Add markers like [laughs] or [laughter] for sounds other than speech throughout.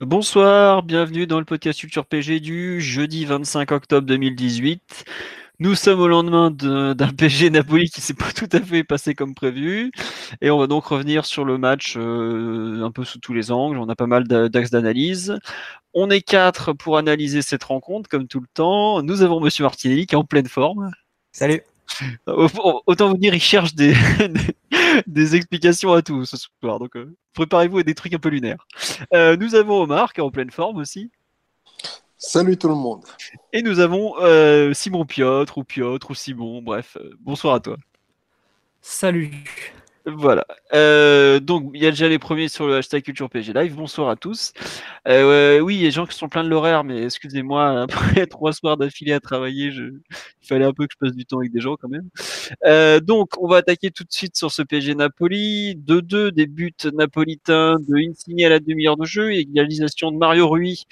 Bonsoir, bienvenue dans le podcast Culture PG du jeudi 25 octobre 2018. Nous sommes au lendemain d'un PG Napoli qui s'est pas tout à fait passé comme prévu. Et on va donc revenir sur le match euh, un peu sous tous les angles. On a pas mal d'axes d'analyse. On est quatre pour analyser cette rencontre, comme tout le temps. Nous avons Monsieur Martinelli qui est en pleine forme. Salut. [laughs] Autant vous dire, il cherche des, [laughs] des explications à tout ce soir. Donc, euh, préparez-vous à des trucs un peu lunaires. Euh, nous avons Omar qui est en pleine forme aussi. Salut tout le monde. Et nous avons euh, Simon Piotr ou Piotr ou Simon. Bref, bonsoir à toi. Salut. Voilà. Euh, donc, il y a déjà les premiers sur le hashtag Culture PG Live. Bonsoir à tous. Euh, oui, il y a des gens qui sont pleins de l'horaire, mais excusez-moi, [laughs] après trois soirs d'affilée à travailler, je... il fallait un peu que je passe du temps avec des gens quand même. Euh, donc, on va attaquer tout de suite sur ce PG Napoli. 2-2, des buts napolitains de Insigne à la demi-heure de jeu, égalisation de Mario Rui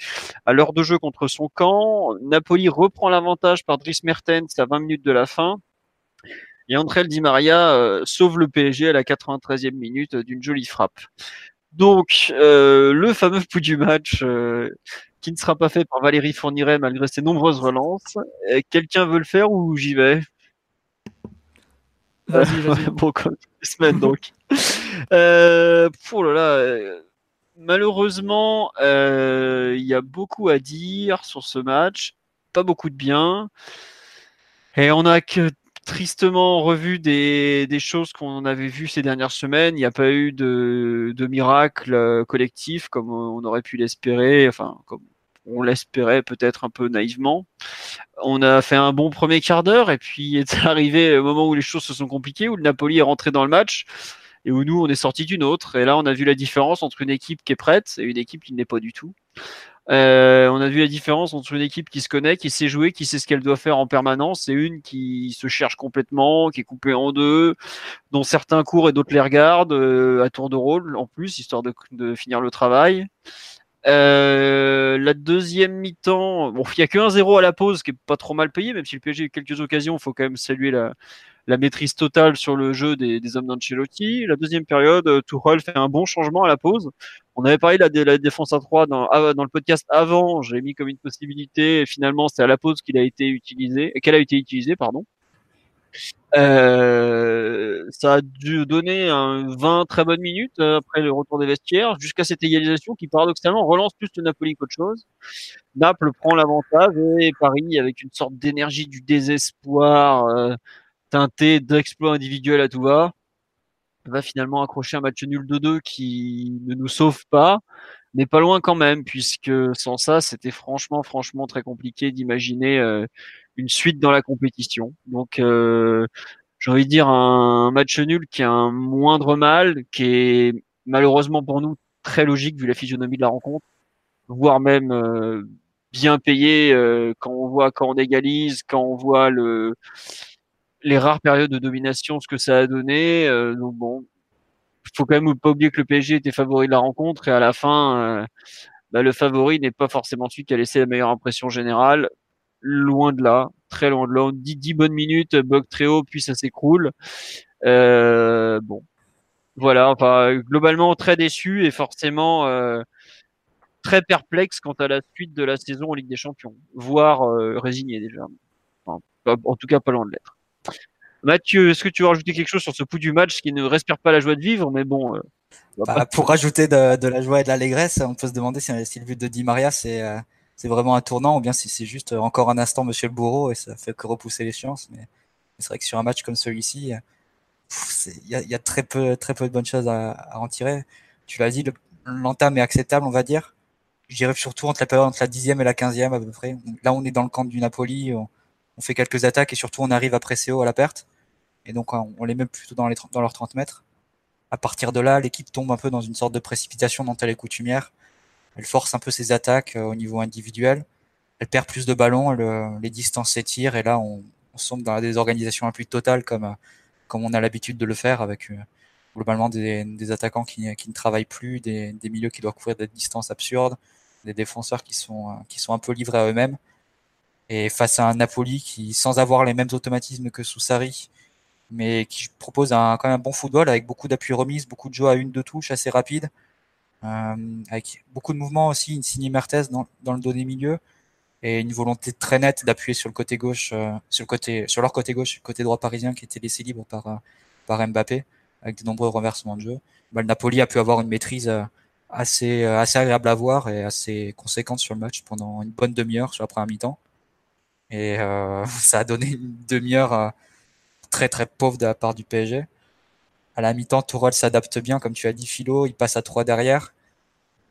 à l'heure de jeu contre son camp. Napoli reprend l'avantage par Dries Mertens à 20 minutes de la fin. Et André Di Maria euh, sauve le PSG à la 93e minute d'une jolie frappe. Donc, euh, le fameux coup du match euh, qui ne sera pas fait par Valérie Fourniret malgré ses nombreuses relances. Quelqu'un veut le faire ou j'y vais? Vas-y, vas-y. [laughs] bon, comme semaine donc. euh, oh là, malheureusement, il y a beaucoup à dire sur ce match, pas beaucoup de bien. Et on a que tristement revu des, choses qu'on avait vues ces dernières semaines. Il n'y a pas eu de, de miracle euh, collectif comme on aurait pu l'espérer, enfin comme on l'espérait peut-être un peu naïvement. On a fait un bon premier quart d'heure et puis est [laughs] arrivé le moment où les choses se sont compliquées, où le Napoli est rentré dans le match et où nous on est sorti d'une autre. Et là on a vu la différence entre une équipe qui est prête et une équipe qui n'est pas du tout. Euh, on a vu la différence entre une équipe qui se connaît, qui sait jouer, qui sait ce qu'elle doit faire en permanence, et une qui se cherche complètement, qui est coupée en deux, dont certains courent et d'autres les regardent euh, à tour de rôle en plus, histoire de, finir le travail. Euh, la deuxième mi-temps, bon, il y a que 1-0 à la pause, qui est pas trop mal payé, même si le PSG a eu quelques occasions, il faut quand même saluer la, maîtrise totale sur le jeu des, hommes d'Ancelotti. La deuxième période, Tuchel fait un bon changement à la pause. On avait parlé de la, défense à 3 dans, le podcast avant, j'ai mis comme une possibilité, et finalement c'est à la pause qu'il a été utilisé, qu'elle a été utilisée, pardon. Euh, ça a dû donner un 20 très bonnes minutes euh, après le retour des vestiaires, jusqu'à cette égalisation qui paradoxalement relance plus le Napoli qu'autre chose. Naples prend l'avantage et Paris, avec une sorte d'énergie du désespoir, euh, teinté d'exploits individuels à tout va, va finalement accrocher un match nul de 2 qui ne nous sauve pas, mais pas loin quand même, puisque sans ça, c'était franchement, franchement très compliqué d'imaginer euh, une suite dans la compétition. Donc, euh, j'ai envie de dire un match nul qui a un moindre mal, qui est malheureusement pour nous très logique vu la physionomie de la rencontre, voire même euh, bien payé quand on voit quand on égalise, quand on voit le les rares périodes de domination, ce que ça a donné. Euh, donc bon, faut quand même pas oublier que le PSG était favori de la rencontre et à la fin, euh, bah, le favori n'est pas forcément celui qui a laissé la meilleure impression générale. Loin de là, très loin de là. On dit 10 bonnes minutes, bug très haut, puis ça s'écroule. Euh, bon, voilà. Enfin, globalement très déçu et forcément euh, très perplexe quant à la suite de la saison en Ligue des Champions, voire résigné déjà. en tout cas, pas loin de l'être. Mathieu, est-ce que tu veux rajouter quelque chose sur ce pouls du match qui ne respire pas la joie de vivre Mais bon. Euh, bah, pour rajouter de, la joie et de l'allégresse, on peut se demander si, le but de Di Maria euh, c'est vraiment un tournant ou bien si c'est juste encore un instant Monsieur le Bourreau et ça fait que repousser les chances. Mais c'est vrai que sur un match comme celui-ci, il y, a, très peu très peu de bonnes choses à, en tirer. Tu l'as dit, l'entame est acceptable, on va dire. Je dirais surtout entre la période entre la dixième et la quinzième à peu près. Là, on est dans le camp du Napoli on fait quelques attaques et surtout on arrive à presser haut à la perte. Et donc on les met plutôt dans, les, dans leurs 30 mètres. À partir de là, l'équipe tombe un peu dans une sorte de précipitation dont elle est coutumière. Elle force un peu ses attaques euh, au niveau individuel. Elle perd plus de ballons, les distances s'étirent et là on, on sombre dans la désorganisation un plus totale comme, euh, comme on a l'habitude de le faire avec euh, globalement des, attaquants qui, ne travaillent plus, des, milieux qui doivent couvrir des distances absurdes, des défenseurs qui sont un peu livrés à eux-mêmes. Et face à un Napoli qui, sans avoir les mêmes automatismes que sous Sarri, mais qui propose un, quand même un bon football avec beaucoup d'appui remise, beaucoup de jeux à une, deux touches assez rapide, avec beaucoup de mouvements aussi, une signe Mertez dans, dans le donné milieu et une volonté très nette d'appuyer sur le côté gauche, sur le côté, sur leur côté gauche, côté droit parisien qui était laissé libre par par Mbappé avec de nombreux renversements de jeu. Bah, le Napoli a pu avoir une maîtrise assez assez agréable à voir et assez conséquente sur le match pendant une bonne demi-heure sur la première mi-temps. Et euh, [laughs] ça a donné une demi-heure euh, très très pauvre de la part du PSG. À la mi-temps, Tourelle s'adapte bien, comme tu as dit, Philo. Il passe à 3 derrière.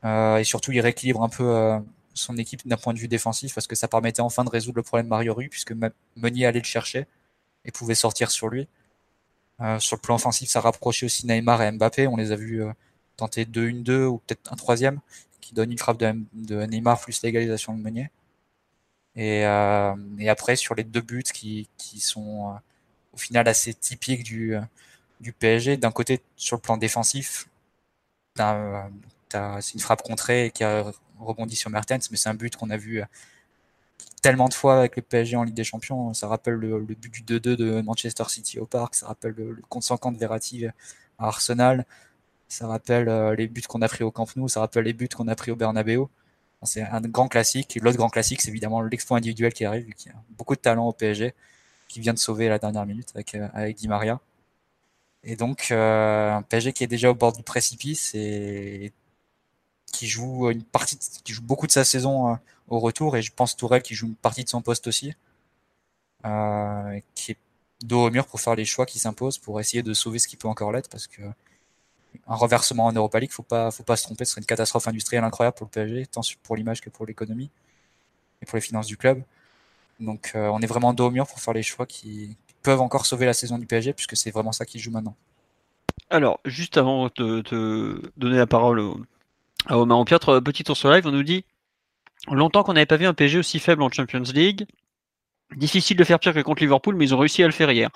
Euh, et surtout, il rééquilibre un peu son équipe d'un point de vue défensif parce que ça permettait enfin de résoudre le problème Mario Rui puisque Meunier allait le chercher et pouvait sortir sur lui. Sur le plan offensif, ça rapprochait aussi Neymar et Mbappé. On les a vus tenter 2-1-2 ou peut-être un troisième qui donne une frappe de, de Neymar plus l'égalisation de Meunier. Et, euh, et, après, sur les deux buts qui, qui sont euh, au final assez typiques du, du PSG, d'un côté, sur le plan défensif, c'est une frappe contrée qui a rebondi sur Mertens, mais c'est un but qu'on a vu tellement de fois avec le PSG en Ligue des Champions. Ça rappelle le, but du 2-2 de Manchester City au Parc, ça rappelle le, contre 50 de Verratti à Arsenal, ça rappelle euh, les buts qu'on a pris au Camp Nou, ça rappelle les buts qu'on a pris au Bernabeu. C'est un grand classique. L'autre grand classique, c'est évidemment l'exploit individuel qui arrive, qui a beaucoup de talent au PSG, qui vient de sauver la dernière minute avec, euh, Di Maria. Et donc, euh, un PSG qui est déjà au bord du précipice et qui joue une partie, qui joue beaucoup de sa saison euh, au retour. Et je pense Tourelle qui joue une partie de son poste aussi, qui est dos au mur pour faire les choix qui s'imposent, pour essayer de sauver ce qui peut encore l'être, parce que un renversement en Europa League, faut pas, faut pas se tromper, ce serait une catastrophe industrielle incroyable pour le PSG, tant pour l'image que pour l'économie et pour les finances du club. Donc euh, on est vraiment dos au mur pour faire les choix qui peuvent encore sauver la saison du PSG, puisque c'est vraiment ça qui joue maintenant. Alors, juste avant de te donner la parole à Omar Pietre, euh, petit tour sur live, on nous dit longtemps qu'on n'avait pas vu un PSG aussi faible en Champions League. Difficile de faire pire que contre Liverpool, mais ils ont réussi à le faire hier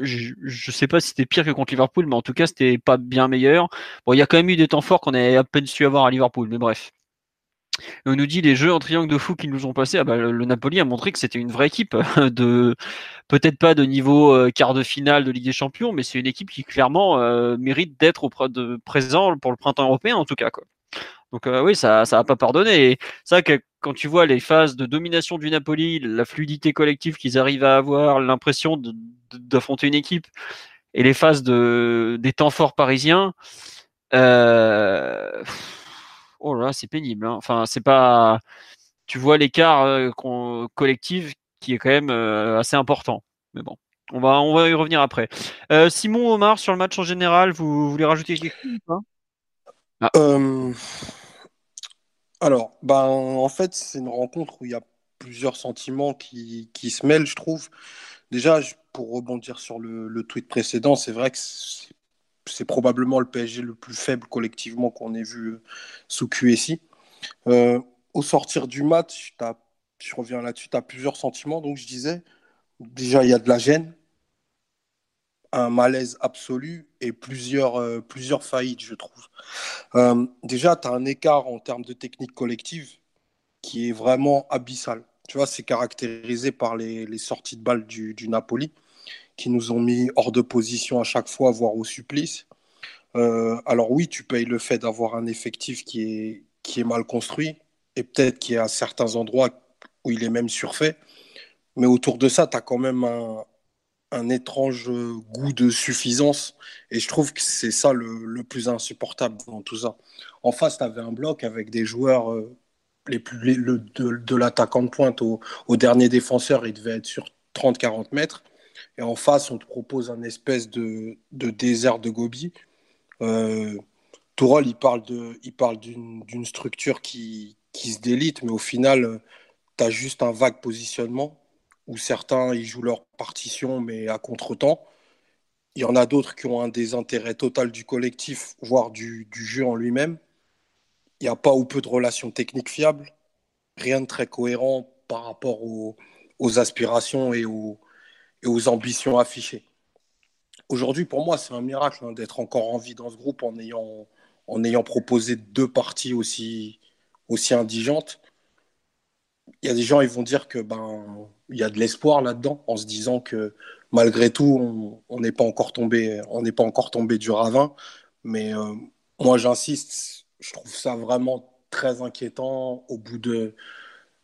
je, je sais pas si c'était pire que contre Liverpool, mais en tout cas, c'était pas bien meilleur. Bon, il y a quand même eu des temps forts qu'on avait à peine su avoir à Liverpool, mais bref. on nous dit les jeux en triangle de fou qu'ils nous ont passés. Ah bah, le, Napoli a montré que c'était une vraie équipe de peut-être pas de niveau euh, quart de finale de Ligue des Champions, mais c'est une équipe qui clairement euh, mérite d'être auprès de présent pour le printemps européen en tout cas quoi. Donc euh, oui, ça ça pas pardonné. Et ça que quand tu vois les phases de domination du Napoli, la fluidité collective qu'ils arrivent à avoir, l'impression d'affronter une équipe, et les phases de des temps forts parisiens, euh, oh là, c'est pénible. Hein. Enfin, c'est pas. Tu vois l'écart euh, collectif qui est quand même assez important. Mais bon. On va, on va y revenir après. Simon Omar, sur le match en général, vous, voulez rajouter quelque chose ah. Alors, ben, en fait, c'est une rencontre où il y a plusieurs sentiments qui, qui se mêlent, je trouve. Déjà, pour rebondir sur le, tweet précédent, c'est vrai que c'est probablement le PSG le plus faible collectivement qu'on ait vu euh, sous QSI. Euh, au sortir du match, je reviens là-dessus, tu as plusieurs sentiments. Donc, je disais, déjà, il y a de la gêne, un malaise absolu et plusieurs, euh, plusieurs faillites, je trouve. Euh, déjà, tu as un écart en termes de technique collective qui est vraiment abyssal. Tu vois, c'est caractérisé par les, les, sorties de balles du, du, Napoli qui nous ont mis hors de position à chaque fois, voire au supplice. Euh, alors oui, tu payes le fait d'avoir un effectif qui est, qui est mal construit et peut-être qu'il y a certains endroits où il est même surfait. Mais autour de ça, tu as quand même un, un étrange goût de suffisance. Et je trouve que c'est ça le, plus insupportable dans tout ça. En face, tu avais un bloc avec des joueurs euh, les plus, le, de, l'attaquant de pointe au, dernier défenseur, il devait être sur 30-40 mètres. Et en face, on te propose un espèce de, désert de Gobi. Euh, Tourol, il parle, de, il parle d'une structure qui, qui se délite, mais au final, tu as juste un vague positionnement où certains ils jouent leur partition mais à contre-temps. Il y en a d'autres qui ont un désintérêt total du collectif, voire du, jeu en lui-même. Il n'y a pas ou peu de relations techniques fiables, rien de très cohérent par rapport aux, aspirations et aux, ambitions affichées. Aujourd'hui, pour moi, c'est un miracle hein, d'être encore en vie dans ce groupe en ayant, en ayant proposé deux parties aussi, aussi indigentes il y a des gens, ils vont dire que ben il y a de l'espoir là-dedans, en se disant que malgré tout, on n'est pas encore tombé, on n'est pas encore tombé du ravin. Mais euh, moi, j'insiste, je trouve ça vraiment très inquiétant au bout de,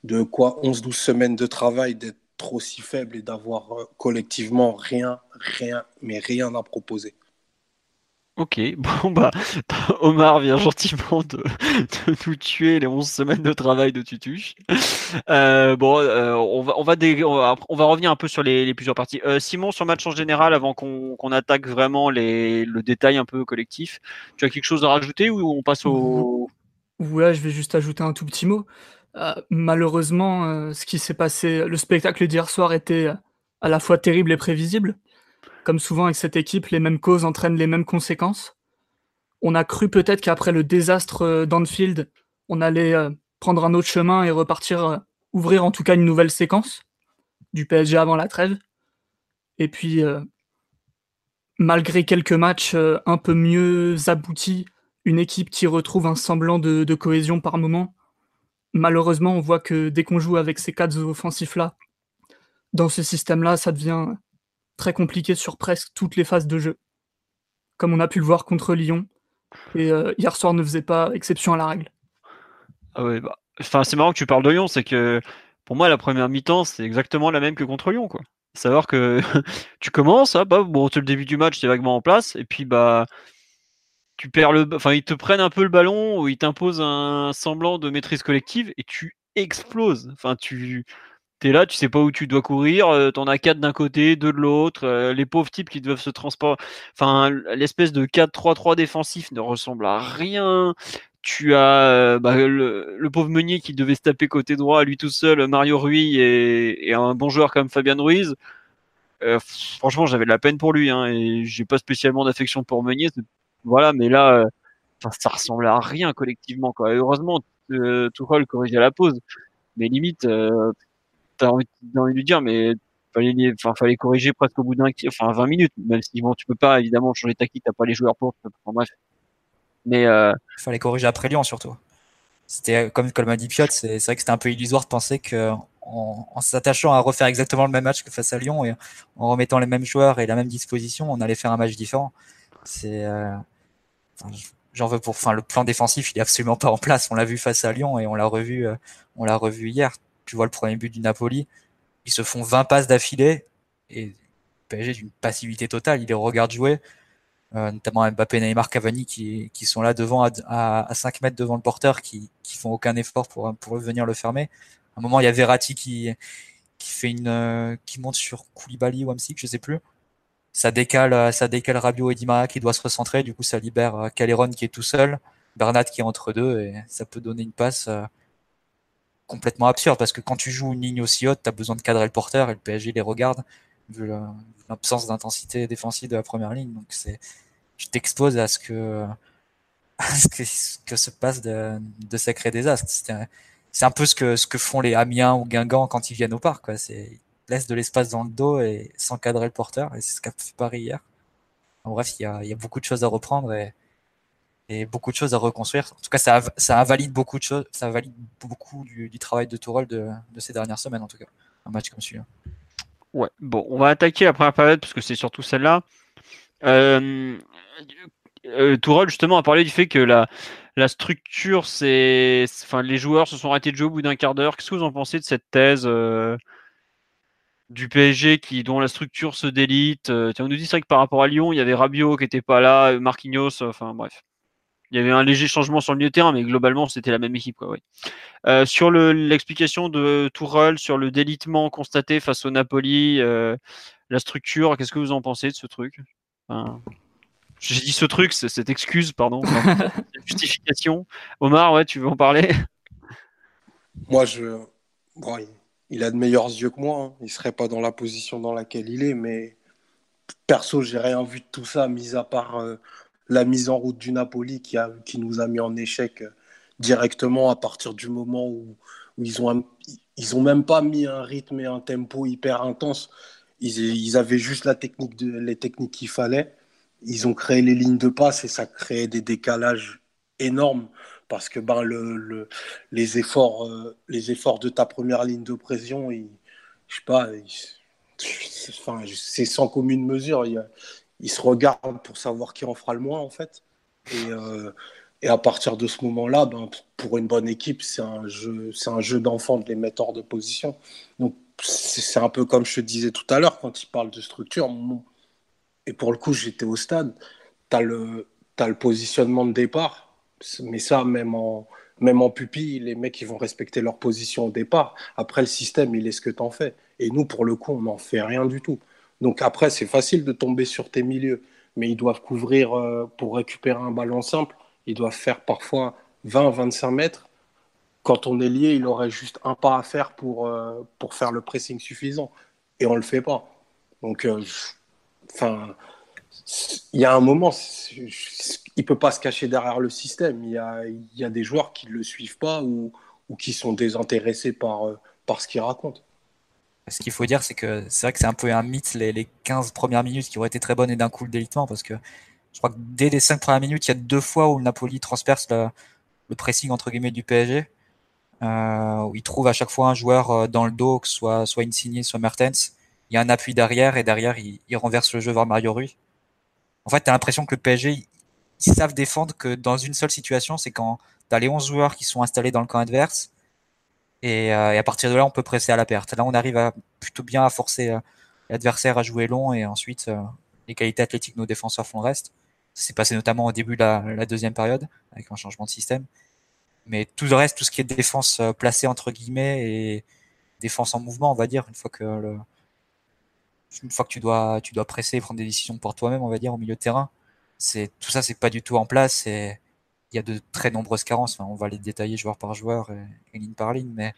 de quoi 11-12 semaines de travail d'être aussi faible et d'avoir euh, collectivement rien, rien, mais rien à proposer. Ok, [laughs] bon bah [laughs] Omar vient gentiment de, nous tuer les 11 semaines de travail de Tutuche. Euh, bon, euh, on, va, on, revenir un peu sur les, plusieurs parties. Euh, Simon, sur le match en général, avant qu'on attaque vraiment les, le détail un peu collectif, tu as quelque chose à rajouter ou on passe au... Ouais, je vais juste ajouter un tout petit mot. Malheureusement, ce qui s'est passé, le spectacle d'hier soir était à la fois terrible et prévisible. Comme souvent avec cette équipe, les mêmes causes entraînent les mêmes conséquences. On a cru peut-être qu'après le désastre euh, d'Anfield, on allait prendre un autre chemin et repartir, ouvrir en tout cas une nouvelle séquence du PSG avant la trêve. Et puis, malgré quelques matchs un peu mieux aboutis, une équipe qui retrouve un semblant de, de cohésion par moment, malheureusement, on voit que dès qu'on joue avec ces quatre offensifs-là, dans ce système-là, ça devient très compliqué sur presque toutes les phases de jeu. Comme on a pu le voir contre Lyon. Et euh, hier soir ne faisait pas exception à la règle. Ah ouais, bah, enfin, c'est marrant que tu parles de Lyon, c'est que pour moi, la première mi-temps, c'est exactement la même que contre Lyon. Quoi. Savoir que [laughs] tu commences, bah, bon, le début du match, c'est vaguement en place, et puis bah tu perds le, enfin ils te prennent un peu le ballon ou ils t'imposent un semblant de maîtrise collective et tu exploses. Enfin tu là, tu sais pas où tu dois courir, euh, t'en as quatre d'un côté, deux de l'autre, euh, les pauvres types qui doivent se transporter. Enfin l'espèce de 4-3-3 défensif ne ressemble à rien. Tu as euh, bah, le, pauvre Meunier qui devait se taper côté droit, lui tout seul, Mario Rui et, un bon joueur comme Fabian Ruiz. franchement, j'avais de la peine pour lui, hein, et j'ai pas spécialement d'affection pour Meunier. Voilà, mais là, euh, ça ressemble à rien collectivement. Quoi. Heureusement, euh, Tuchel corrige à la pause, mais limite, euh, t'as envie, envie, de lui dire, mais fallait, enfin, fallait corriger presque au bout d'un, enfin 20 minutes. Même si bon, tu peux pas évidemment changer de tactique, t'as pas les joueurs pour. Enfin, bref. Mais euh, fallait corriger après Lyon surtout. C'était comme comme m'a dit Piot, c'est vrai que c'était un peu illusoire de penser que en, s'attachant à refaire exactement le même match que face à Lyon et en remettant les mêmes joueurs et la même disposition, on allait faire un match différent. C'est euh, j'en veux pour. Enfin, le plan défensif, il est absolument pas en place. On l'a vu face à Lyon et on l'a revu, euh, on l'a revu hier. Tu vois le premier but du Napoli, ils se font 20 passes d'affilée et PSG d'une passivité totale. Ils les regardent jouer, euh, notamment Mbappé, Neymar, Cavani qui, sont là devant à, à, 5 mètres devant le porteur, qui, qui font aucun effort pour pour venir le fermer. À un moment, il y a Verratti qui qui euh, monte sur Koulibaly ou Amsic, je sais plus ça décale, euh, ça décale et Di qui doit se recentrer. Du coup, ça libère Caléron qui est tout seul, Bernat qui est entre deux et ça peut donner une passe complètement absurde parce que quand tu joues une ligne aussi haute, tu as besoin de cadrer le porteur et le PSG les regarde vu l'absence d'intensité défensive de la première ligne. Donc c'est, tu t'exposes à ce que, [laughs] à ce que, se passe de, de sacrés désastres. C'est un peu ce que, ce que font les Amiens ou Guingamp quand ils viennent au parc. Quoi. C'est, laisse de l'espace dans le dos et sans cadrer le porteur. Et c'est ce qu'a fait Paris hier. En bref, il y a, y a, beaucoup de choses à reprendre et, et, beaucoup de choses à reconstruire. En tout cas, ça, ça invalide beaucoup de choses. Ça valide beaucoup du, travail de Tourelle de, ces dernières semaines, en tout cas. Un match comme celui-là. Ouais, bon, on va attaquer la première période parce que c'est surtout celle-là. Euh, euh, Tourelle, justement, a parlé du fait que la, structure, c'est. Enfin, les joueurs se sont arrêtés de jouer au bout d'un quart d'heure. Qu'est-ce que vous en pensez de cette thèse euh, du PSG qui dont la structure se délite. Euh, on nous dit c'est que par rapport à Lyon, il y avait Rabiot qui était pas là, Marquinhos, enfin bref. Il y avait un léger changement sur le milieu de terrain, mais globalement c'était la même équipe. Quoi, sur l'explication de Tourelle, sur le délitement constaté face au Napoli, la structure, qu'est-ce que vous en pensez de ce truc? J'ai dit ce truc, cette excuse, pardon, cette [laughs] justification. Omar, ouais, tu veux en parler? Moi, je il a de meilleurs yeux que moi. Hein. Il serait pas dans la position dans laquelle il est, mais perso, j'ai rien vu de tout ça, mis à part euh, la mise en route du Napoli qui, a, qui nous a mis en échec euh, directement à partir du moment où, ils ont ils ont même pas mis un rythme et un tempo hyper intense. Ils, ils avaient juste la technique de, les techniques qu'il fallait. Ils ont créé les lignes de passe et ça créait des décalages énormes parce que ben, le, les, efforts, euh, les efforts de ta première ligne de pression, je sais pas, c'est sans commune mesure. Ils, se regardent pour savoir qui en fera le moins, en fait. Et, euh, à partir de ce moment-là, ben, pour une bonne équipe, c'est un jeu, d'enfant de les mettre hors de position. Donc c'est un peu comme je te disais tout à l'heure quand il parle de structure. Et pour le coup, j'étais au stade. Tu as le positionnement de départ, mais ça, même en, même en pupille, les mecs, ils vont respecter leur position au départ. Après, le système, il est ce que tu en fais. Et nous, pour le coup, on n'en fait rien du tout. Donc après, c'est facile de tomber sur tes milieux, mais ils doivent couvrir, euh, pour récupérer un ballon simple, ils doivent faire parfois 20-25 mètres. Quand on est lié, il aurait juste un pas à faire pour, euh, pour faire le pressing suffisant. Et on ne le fait pas. Donc, euh, enfin, il y a un moment, il ne peut pas se cacher derrière le système. Il y a, y a des joueurs qui ne le suivent pas ou, ou qui sont désintéressés par, par ce qu'il raconte. Ce qu'il faut dire, c'est que c'est vrai que c'est un peu un mythe les, les 15 premières minutes qui auraient été très bonnes et d'un coup le délitement parce que je crois que dès les 5 premières minutes, il y a deux fois où le Napoli transperce le, le pressing entre guillemets du PSG, euh, où il trouve à chaque fois un joueur euh, dans le dos, que soit soit Insigne, soit Mertens. Il y a un appui derrière et derrière il, il renverse le jeu vers Mario Rui. En fait, tu as l'impression que le PSG ils, ils savent défendre que dans une seule situation, c'est quand tu as les 11 joueurs qui sont installés dans le camp adverse et, euh, et, à partir de là, on peut presser à la perte. Là, on arrive à, plutôt bien à forcer euh, l'adversaire à jouer long et ensuite euh, les qualités athlétiques de nos défenseurs font le reste. C'est passé notamment au début de la, la, deuxième période avec un changement de système. Mais tout le reste, tout ce qui est défense placée entre guillemets et défense en mouvement, on va dire, une fois que le, une fois que tu dois, tu dois presser et prendre des décisions pour toi-même, on va dire, au milieu de terrain, c'est tout ça, c'est pas du tout en place. Et il y a de très nombreuses carences. Enfin, on va les détailler joueur par joueur et, et ligne par ligne, mais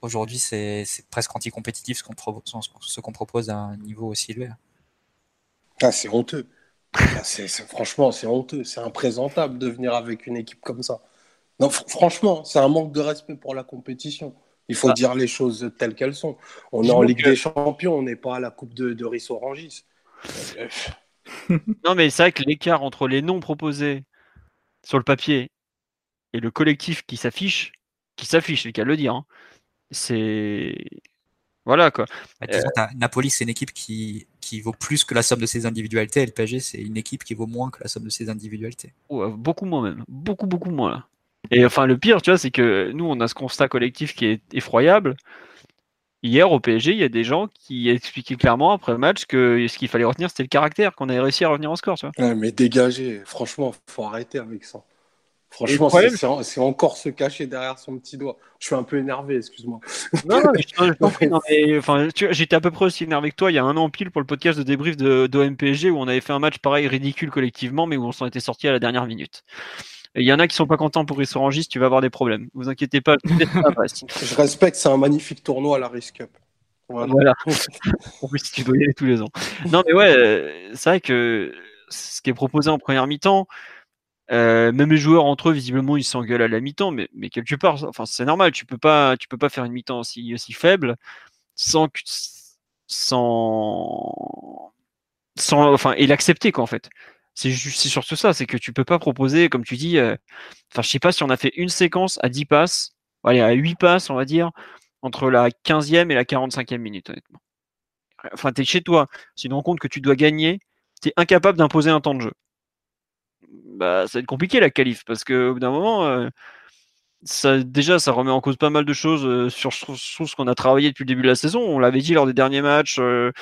aujourd'hui, c'est presque anti-compétitif ce qu'on propose à un niveau aussi élevé. Ah, c'est honteux. Ah, c'est franchement, c'est honteux. C'est imprésentable de venir avec une équipe comme ça. Non, fr franchement, c'est un manque de respect pour la compétition. Il faut ah. dire les choses telles qu'elles sont. On est en Ligue que... des Champions, on n'est pas à la Coupe de, de Risso Orangis. [laughs] non, mais c'est vrai que l'écart entre les noms proposés sur le papier et le collectif qui s'affiche, qui s'affiche, c'est le cas de le dire, hein, c'est. Voilà quoi. Bah, euh... Napoli, c'est une équipe qui, qui vaut plus que la somme de ses individualités, et le PSG, c'est une équipe qui vaut moins que la somme de ses individualités. Beaucoup moins même. Beaucoup, beaucoup moins là. Et enfin, le pire, tu vois, c'est que nous, on a ce constat collectif qui est effroyable. Hier, au PSG, il y a des gens qui expliquaient clairement après le match que ce qu'il fallait retenir, c'était le caractère, qu'on avait réussi à revenir en score. Tu vois. Ouais, mais dégager, franchement, faut arrêter avec ça. Franchement, c'est encore se cacher derrière son petit doigt. Je suis un peu énervé, excuse-moi. Non, non, [laughs] enfin, j'étais à peu près aussi énervé que toi il y a un an pile pour le podcast de débrief de, de où on avait fait un match pareil ridicule collectivement, mais où on s'en était sorti à la dernière minute. Il y en a qui sont pas contents pour Rissorangis, tu vas avoir des problèmes. Vous inquiétez pas. [laughs] je respecte, c'est un magnifique tournoi à la Risk Cup. Voilà. voilà. [laughs] en plus, tu dois y aller tous les ans. Non, mais ouais, c'est vrai que ce qui est proposé en première mi-temps, euh, même les joueurs entre eux, visiblement, ils s'engueulent à la mi-temps, mais, mais quelque part, enfin, c'est normal. Tu peux pas, tu peux pas faire une mi-temps aussi, aussi faible sans, sans, sans, enfin, et l'accepter quoi en fait. C'est surtout ça, c'est que tu peux pas proposer, comme tu dis, euh, enfin, je sais pas si on a fait une séquence à 10 passes, allez, à 8 passes, on va dire, entre la 15e et la 45e minute, honnêtement. Enfin, tu es chez toi, c'est une rencontre que tu dois gagner, tu es incapable d'imposer un temps de jeu bah, ça va être compliqué la qualif parce que au bout d'un moment, euh, ça, déjà, ça remet en cause pas mal de choses euh, sur, sur, ce qu'on a travaillé depuis le début de la saison. On l'avait dit lors des derniers matchs. Euh,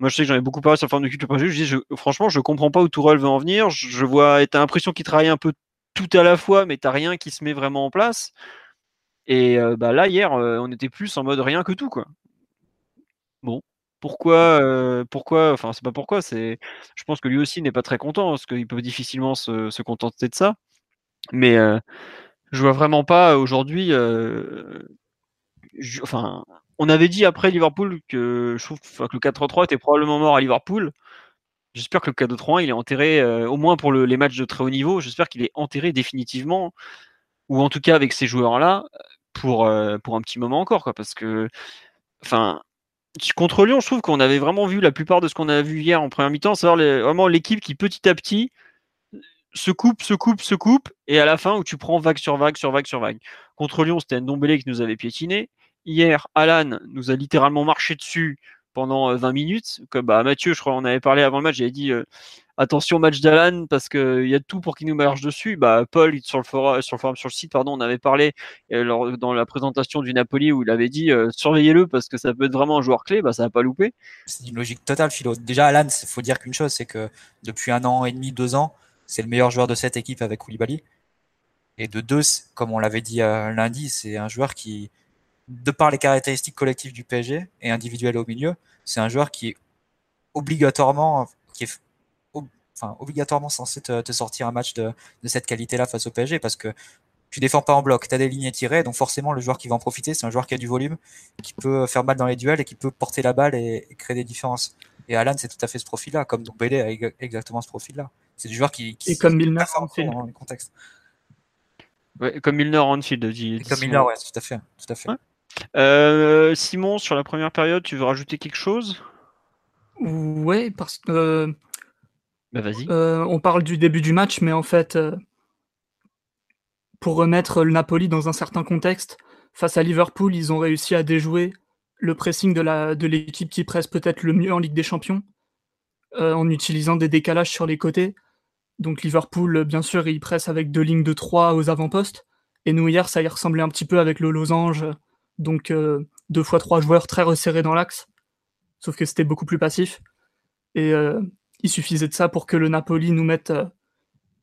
moi, je sais que j'en ai beaucoup parlé sur la forme de culture Je dis, je, franchement, je comprends pas où Tourelle veut en venir. Je, je vois, t'as l'impression qu'il travaille un peu tout à la fois, mais t'as rien qui se met vraiment en place. Et bah là, hier, on était plus en mode rien que tout, quoi. Bon, pourquoi, euh, pourquoi, enfin c'est pas pourquoi, c'est, je pense que lui aussi n'est pas très content parce qu'il peut difficilement se, se, contenter de ça. Mais euh, je vois vraiment pas aujourd'hui. Euh, enfin, on avait dit après Liverpool que je trouve que le 4-3 était probablement mort à Liverpool. J'espère que le 4-3 il est enterré, au moins pour le, les matchs de très haut niveau. J'espère qu'il est enterré définitivement, ou en tout cas avec ces joueurs-là pour pour un petit moment encore, parce que, enfin contre Lyon, je trouve qu'on avait vraiment vu la plupart de ce qu'on a vu hier en première mi-temps, c'est vraiment l'équipe qui petit à petit se coupe, se coupe, se coupe, et à la fin où tu prends vague sur vague, sur vague, sur vague. Contre Lyon, c'était Ndombele qui nous avait piétiné. Hier, Alan nous a littéralement marché dessus pendant 20 euh, minutes. Comme bah, Mathieu, je crois, on avait parlé avant le match, j'avais dit euh, attention match d'Alan parce qu'il y a tout pour qu'il nous marche dessus. Bah, Paul, sur le, forum, sur, le site, pardon, on avait parlé euh, dans la présentation du Napoli où il avait dit euh, surveillez-le parce que ça peut être vraiment un joueur clé. Bah, ça n'a pas loupé. C'est une logique totale, Philo. Déjà, Alan, il faut dire qu'une chose c'est que depuis un an et demi, deux ans, c'est le meilleur joueur de cette équipe avec Koulibaly. Et de deux, comme on l'avait dit euh, lundi, c'est un joueur qui, de par les caractéristiques collectives du PSG et individuelles au milieu, c'est un joueur qui est obligatoirement, qui est enfin, obligatoirement censé te, sortir un match de, cette qualité-là face au PSG parce que tu défends pas en bloc, tu as des lignes tirées, donc forcément le joueur qui va en profiter, c'est un joueur qui a du volume, qui peut faire mal dans les duels et qui peut porter la balle et, créer des différences. Et Alan, c'est tout à fait ce profil-là, comme Dombele a exactement ce profil-là. C'est du joueur qui, qui et comme Milner dans les contextes. Ouais, comme Milner Anfield, dit. comme Milner, ouais, tout à fait, tout à fait. Euh, Simon, sur la première période, tu veux rajouter quelque chose? Ouais, parce que. Euh, bah vas-y. Euh, on parle du début du match, mais en fait, pour remettre le Napoli dans un certain contexte, face à Liverpool, ils ont réussi à déjouer le pressing de l'équipe qui presse peut-être le mieux en Ligue des Champions, en utilisant des décalages sur les côtés. Donc Liverpool, bien sûr, il presse avec deux lignes de 3 aux avant-postes. Et nous, hier, ça y ressemblait un petit peu avec le losange. Donc euh, deux fois trois joueurs très resserrés dans l'axe. Sauf que c'était beaucoup plus passif. Et euh, il suffisait de ça pour que le Napoli nous mette euh,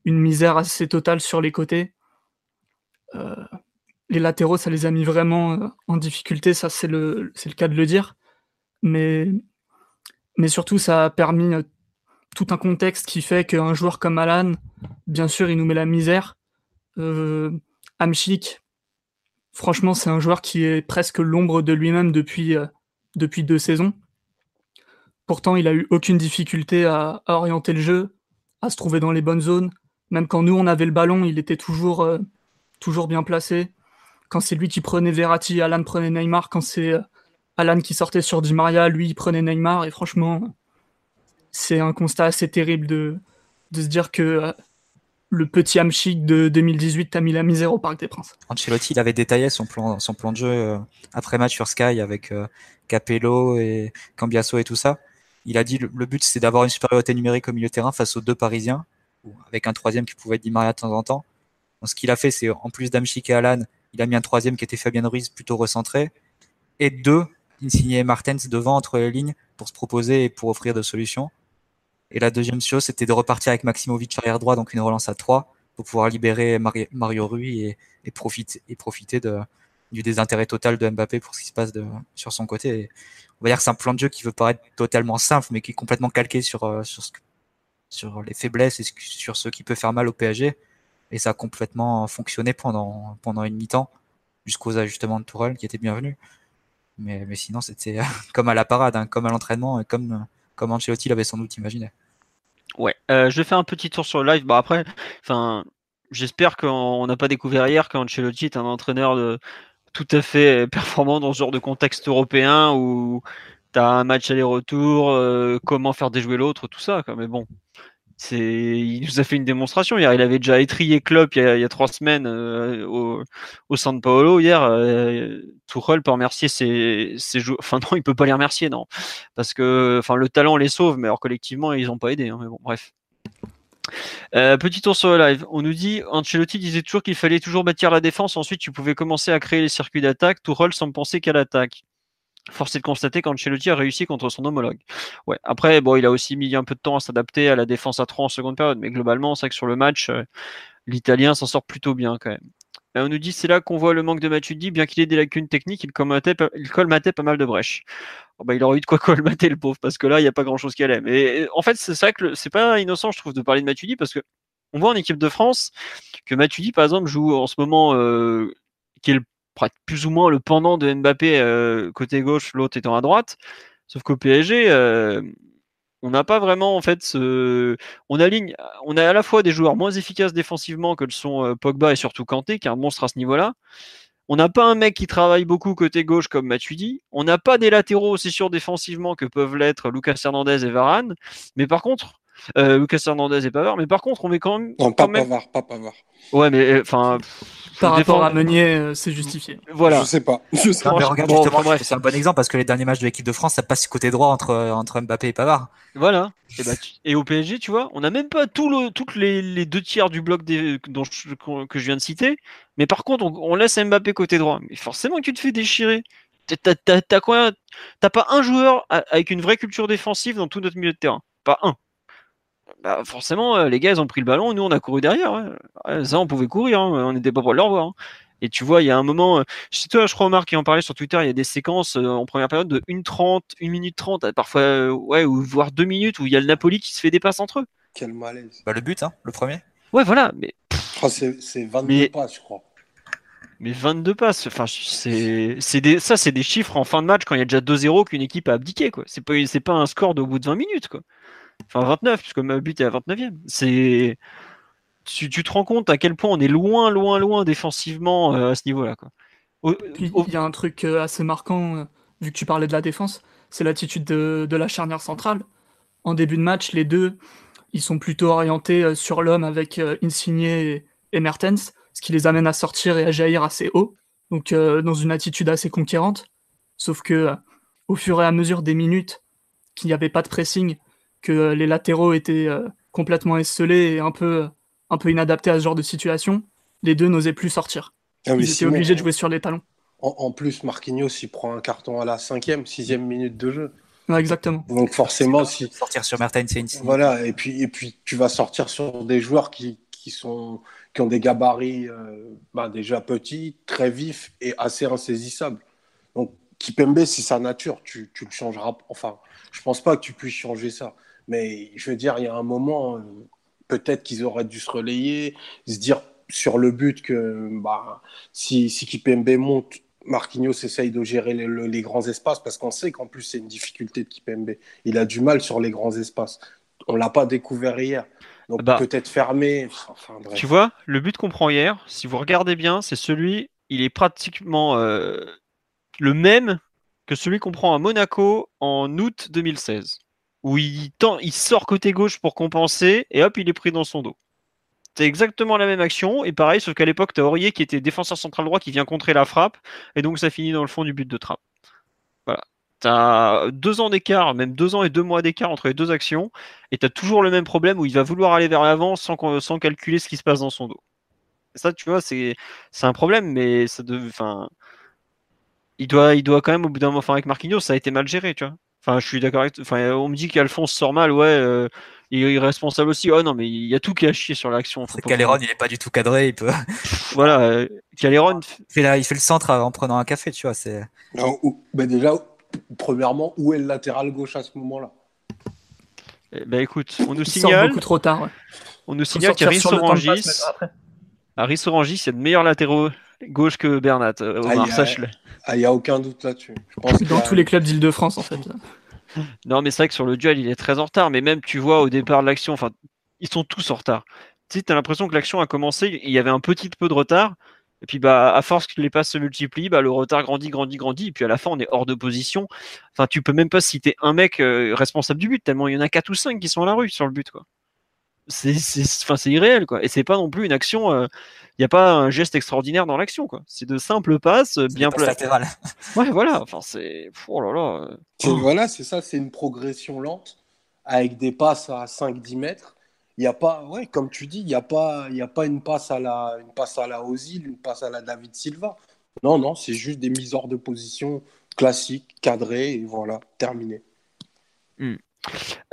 une misère assez totale sur les côtés. les latéraux, ça les a mis vraiment en difficulté, ça c'est le, cas de le dire. Mais, surtout, ça a permis tout un contexte qui fait qu'un joueur comme Alan, bien sûr, il nous met la misère. Euh, franchement, c'est un joueur qui est presque l'ombre de lui-même depuis, euh, deux saisons. Pourtant, il a eu aucune difficulté à, orienter le jeu, à se trouver dans les bonnes zones. Même quand nous, on avait le ballon, il était toujours, euh, bien placé. Quand c'est lui qui prenait Verratti, Alan prenait Neymar. Quand c'est euh, Alan qui sortait sur Di Maria, lui, il prenait Neymar. Et franchement, c'est un constat assez terrible de, de se dire que le petit Hamchik de 2018 a mis la misère au Parc des Princes. Ancelotti, il avait détaillé son plan, son plan de jeu euh, après match sur Sky avec euh, Capello et Cambiasso et tout ça. Il a dit le, but c'est d'avoir une supériorité numérique au milieu terrain face aux deux Parisiens, avec un troisième qui pouvait être Di Maria de temps en temps. Ce qu'il a fait, c'est en plus d'Amchik et Alan, il a mis un troisième qui était Fabien Ruiz plutôt recentré, et deux, Insigne et Martens devant entre les lignes pour se proposer et pour offrir des solutions. Et la deuxième chose, c'était de repartir avec Maximovic arrière droit, donc une relance à 3, pour pouvoir libérer Mario Rui et, profiter, du désintérêt total de Mbappé pour ce qui se passe de, sur son côté. on va dire que c'est un plan de jeu qui veut paraître totalement simple, mais qui est complètement calqué sur, euh, les faiblesses et sur ce qui peut faire mal au PSG. Et ça a complètement fonctionné pendant, une mi-temps, jusqu'aux ajustements de Tourelle qui étaient bienvenus. Mais, sinon, c'était [laughs] comme à la parade, hein, comme à l'entraînement, comme, comme Ancelotti l'avait sans doute imaginé. Ouais, euh, je fais un petit tour sur le live. Bah après, j'espère qu'on n'a pas découvert hier qu'Ancelotti est un entraîneur tout à fait performant dans ce genre de contexte européen où tu un match aller-retour, euh, comment faire déjouer l'autre, tout ça. Mais bon, il nous a fait une démonstration hier. Il avait déjà étrié Klopp il y a, trois semaines euh, au, San Paolo. Hier, euh, Tuchel peut remercier ses, joueurs. Enfin non, il peut pas les remercier, non, parce que enfin le talent les sauve, mais alors collectivement ils ont pas aidé. Hein, mais bon, bref. Euh, petit tour sur le live. On nous dit, Ancelotti disait toujours qu'il fallait toujours bâtir la défense. Ensuite, tu pouvais commencer à créer les circuits d'attaque. Tuchel sans penser qu'à l'attaque. Force est de constater qu'Ancelotti a réussi contre son homologue. Ouais. Après, bon, il a aussi mis un peu de temps à s'adapter à la défense à 3 en seconde période, mais globalement, c'est que sur le match, euh, l'Italien s'en sort plutôt bien quand même. Et on nous dit c'est là qu'on voit le manque de Matuidi, bien qu'il ait des lacunes techniques, il colmatait, il pas mal de brèches. Oh, bah, il aurait eu de quoi [laughs] colmater le pauvre, parce que là, il n'y a pas grand chose qui allait. Mais en fait, c'est ça que c'est pas innocent, je trouve, de parler de Matuidi, parce que on voit en équipe de France que Matuidi, par exemple, joue en ce moment, euh, qui est le plus ou moins le pendant de Mbappé euh, côté gauche, l'autre étant à droite. Sauf qu'au PSG, euh, on n'a pas vraiment en fait on aligne, on a à la fois des joueurs moins efficaces défensivement que le sont euh, Pogba et surtout Kanté, qui est un monstre à ce niveau-là. On n'a pas un mec qui travaille beaucoup côté gauche comme Matuidi. On n'a pas des latéraux aussi sûrs défensivement que peuvent l'être Lucas Hernandez et Varane. Mais par contre, euh, Lucas Hernandez et Pavard. Mais par contre, on met quand même. Non, pas même... Pavard, pas Pavard. Ouais, mais enfin. Par rapport à Meunier, euh, c'est justifié. Voilà. Je sais pas. [laughs] Je sais Non, pas. mais regarde, Bon, justement, enfin, bref. c'est un bon exemple parce que les derniers matchs de l'équipe de France, ça passe côté droit entre, entre Mbappé et Pavard. Voilà. Et, bah, tu- et au PSG, tu vois, on n'a même pas tout le, toutes les, les deux tiers du bloc des, dont je- que je viens de citer. Mais par contre, on, on laisse Mbappé côté droit. Mais forcément que tu te fais déchirer. T'as- pas un joueur a- avec une vraie culture défensive dans tout notre milieu de terrain. Pas un. Bah, forcément, euh, les gars, ils ont pris le ballon. Nous, on a couru derrière. ouais. Ouais, ça, on pouvait courir. hein, On n'était pas pour le revoir. hein. Et tu vois, il y a un moment, euh, c'est toi, je crois, Omar, qui en parlait sur Twitter, il y a des séquences euh, en première période de 1,30, 1 minute 30, euh, parfois, ouais, ou voire 2 minutes, où il y a le Napoli qui se fait des passes entre eux. Quel malaise. Bah, le but, hein, le premier. Ouais, voilà, mais, Oh, c'est c'est 22 Mais- passes, je crois. mais 22 passes, enfin, c'est, c'est des, ça, c'est des chiffres en fin de match quand il y a déjà 2-0 qu'une équipe a abdiqué, quoi. C'est pas, c'est pas un score de au bout de 20 minutes, quoi. Enfin, 29, puisque le but est à 29e. C'est, tu, tu te rends compte à quel point on est loin, loin, loin défensivement euh, à ce niveau-là. Au- il y a un truc euh, assez marquant, euh, vu que tu parlais de la défense, c'est l'attitude de, de la charnière centrale. En début de match, les deux, ils sont plutôt orientés euh, sur l'homme avec Insigne et, et Mertens, ce qui les amène à sortir et à jaillir assez haut, donc dans une attitude assez conquérante. Sauf que au fur et à mesure des minutes, qu'il n'y avait pas de pressing, que les latéraux étaient euh, complètement esselés et un peu, un peu inadaptés à ce genre de situation, les deux n'osaient plus sortir. Ah, Ils étaient Simon, obligés de jouer sur les talons. En, en plus, Marquinhos, il prend un carton à la cinquième, sixième minute de jeu. Ouais, exactement. Donc forcément, si Sortir sur Mertens et Insigne. voilà, et puis et puis tu vas sortir sur des joueurs qui, qui sont qui ont des gabarits euh, bah, déjà petits, très vifs et assez insaisissables. Donc Kipembe, c'est sa nature. Tu tu le changeras. Enfin, je pense pas que tu puisses changer ça. Mais je veux dire, il y a un moment, euh, peut-être qu'ils auraient dû se relayer, se dire sur le but que bah, si, si Kipembe monte, Marquinhos essaye de gérer les, le- les grands espaces parce qu'on sait qu'en plus c'est une difficulté de Kipembe. Il a du mal sur les grands espaces. On l'a pas découvert hier. Donc Bah. peut-être fermé. Enfin bref. Tu vois, le but qu'on prend hier, si vous regardez bien, c'est celui, il est pratiquement euh, le même que celui qu'on prend à Monaco en août 2016, où il, sort côté gauche pour compenser et hop, il est pris dans son dos. C'est exactement la même action, et pareil, sauf qu'à l'époque, tu as Aurier qui était défenseur central droit qui vient contrer la frappe, et donc ça finit dans le fond du but de trappe. Voilà. Tu deux ans d'écart, même deux ans et deux mois d'écart entre les deux actions, et tu toujours le même problème où il va vouloir aller vers l'avant sans, calculer ce qui se passe dans son dos. Ça, tu vois, c'est un problème, mais ça dev- enfin, il il doit quand même, au bout d'un moment, enfin, avec Marquinhos, ça a été mal géré, tu vois. Enfin, je suis d'accord avec Enfin, on me dit qu'Alphonse sort mal, ouais, euh, il est responsable aussi. Oh non, mais il y a tout qui a chier sur l'action. C'est Caléron, il est pas du tout cadré. Il peut. Voilà, euh, Caléron, Il fait, la- il fait le centre en prenant un café, tu vois. C'est. Ben déjà, premièrement, où est le latéral gauche à ce moment-là? Eh ben écoute, on nous sortent signale, beaucoup trop tard. ouais. on nous signale à Rissorangis, il y a de meilleurs latéraux gauche que Bernat. euh, Omar, il sache-le. Ah, il n'y a aucun doute là-dessus. Dans a- tous les clubs d'Île-de-France, en fait. [laughs] Non, mais c'est vrai que sur le duel, il est très en retard. Mais même, tu vois, au départ de l'action, enfin, ils sont tous en retard. Tu sais, t'as l'impression que l'action a commencé, il y avait un petit peu de retard. Et puis, bah, à force que les passes se multiplient, bah, le retard grandit, grandit, grandit. Et puis, à la fin, on est hors de position. Enfin, tu peux même pas citer un mec euh, responsable du but, tellement il y en a quatre ou cinq qui sont à la rue sur le but, quoi. C'est, c'est, enfin, c'est irréel, quoi. Et c'est pas non plus une action. euh, n'y a pas un geste extraordinaire dans l'action, quoi. C'est de simples passes, bien passe pla- latéral. [laughs] Ouais, voilà. Enfin, c'est. Oh là là. euh. C'est- Voilà, c'est ça, c'est une progression lente avec des passes à 5-10 mètres. Il n'y a pas, ouais, comme tu dis, il n'y a, pas- il y a pas une passe à la, une passe à la Ozil, une passe à la David Silva. Non, non, c'est juste des mises hors de position classiques, cadrées, et voilà, terminé.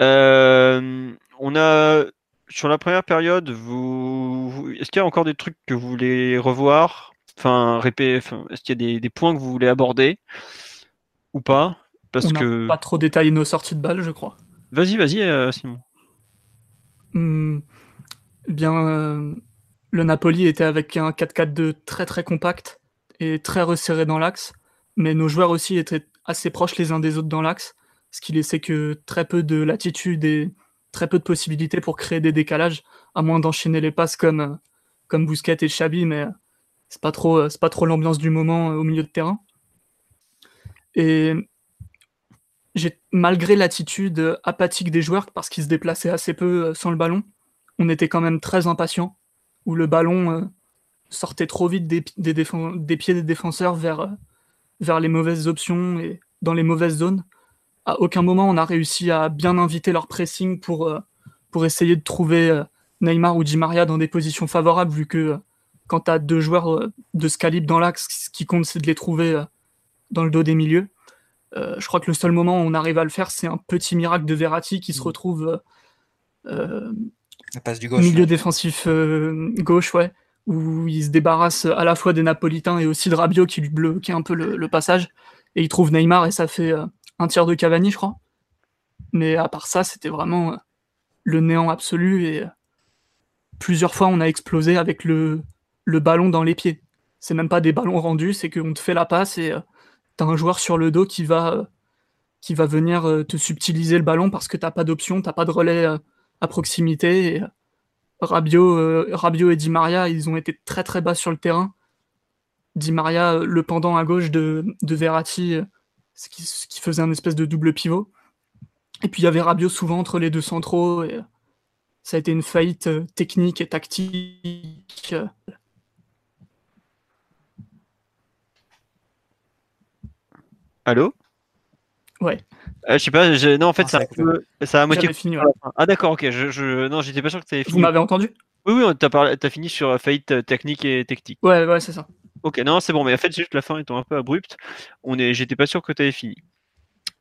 Euh, on a sur la première période, vous, vous- est-ce qu'il y a encore des trucs que vous voulez revoir? Enfin, répé- enfin, est-ce qu'il y a des, des points que vous voulez aborder? Ou pas? Parce On que pas trop détaillé nos sorties de balles, je crois. vas-y, vas-y, euh, Simon. Hmm, bien, euh, le Napoli était avec un 4-4-2 très très compact et très resserré dans l'axe, mais nos joueurs aussi étaient assez proches les uns des autres dans l'axe, ce qui laissait que très peu de latitude et très peu de possibilités pour créer des décalages, à moins d'enchaîner les passes comme, euh, comme Bousquet et Chabi, mais euh, c'est pas trop, euh, pas trop l'ambiance du moment au milieu de terrain. Et malgré l'attitude apathique des joueurs, parce qu'ils se déplaçaient assez peu sans le ballon, on était quand même très impatient, où le ballon sortait trop vite des, pieds des défenseurs vers les mauvaises options et dans les mauvaises zones. À aucun moment on a réussi à bien inviter leur pressing pour, pour essayer de trouver Neymar ou Di Maria dans des positions favorables, vu que quand tu as deux joueurs de ce calibre dans l'axe, ce qui compte c'est de les trouver dans le dos des milieux. Euh, je crois que le seul moment où on arrive à le faire, c'est un petit miracle de Verratti qui se mm. retrouve euh, passe du gauche, milieu défensif euh, gauche, ouais, où il se débarrasse à la fois des Napolitains et aussi de Rabiot qui lui bloquait un peu le, passage. Et il trouve Neymar et ça fait un tiers de Cavani, je crois. Mais à part ça, c'était vraiment le néant absolu et plusieurs fois on a explosé avec le, ballon dans les pieds. C'est même pas des ballons rendus, c'est qu'on te fait la passe et un joueur sur le dos qui va, euh, qui va venir euh, te subtiliser le ballon parce que t'as pas d'option, t'as pas de relais euh, à proximité. Rabiot et Di Maria, ils ont été très très bas sur le terrain. Di Maria, le pendant à gauche de, de Verratti, ce qui, qui, faisait un espèce de double pivot. Et puis il y avait Rabiot souvent entre les deux centraux. Et ça a été une faillite technique et tactique Allô? Ouais. Euh, je sais pas, non, en fait, ça, a ça a moitié. Fini, Ah, d'accord, ok. Je, je... Non, j'étais pas sûr que tu avais fini. Vous m'avez entendu? Oui, oui, t'as parlé... as fini sur euh, faillite euh, technique et technique. Ouais, ouais, c'est ça. Ok, non, c'est bon, mais en fait, juste la fin étant un peu abrupte, on est... j'étais pas sûr que tu avais fini.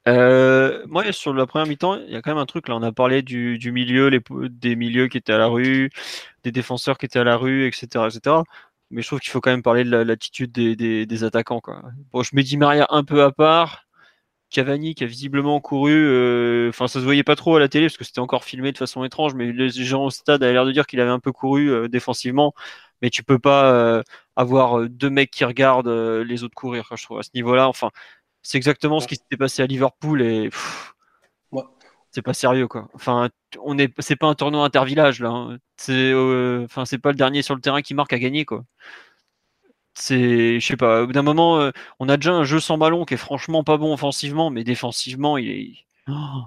Euh, moi, sur la première mi-temps, il y a quand même un truc là. On a parlé du, milieu, des milieux qui étaient à la rue, des défenseurs qui étaient à la rue, etc., etc mais je trouve qu'il faut quand même parler de l'attitude des, des, attaquants. Quoi. Bon, je mets Di Maria un peu à part. Cavani qui a visiblement couru, euh, enfin ça se voyait pas trop à la télé parce que c'était encore filmé de façon étrange, mais les gens au stade avaient l'air de dire qu'il avait un peu couru euh, défensivement, mais tu peux pas euh, avoir deux mecs qui regardent les autres courir, je trouve à ce niveau-là. Enfin, c'est exactement ce qui s'était passé à Liverpool et c'est pas sérieux quoi. Enfin, on est, c'est pas un tournoi intervillage là. Hein. C'est, euh, enfin, c'est pas le dernier sur le terrain qui marque à gagner quoi. C'est, je sais pas. D'un moment, euh, on a déjà un jeu sans ballon qui est franchement pas bon offensivement, mais défensivement, il est. Oh.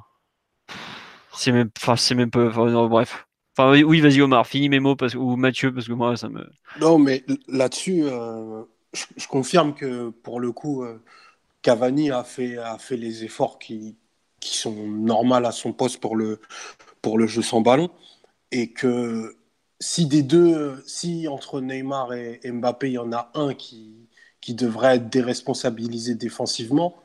c'est même, enfin, c'est même pas. bref. Oui, vas-y Omar, finis mes mots parce, ou Mathieu parce que moi ça me. Non, mais là-dessus, euh, je, confirme que pour le coup, Cavani a fait, a fait les efforts qui, qui sont normales à son poste pour le, pour le jeu sans ballon. Et que si des deux, si entre Neymar et Mbappé, il y en a un qui, qui devrait être déresponsabilisé défensivement,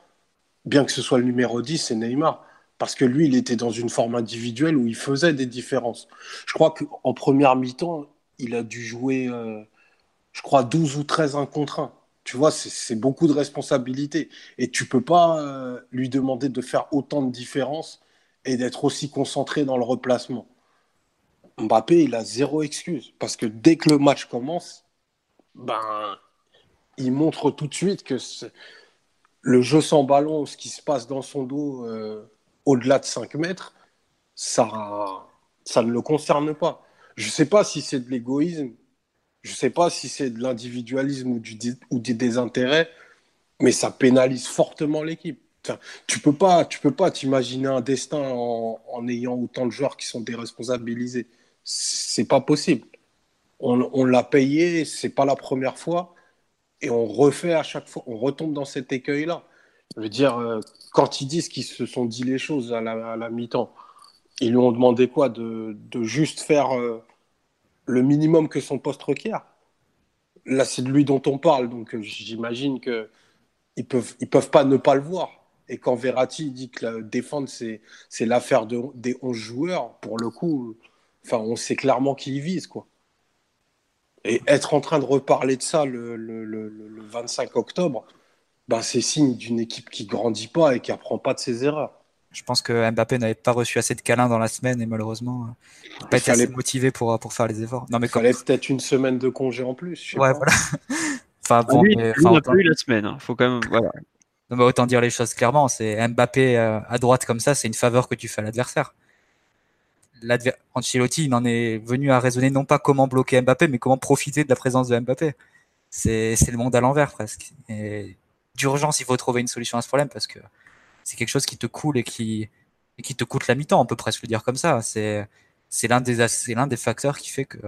bien que ce soit le numéro 10, c'est Neymar. Parce que lui, il était dans une forme individuelle où il faisait des différences. Je crois qu'en première mi-temps, il a dû jouer, euh, je crois, 12 ou 13 1 contre 1 tu vois, c'est beaucoup de responsabilités. Et tu peux pas euh, lui demander de faire autant de différences et d'être aussi concentré dans le replacement. Mbappé, il a zéro excuse. Parce que dès que le match commence, ben, il montre tout de suite que le jeu sans ballon, ce qui se passe dans son dos euh, au-delà de 5 mètres, ça, ça ne le concerne pas. Je ne sais pas si c'est de l'égoïsme je ne sais pas si c'est de l'individualisme ou du, ou des désintérêts, mais ça pénalise fortement l'équipe. tu peux pas, tu peux pas t'imaginer un destin en, ayant autant de joueurs qui sont déresponsabilisés. C'est pas possible. On, l'a payé, c'est pas la première fois, et on refait à chaque fois, on retombe dans cet écueil-là. Je veux dire, euh, quand ils disent qu'ils se sont dit les choses à la, mi-temps, ils lui ont demandé quoi de, juste faire euh, le minimum que son poste requiert? Là, c'est de lui dont on parle, donc euh, j'imagine qu'ils ne peuvent, ils peuvent pas ne pas le voir. Et quand Verratti dit que la défendre, c'est, c'est l'affaire de, des 11 joueurs, pour le coup, enfin, on sait clairement qui y vise. Quoi. Et être en train de reparler de ça le, le, le 25 octobre, ben, c'est signe d'une équipe qui grandit pas et qui apprend pas de ses erreurs. Je pense que Mbappé n'avait pas reçu assez de câlins dans la semaine et malheureusement, il n'a pas été assez motivé pour, pour faire les efforts. Non, mais il fallait peut-être une semaine de congé en plus. ouais, voilà. [laughs] enfin, bon, lui, mais, enfin, autant... eu la semaine. Hein. Faut quand même, voilà. Non, mais autant dire les choses clairement. C'est Mbappé euh, à droite comme ça, c'est une faveur que tu fais à l'adversaire. Ancelotti, il en est venu à raisonner non pas comment bloquer Mbappé, mais comment profiter de la présence de Mbappé. C'est le monde à l'envers presque. Et d'urgence, il faut trouver une solution à ce problème parce que c'est quelque chose qui te coule et qui, et qui te coûte la mi-temps, on peut presque le dire comme ça. C'est, c'est l'un des, c'est l'un des facteurs qui fait que,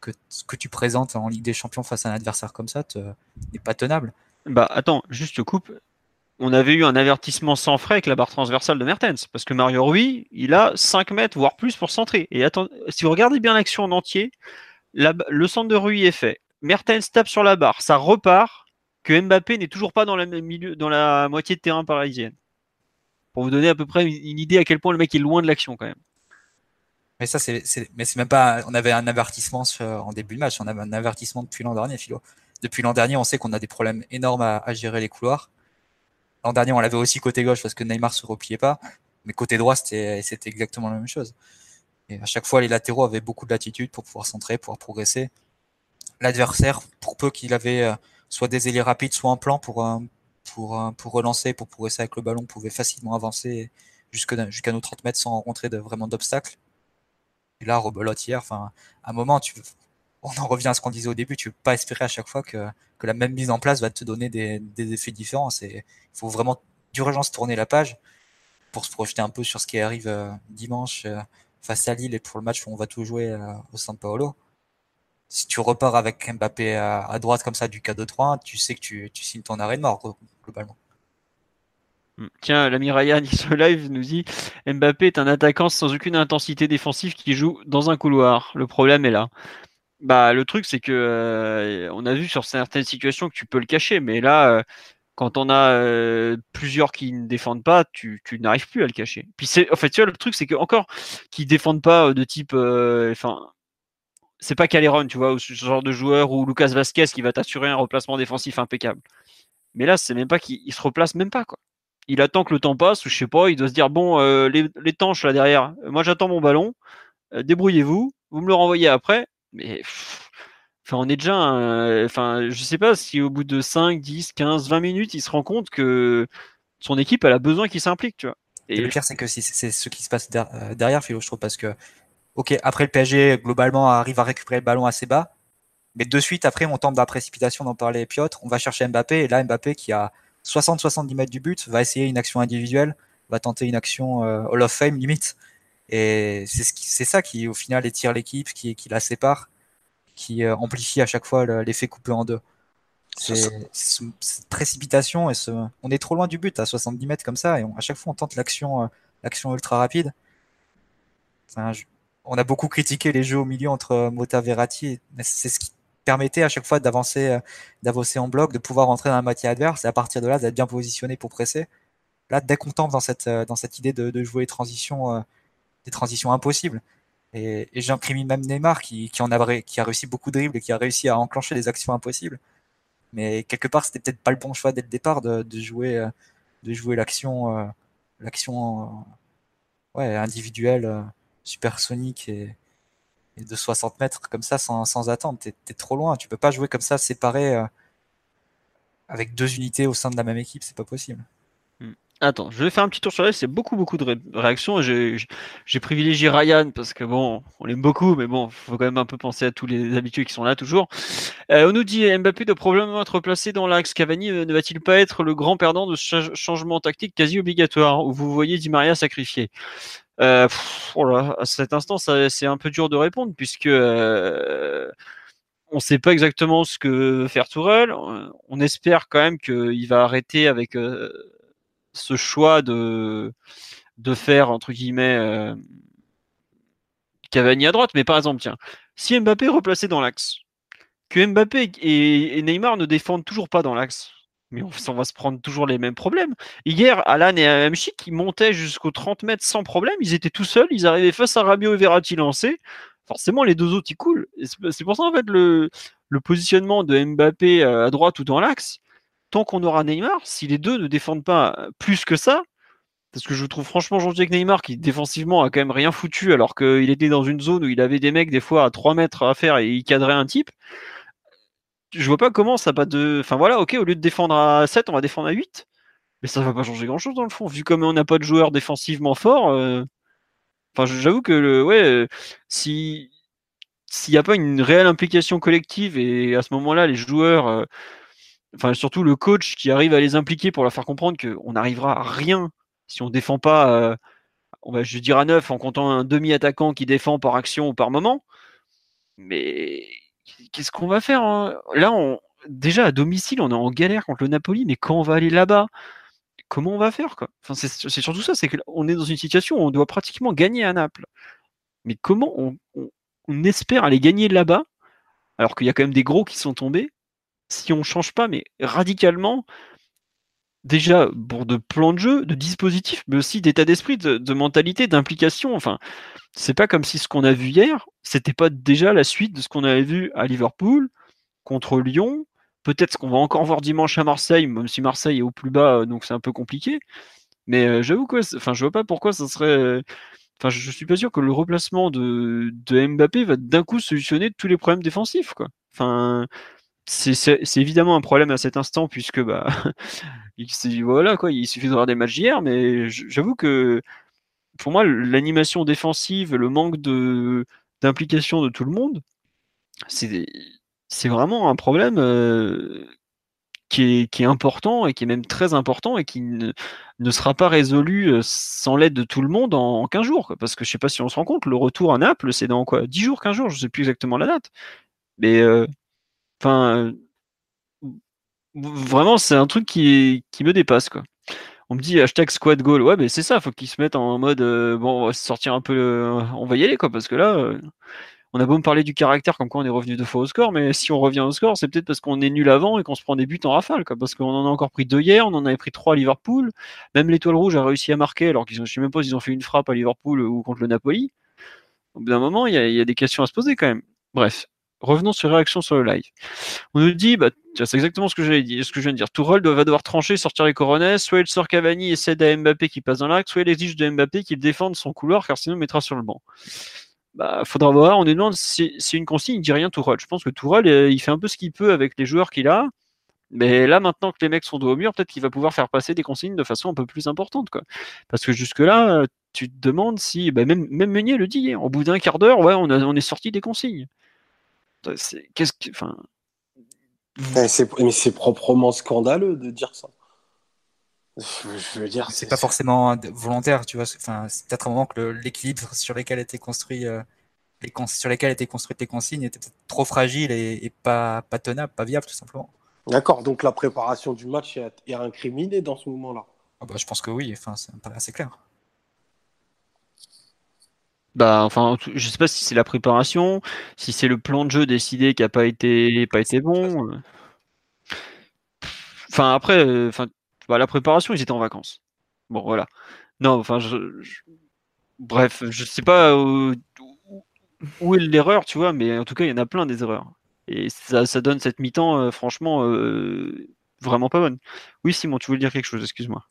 que ce que tu présentes en Ligue des Champions face à un adversaire comme ça n'est pas tenable. Bah attends, juste coupe. On avait eu un avertissement sans frais avec la barre transversale de Mertens, parce que Mario Rui, il a 5 mètres, voire plus pour centrer. Et attends, si vous regardez bien l'action en entier, le centre de Rui est fait. Mertens tape sur la barre, ça repart, que Mbappé n'est toujours pas dans la, moitié de terrain parisienne. Pour vous donner à peu près une idée à quel point le mec est loin de l'action quand même. Mais ça, c'est, mais c'est même pas. On avait un avertissement en début de match. On avait un avertissement depuis l'an dernier, Philo. Depuis l'an dernier, on sait qu'on a des problèmes énormes à, gérer les couloirs. L'an dernier, on l'avait aussi côté gauche parce que Neymar se repliait pas. Mais côté droit, c'était, c'était exactement la même chose. Et à chaque fois, les latéraux avaient beaucoup de latitude pour pouvoir centrer, pouvoir progresser. L'adversaire, pour peu qu'il avait euh, soit des ailiers rapides, soit en plan pour, pour, pour relancer, pour progresser avec le ballon, pouvait facilement avancer jusqu'à nos 30 mètres sans rencontrer vraiment d'obstacles. Et là, rebelote hier, enfin, à un moment, tu, on en revient à ce qu'on disait au début, tu peux pas espérer à chaque fois que, que la même mise en place va te donner des, des effets différents. Il faut vraiment d'urgence tourner la page pour se projeter un peu sur ce qui arrive euh, dimanche euh, face à Lille et pour le match où on va tout jouer euh, au San Paolo si tu repars avec Mbappé à, droite comme ça du K2-3, tu sais que tu, signes ton arrêt de mort globalement. Hmm. Tiens, l'ami Ryan [laughs] ce live nous dit Mbappé est un attaquant sans aucune intensité défensive qui joue dans un couloir. Le problème est là. Bah, le truc, c'est que euh, on a vu sur certaines situations que tu peux le cacher, mais là, euh, quand on a euh, plusieurs qui ne défendent pas, tu, tu n'arrives plus à le cacher. Puis c'est, en fait, tu vois, le truc, c'est que encore qui défendent pas de type, enfin, c'est pas Caléron, tu vois, ou ce genre de joueur ou Lucas Vasquez qui va t'assurer un replacement défensif impeccable. Mais là, c'est même pas qu'il se replace même pas quoi. Il attend que le temps passe ou je sais pas, il doit se dire bon, euh, les, tanches là derrière, moi j'attends mon ballon, euh, débrouillez-vous, vous me le renvoyez après. Mais enfin, on est déjà, enfin, je sais pas si au bout de 5, 10, 15, 20 minutes, il se rend compte que son équipe elle a besoin qu'il s'implique, tu vois. Et, le pire, c'est que c'est ce qui se passe euh, derrière, Philo, je trouve, parce que ok, après le PSG, globalement, arrive à récupérer le ballon assez bas. Mais de suite, après, on tombe dans la précipitation d'en parler Piotr. On va chercher Mbappé. Et là, Mbappé, qui a 60-70 mètres du but, va essayer une action individuelle, va tenter une action euh, Hall of Fame, limite. Et c'est ce ça qui, au final, étire l'équipe, qui, qui la sépare, qui euh, amplifie à chaque fois l'effet coupé en deux. C'est cette précipitation et ce, on est trop loin du but à 70 mètres comme ça et à chaque fois on tente l'action, euh, l'action ultra rapide. On a beaucoup critiqué les jeux au milieu entre Mota Verratti, mais c'est ce qui permettait à chaque fois d'avancer, euh, d'avancer en bloc, de pouvoir rentrer dans la moitié adverse et à partir de là d'être bien positionné pour presser. Là, dès qu'on tombe dans cette, euh, dans cette idée de, jouer transitions, euh, des transitions impossibles, et, et même Neymar qui, qui, en a, qui a réussi beaucoup de dribbles et qui a réussi à enclencher des actions impossibles. Mais quelque part, c'était peut-être pas le bon choix dès le départ de, de jouer, de jouer l'action, l'action, individuelle supersonique et, et de 60 mètres comme ça sans, sans attendre. T'es es trop loin. Tu peux pas jouer comme ça séparé euh, avec deux unités au sein de la même équipe. C'est pas possible. Attends, je vais faire un petit tour sur la c'est beaucoup beaucoup de réactions. J'ai privilégié Ryan parce que bon, on l'aime beaucoup, mais bon, faut quand même un peu penser à tous les habitués qui sont là toujours. Euh, on nous dit Mbappé doit probablement être placé dans l'axe. Cavani ne va-t-il pas être le grand perdant de ce changement tactique quasi obligatoire où vous voyez Di Maria sacrifié euh, oh À cet instant, c'est un peu dur de répondre puisque euh, on ne sait pas exactement ce que veut faire Tourelle. On espère quand même qu'il va arrêter avec euh, ce choix de, de faire, entre guillemets, euh, Cavani à droite. Mais par exemple, tiens, si Mbappé est replacé dans l'axe, que Mbappé et, Neymar ne défendent toujours pas dans l'axe, mais on, va se prendre toujours les mêmes problèmes. Hier, Alan et Amchik, qui montaient jusqu'aux 30 mètres sans problème, ils étaient tout seuls, ils arrivaient face à Rabiot et Verratti lancés. Forcément, les deux autres, ils coulent. C'est pour ça, en fait, le, positionnement de Mbappé euh, à droite ou dans l'axe, tant qu'on aura Neymar, si les deux ne défendent pas plus que ça, parce que je trouve franchement gentil avec Neymar qui défensivement a quand même rien foutu alors qu'il était dans une zone où il avait des mecs des fois à 3 mètres à faire et il cadrait un type. Je vois pas comment ça pas de. Enfin voilà, ok, au lieu de défendre à 7, on va défendre à 8. Mais ça va pas changer grand chose dans le fond. Vu comme on n'a pas de joueur défensivement fort. Euh, enfin, j'avoue que le. Ouais, euh, si. S'il n'y a pas une réelle implication collective et à ce moment-là, les joueurs. Euh, enfin surtout le coach qui arrive à les impliquer pour leur faire comprendre qu'on n'arrivera à rien si on défend pas, on va je dire à neuf en comptant un demi-attaquant qui défend par action ou par moment. Mais qu'est-ce qu'on va faire hein? Là, déjà à domicile, on est en galère contre le Napoli, mais quand on va aller là-bas, comment on va faire c'est, surtout ça, c'est qu'on est dans une situation où on doit pratiquement gagner à Naples. Mais comment on, on espère aller gagner là-bas alors qu'il y a quand même des gros qui sont tombés? Si on change pas, mais radicalement, déjà pour de plans de jeu, de dispositifs, mais aussi d'état d'esprit, de, mentalité, d'implication. Enfin, c'est pas comme si ce qu'on a vu hier, c'était pas déjà la suite de ce qu'on avait vu à Liverpool, contre Lyon, peut-être ce qu'on va encore voir dimanche à Marseille, même si Marseille est au plus bas, donc c'est un peu compliqué. Mais euh, j'avoue que, enfin, je vois pas pourquoi ça serait. Enfin, je, suis pas sûr que le replacement de, Mbappé va d'un coup solutionner tous les problèmes défensifs, quoi. Enfin, c'est évidemment un problème à cet instant puisque bah il, voilà quoi, il suffit de voir des matchs hier, mais j'avoue que pour moi l'animation défensive, le manque de d'implication de tout le monde, c'est c'est vraiment un problème euh, qui, est, qui, est, important et qui est même très important et qui ne, ne sera pas résolu euh, sans l'aide de tout le monde en, 15 jours. Parce que je sais pas si on se rend compte, le retour à Naples, c'est dans quoi? 10 jours, 15 jours, je sais plus exactement la date. Mais euh, Enfin, vraiment, c'est un truc qui, qui me dépasse, quoi. On me dit hashtag squad goal. Ouais, mais c'est ça, faut qu'ils se mettent en mode euh, bon, on va sortir un peu, euh, on va y aller, quoi, parce que là, euh, on a beau me parler du caractère comme quoi on est revenu deux fois au score, mais si on revient au score, c'est peut-être parce qu'on est nul avant et qu'on se prend des buts en rafale, quoi, parce qu'on en a encore pris deux hier, on en avait pris trois à Liverpool. Même l'Étoile Rouge a réussi à marquer, alors qu'ils je sais même pas s'ils ont fait une frappe à Liverpool ou contre le Napoli. Au bout d'un moment, il y, a des questions à se poser quand même. Bref revenons sur réaction sur le live. On nous dit, bah, c'est exactement ce que ce que je viens de dire. Tourelle va devoir trancher, sortir les coronets, soit il sort Cavani et cède à Mbappé qui passe dans l'axe, soit il exige de Mbappé qu'il défende son couloir, car sinon il mettra sur le banc. Bah, faudra voir. On nous demande si une consigne, il dit rien Tourelle. Je pense que Tourelle, euh, il fait un peu ce qu'il peut avec les joueurs qu'il a. Mais là, maintenant que les mecs sont dos au mur, peut-être qu'il va pouvoir faire passer des consignes de façon un peu plus importante. Parce que jusque-là, tu te demandes si, bah, même, Meunier le dit, hein. au bout d'un quart d'heure, ouais, on est sorti des consignes. Qu'est-ce que. Enfin. Mais c'est proprement scandaleux de dire ça. Je veux dire. C'est pas forcément volontaire, tu vois. Enfin, c'est peut-être un moment que l'équilibre sur lequel étaient construit. Euh, les sur lesquels étaient construites les consignes était peut-être trop fragile et, pas, pas tenable, pas viable tout simplement. D'accord, donc la préparation du match est, est incriminée dans ce moment-là. Ah bah, je pense que oui, enfin, ça me paraît assez clair. Bah, enfin, je sais pas si c'est la préparation, si c'est le plan de jeu décidé qui a pas été, pas été bon. Euh. Enfin, après, euh, enfin, bah, la préparation, ils étaient en vacances. Bon, voilà. Non, enfin, je, bref, je sais pas où, est l'erreur, tu vois, mais en tout cas, il y en a plein des erreurs. Et ça, ça donne cette mi-temps, euh, franchement, vraiment pas bonne. Oui, Simon, tu voulais dire quelque chose, excuse-moi.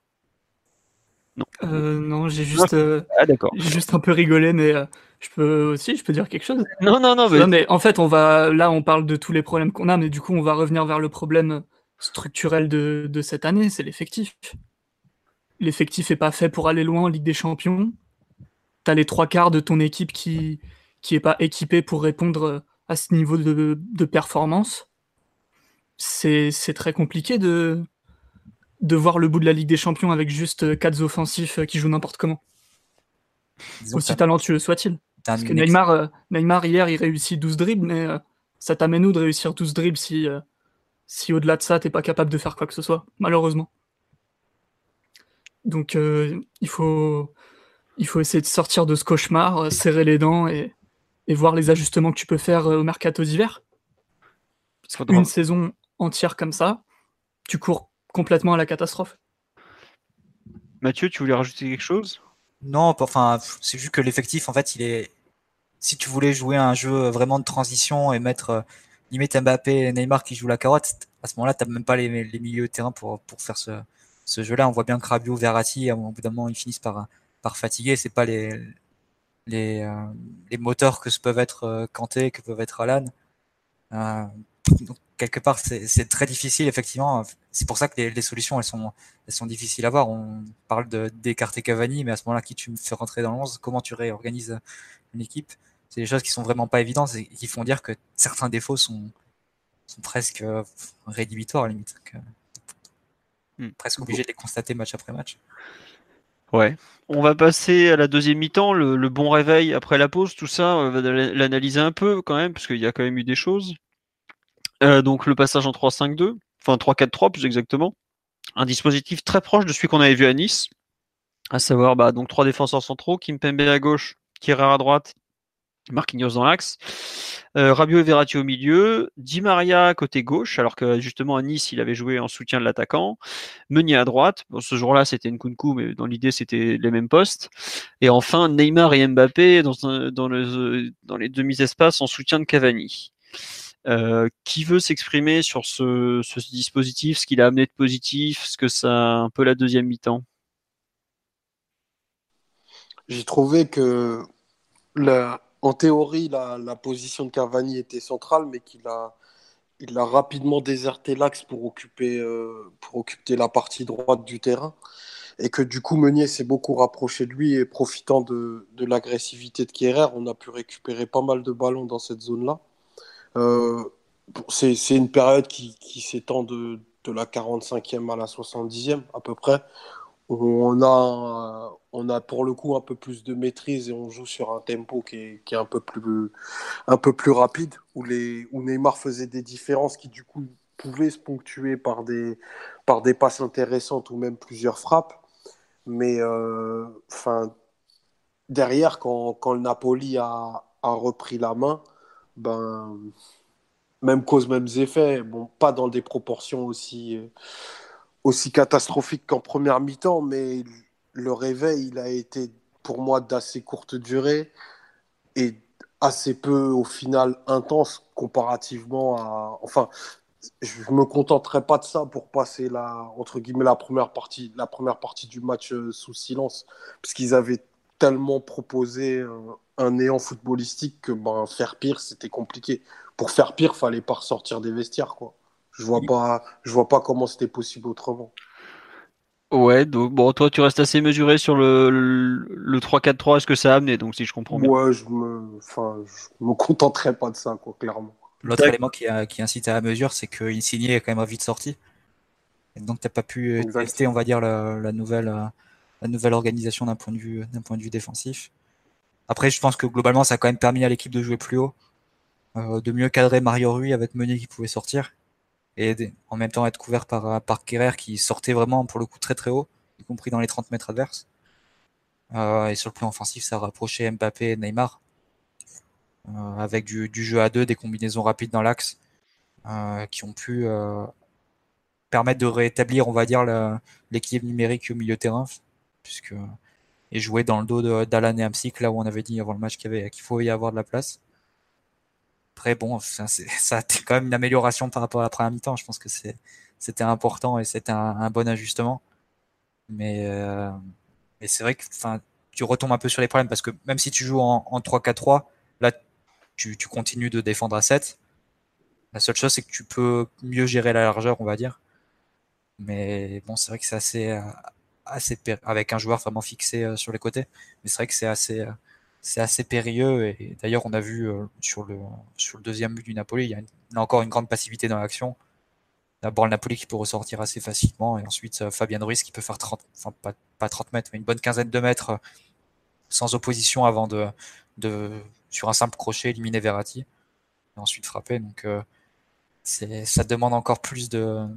Non. Euh, non, j'ai juste, euh, ah, juste un peu rigolé, mais euh, je peux aussi, je peux dire quelque chose? Non, non, non. Mais... mais en fait, on va, là, on parle de tous les problèmes qu'on a, mais du coup, on va revenir vers le problème structurel de, de cette année, c'est l'effectif. L'effectif est pas fait pour aller loin en Ligue des Champions. Tu as les trois quarts de ton équipe qui qui est pas équipée pour répondre à ce niveau de, de performance. C'est très compliqué de, de voir le bout de la Ligue des Champions avec juste euh, quatre offensifs euh, qui jouent n'importe comment. Aussi talentueux soit-il. Parce que Neymar, euh, Neymar, hier, il réussit 12 dribbles, mais ça t'amène où de réussir 12 dribbles si, si au-delà de ça, t'es pas capable de faire quoi que ce soit, malheureusement. Donc il, faut, il faut essayer de sortir de ce cauchemar, serrer les dents et, et, voir les ajustements que tu peux faire au mercato d'hiver. Une saison entière comme ça, tu cours complètement à la catastrophe. Mathieu, tu voulais rajouter quelque chose? Non, enfin, c'est juste que l'effectif, en fait, il est. Si tu voulais jouer un jeu vraiment de transition et mettre euh, limite Mbappé et Neymar qui jouent la carotte, à ce moment-là, tu n'as même pas les, milieux de terrain pour, pour faire ce, ce jeu-là. On voit bien que Rabiot, Verratti, au bout d'un moment, ils finissent par, par fatiguer. C'est pas les, les, euh, les moteurs que ce peuvent être euh, Kanté, que peuvent être Alan. Euh, donc, quelque part, c'est très difficile, effectivement. C'est pour ça que les, solutions, elles sont, elles sont difficiles à voir. On parle d'écarter Cavani, mais à ce moment-là, qui tu me fais rentrer dans l'11 Comment tu réorganises une équipe? C'est des choses qui sont vraiment pas évidentes et qui font dire que certains défauts sont, sont presque rédhibitoires à la limite. Hmm. Presque obligé de les constater match après match. Ouais. On va passer à la deuxième mi-temps, le, bon réveil après la pause, tout ça, on va l'analyser un peu quand même, parce qu'il y a quand même eu des choses. Euh, donc le passage en 3-5-2, enfin 3-4-3 plus exactement. Un dispositif très proche de celui qu'on avait vu à Nice, à savoir bah, donc trois défenseurs centraux, Kim Pembe à gauche, Kierer à droite, Marquinhos dans l'axe, euh, Rabiot et Verratti au milieu, Di Maria côté gauche, alors que justement à Nice il avait joué en soutien de l'attaquant, Meunier à droite, bon, ce jour-là c'était Nkunku mais dans l'idée c'était les mêmes postes, et enfin Neymar et Mbappé dans, dans, le, dans les demi-espaces en soutien de Cavani. Euh, qui veut s'exprimer sur ce, dispositif, ce qu'il a amené de positif, ce que ça un peu la deuxième mi-temps? J'ai trouvé que en théorie, la, position de Cavani était centrale, mais qu'il a, rapidement déserté l'axe pour occuper, euh, pour occuper la partie droite du terrain. Et que du coup, Meunier s'est beaucoup rapproché de lui et profitant de, de l'agressivité de Kierer, on a pu récupérer pas mal de ballons dans cette zone-là. Euh, c'est une période qui, s'étend de, la 45e à la 70e à peu près, on a, on a pour le coup un peu plus de maîtrise et on joue sur un tempo qui est, un, peu plus, rapide, où, les, où Neymar faisait des différences qui du coup pouvaient se ponctuer par des, par des passes intéressantes ou même plusieurs frappes. Mais euh, derrière, quand, le Napoli a repris la main, ben, même cause, mêmes effets, bon, pas dans des proportions aussi aussi catastrophique qu'en première mi-temps, mais le réveil, il a été pour moi d'assez courte durée et assez peu au final intense comparativement à. Enfin, je me contenterai pas de ça pour passer la entre guillemets la première partie, la première partie du match euh, sous silence, parce qu'ils avaient tellement proposé un, néant footballistique que ben, faire pire c'était compliqué. Pour faire pire, fallait pas ressortir des vestiaires quoi. Je vois pas, je vois pas comment c'était possible autrement. Ouais, donc bon, toi tu restes assez mesuré sur le, le, 3-4-3, est-ce que ça a amené, donc si je comprends bien. Ouais, je me, enfin, je me contenterai pas de ça, quoi, clairement. L'autre élément qui, a, qui incite à la mesure, c'est que Insigné est quand même vite sorti. Et donc t'as pas pu tester, on va dire, la, nouvelle, la nouvelle organisation d'un point de vue, d'un point de vue défensif. Après, je pense que globalement, ça a quand même permis à l'équipe de jouer plus haut, euh, de mieux cadrer Mario Rui avec Meunier qui pouvait sortir et en même temps être couvert par, euh, par Kerrer qui sortait vraiment pour le coup très très haut, y compris dans les 30 mètres adverses. Euh, et sur le plan offensif, ça a rapproché Mbappé et Neymar avec du, jeu à deux, des combinaisons rapides dans l'axe qui ont pu permettre de rétablir, on va dire, l'équilibre numérique au milieu terrain, puisque et jouer dans le dos d'Alan et Amsic, là où on avait dit avant le match qu'il faut y avoir de la place. Après, bon, [laughs] ça, a été quand même une amélioration par rapport à la première mi-temps. Je pense que c'était important et c'était un, bon ajustement. Mais, euh, mais c'est vrai que tu retombes un peu sur les problèmes parce que même si tu joues en, en 3-4-3, là, tu, tu, continues de défendre à 7. La seule chose, c'est que tu peux mieux gérer la largeur, on va dire. Mais bon, c'est vrai que c'est assez, assez avec un joueur vraiment fixé euh, sur les côtés. Mais c'est vrai que c'est assez, c'est assez périlleux. Et d'ailleurs, on a vu euh, sur, le, sur le deuxième but du Napoli, il y a, encore une grande passivité dans l'action. D'abord le Napoli qui peut ressortir assez facilement, et ensuite euh, Fabien Ruiz qui peut faire 30, enfin pas, pas 30 mètres, mais une bonne quinzaine de mètres euh, sans opposition avant de, de sur un simple crochet éliminer Verratti et ensuite frapper. Donc c'est ça demande encore plus de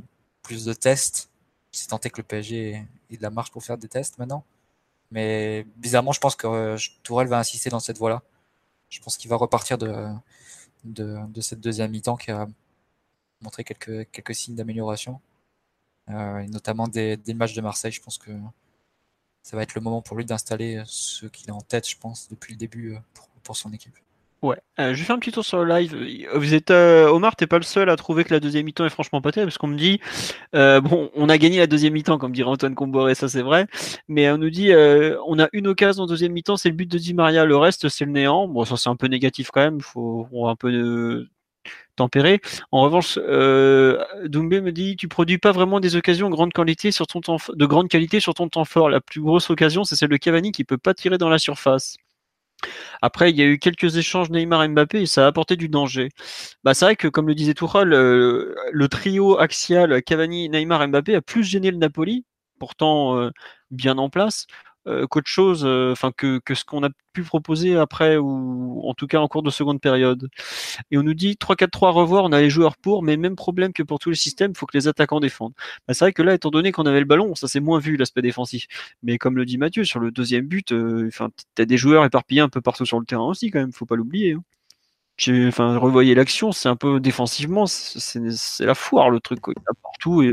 plus de tests. Si tant est que le PSG ait de la marche pour faire des tests maintenant. Mais bizarrement, je pense que euh, Tourelle va insister dans cette voie-là. Je pense qu'il va repartir de, de, de, cette deuxième mi-temps qui a montré quelques, quelques signes d'amélioration, euh, notamment des, des, matchs de Marseille. Je pense que ça va être le moment pour lui d'installer ce qu'il a en tête, je pense, depuis le début euh, pour, pour son équipe. Ouais, euh, je fais un petit tour sur le live. Vous êtes, euh, Omar, t'es pas le seul à trouver que la deuxième mi-temps est franchement pas terrible, parce qu'on me dit, euh, bon, on a gagné la deuxième mi-temps, comme dirait Antoine Comboré, ça c'est vrai, mais on nous dit, euh, on a une occasion en deuxième mi-temps, c'est le but de Di Maria, le reste c'est le néant. Bon, ça c'est un peu négatif quand même, faut, un peu tempérer. En revanche, euh, Doumbé me dit, tu produis pas vraiment des occasions de grande qualité sur ton temps, de grande qualité sur ton temps fort. La plus grosse occasion, c'est celle de Cavani qui peut pas tirer dans la surface. Après, il y a eu quelques échanges Neymar-Mbappé et ça a apporté du danger. Bah, c'est vrai que, comme le disait Tuchel, euh, le trio axial Cavani-Neymar-Mbappé a plus gêné le Napoli, pourtant euh, bien en place, euh, qu'autre chose, euh, enfin que, ce qu'on a pu proposer après ou en tout cas en cours de seconde période. Et on nous dit 3-4-3 revoir, on a les joueurs pour, mais même problème que pour tous les systèmes, il faut que les attaquants défendent. Bah, c'est vrai que là, étant donné qu'on avait le ballon, ça c'est moins vu l'aspect défensif. Mais comme le dit Mathieu, sur le deuxième but, euh, enfin t'as des joueurs éparpillés un peu partout sur le terrain aussi quand même, faut pas l'oublier. Hein. Enfin, revoyez l'action, c'est un peu défensivement, c'est la foire le truc, quoi. partout et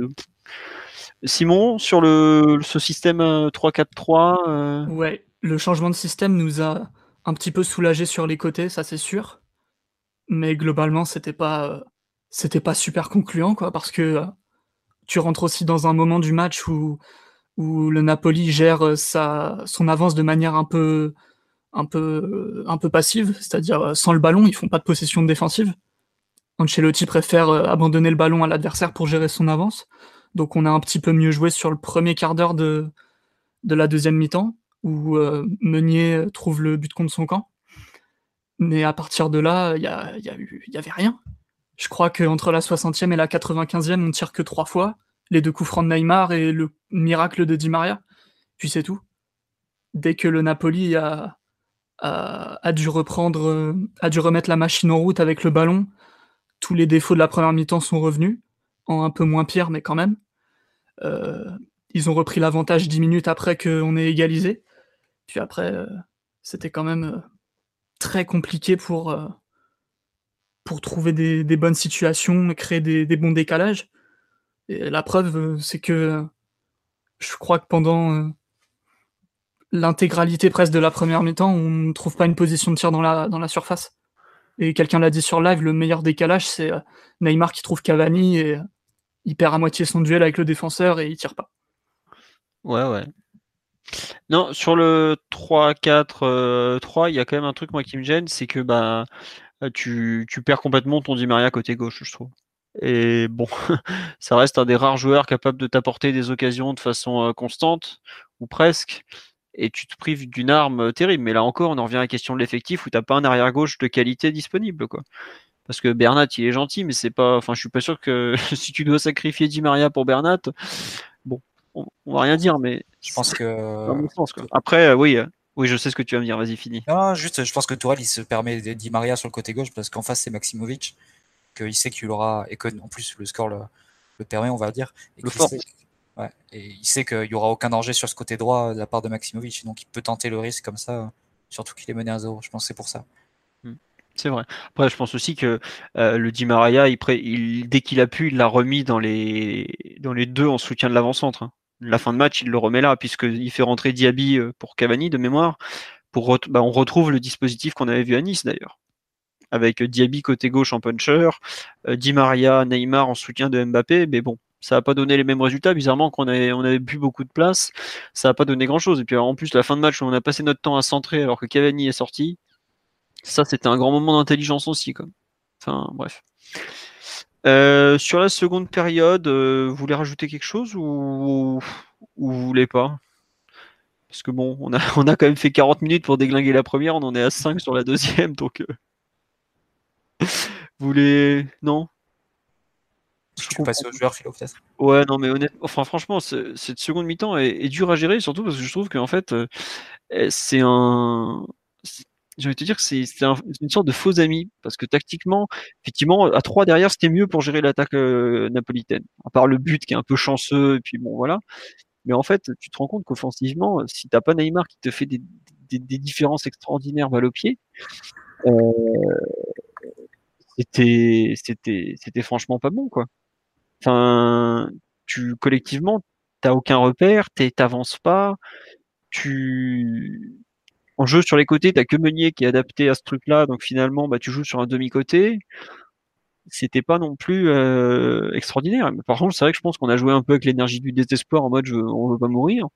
Simon, sur ce système 3-4-3 euh, euh, Ouais, le changement de système nous a un petit peu soulagé sur les côtés, ça c'est sûr. Mais globalement, c'était pas, c'était pas super concluant, quoi, parce que tu rentres aussi dans un moment du match où, où le Napoli gère son avance de manière un peu, un peu, un peu passive, c'est-à-dire sans le ballon, ils font pas de possession défensive. Ancelotti préfère abandonner le ballon à l'adversaire pour gérer son avance. Donc on a un petit peu mieux joué sur le premier quart d'heure de, la deuxième mi-temps, où euh, Meunier trouve le but contre son camp. Mais à partir de là, il n'y y avait rien. Je crois qu'entre la 60e et la 95e, on tire que trois fois. Les deux coups francs de Neymar et le miracle de Di Maria. Puis c'est tout. Dès que le Napoli a, a, a, dû reprendre, a dû remettre la machine en route avec le ballon, tous les défauts de la première mi-temps sont revenus, en un peu moins pire, mais quand même. Euh, ils ont repris l'avantage dix minutes après qu'on ait égalisé. Puis après, euh, c'était quand même euh, très compliqué pour, pour trouver des, bonnes situations, créer des, bons décalages. Et la preuve, c'est que je crois que pendant l'intégralité presque de la première mi-temps, on ne trouve pas une position de tir dans la, dans la surface. Et quelqu'un l'a dit sur live, le meilleur décalage, c'est Neymar qui trouve Cavani et il perd à moitié son duel avec le défenseur et il tire pas. Ouais, ouais. Non, sur le 3-4-3, euh, il y a quand même un truc moi qui me gêne, c'est que bah tu, perds complètement ton Di Maria côté gauche, je trouve. Et bon, [laughs] ça reste un des rares joueurs capables de t'apporter des occasions de façon euh, constante, ou presque, et tu te prives d'une arme euh, terrible. Mais là encore, on en revient à la question de l'effectif où t'as pas un arrière gauche de qualité disponible, parce que Bernat il est gentil, mais c'est pas. Enfin, je suis pas sûr que [laughs] si tu dois sacrifier Di Maria pour Bernat, bon, on, va rien dire, mais je pense que. Après, euh, oui, euh, oui, je sais ce que tu vas me dire. Vas-y, fini. Non, juste, je pense que Tourelle il se permet Di Maria sur le côté gauche parce qu'en face c'est Maximovic, qu'il sait qu'il aura et que en plus le score le, permet, on va dire. Et le fort. ouais, et il sait qu'il y aura aucun danger sur ce côté droit de la part de Maximovic, donc il peut tenter le risque comme ça, surtout qu'il est mené à zéro. Je pense que c'est pour ça. C'est vrai. Après, je pense aussi que euh, le Di Maria, dès qu'il a pu, il l'a remis dans les, dans les deux en soutien de l'avant-centre. Hein. La fin de match, il le remet là, puisqu'il fait rentrer Diaby euh, pour Cavani de mémoire. Pour bah, on retrouve le dispositif qu'on avait vu à Nice d'ailleurs. Avec Diaby côté gauche en puncher, euh, Di Maria, Neymar en soutien de Mbappé, mais bon, ça n'a pas donné les mêmes résultats. Bizarrement, qu'on avait, on avait plus beaucoup de place, ça n'a pas donné grand chose. Et puis en plus, la fin de match, on a passé notre temps à centrer alors que Cavani est sorti, ça, c'était un grand moment d'intelligence aussi. Quoi. Enfin, bref. Euh, sur la seconde période, euh, vous voulez rajouter quelque chose ou, ou vous voulez pas? Parce que bon, on a, [laughs] on a quand même fait 40 minutes pour déglinguer la première, on en est à 5 sur la deuxième, [laughs] donc. Euh, vous voulez. Non? Je tu passes au joueur, Philo, peut-être Ouais, non, mais honnêtement, enfin, franchement, cette seconde mi-temps est, est dure à gérer, surtout parce que je trouve qu'en fait, c'est un je vais te dire que c'est une sorte de faux ami parce que tactiquement, effectivement, à trois derrière, c'était mieux pour gérer l'attaque euh, napolitaine. À part le but qui est un peu chanceux, et puis bon, voilà. Mais en fait, tu te rends compte qu'offensivement, si t'as pas Neymar qui te fait des, des, des différences extraordinaires balle au pied, euh, c'était, c'était, c'était franchement pas bon, quoi. Enfin, tu collectivement, t'as aucun repère, t'avances pas, tu en jeu sur les côtés, t'as que Meunier qui est adapté à ce truc-là, donc finalement, bah, tu joues sur un demi-côté. C'était pas non plus euh, extraordinaire. par contre, c'est vrai que je pense qu'on a joué un peu avec l'énergie du désespoir en mode je, on veut pas mourir.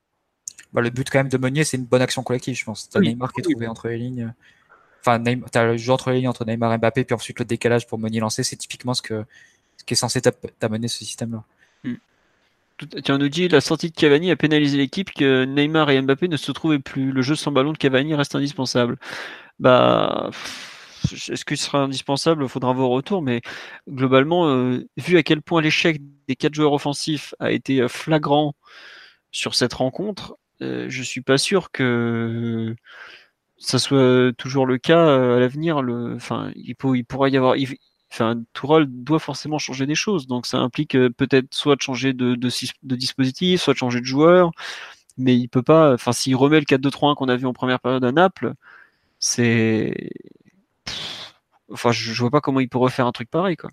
Bah, le but quand même de Meunier, c'est une bonne action collective, je pense. T'as Neymar qui est trouvé entre les lignes. Enfin, t'as le jeu entre les lignes entre Neymar et Mbappé, puis ensuite le décalage pour Meunier lancer, c'est typiquement ce que ce qui est censé t'amener ce système-là. On nous dit la sortie de Cavani a pénalisé l'équipe, que Neymar et Mbappé ne se trouvaient plus. Le jeu sans ballon de Cavani reste indispensable. Bah, est-ce qu'il sera indispensable? Faudra voir au retour, mais globalement, euh, vu à quel point l'échec des quatre joueurs offensifs a été euh, flagrant sur cette rencontre, euh, je suis pas sûr que ça soit toujours le cas à l'avenir. Enfin, il, pourra y avoir. Enfin, Tourelle doit forcément changer des choses, donc ça implique peut-être soit de changer de, de, dispositif, soit de changer de joueur, mais il peut pas. Enfin, s'il remet le 4-2-3-1 qu'on a vu en première période à Naples, c'est Enfin, je, vois pas comment il pourrait faire un truc pareil, quoi.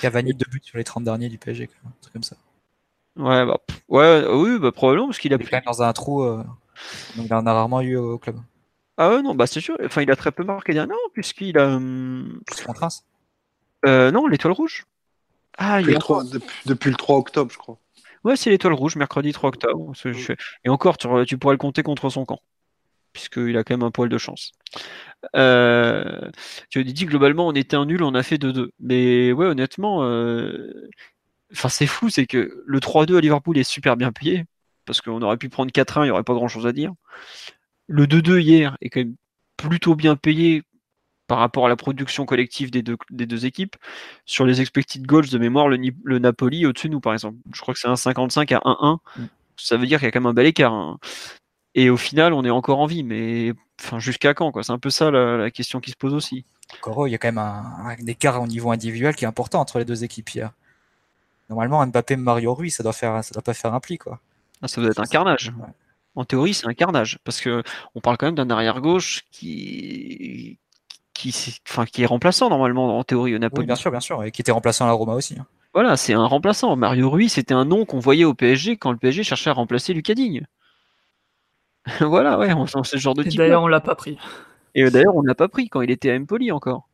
Cavani deux buts sur les 30 derniers du PSG, un truc comme ça. Ouais, bah, ouais, oui, bah, probablement, parce qu'il a. Il est quand même dans un trou, euh, donc il en a rarement eu au club. Ah ouais, non, bah c'est sûr. Enfin, il a très peu marqué dernièrement, puisqu'il a. Hum, contre euh, Non, l'étoile rouge. Ah, depuis, il a... le 3, depuis, le 3 octobre, je crois. Ouais, c'est l'étoile rouge, mercredi 3 octobre. Et encore, tu, tu pourrais le compter contre son camp puisqu'il a quand même un poil de chance. Euh, tu dit globalement on était un nul, on a fait 2-2. Mais ouais, honnêtement, euh, enfin c'est fou, c'est que le 3-2 à Liverpool est super bien payé, parce qu'on aurait pu prendre 4-1, il n'y aurait pas grand chose à dire. Le 2-2 hier est quand même plutôt bien payé par rapport à la production collective des deux, des deux équipes. Sur les expected goals de mémoire, le, le Napoli au-dessus de nous, par exemple. Je crois que c'est un 55 à 1-1. Mm. Ça veut dire qu'il y a quand même un bel écart. Hein. Et au final, on est encore en vie, mais enfin, jusqu'à quand quoi? C'est un peu ça la, question qui se pose aussi. Encore, il y a quand même un, écart au niveau individuel qui est important entre les deux équipes hier. Normalement, Mbappé Mario Rui, ça doit faire, ça doit pas faire un pli quoi. Ah, ça doit être un carnage. En théorie, c'est un carnage parce que on parle quand même d'un arrière gauche qui qui, enfin, qui est remplaçant normalement en théorie au Napoli. Oui, bien sûr, bien sûr, et qui était remplaçant à la Roma aussi. Hein. Voilà, c'est un remplaçant. Mario Rui, c'était un nom qu'on voyait au PSG quand le PSG cherchait à remplacer Lucas Digne. [laughs] voilà, ouais, on, c'est ce genre de type. D'ailleurs, on l'a pas pris. Et d'ailleurs, on l'a pas pris quand il était à Empoli encore.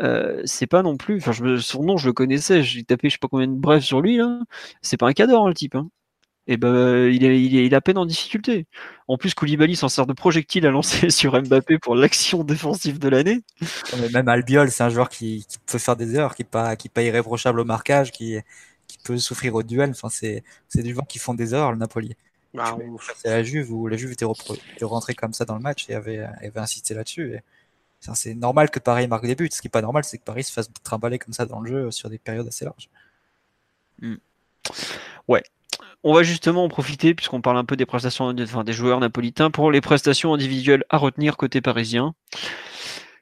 Euh, c'est pas non plus. Enfin, je, son nom, je le connaissais. J'ai tapé, je sais pas combien de brefs sur lui là. C'est pas un cadre le type. Hein. Et ben, il est, il, est, il a peine en difficulté. En plus, Koulibaly s'en sert de projectile à lancer [laughs] sur Mbappé pour l'action défensive de l'année. Même Albiol, c'est un joueur qui, qui, peut faire des erreurs, qui n'est pas, qui pas irréprochable au marquage, qui, qui peut souffrir au duel. Enfin, c'est, c'est des joueurs qui font des erreurs, le Napoli. Bah, c'est la Juve où la Juve était, rentrée comme ça dans le match et avait, avait insisté là-dessus. C'est normal que Paris marque des buts. Ce qui n'est pas normal, c'est que Paris se fasse trimballer comme ça dans le jeu sur des périodes assez larges. Hmm. Ouais. On va justement en profiter, puisqu'on parle un peu des prestations enfin, des joueurs napolitains, pour les prestations individuelles à retenir côté parisien.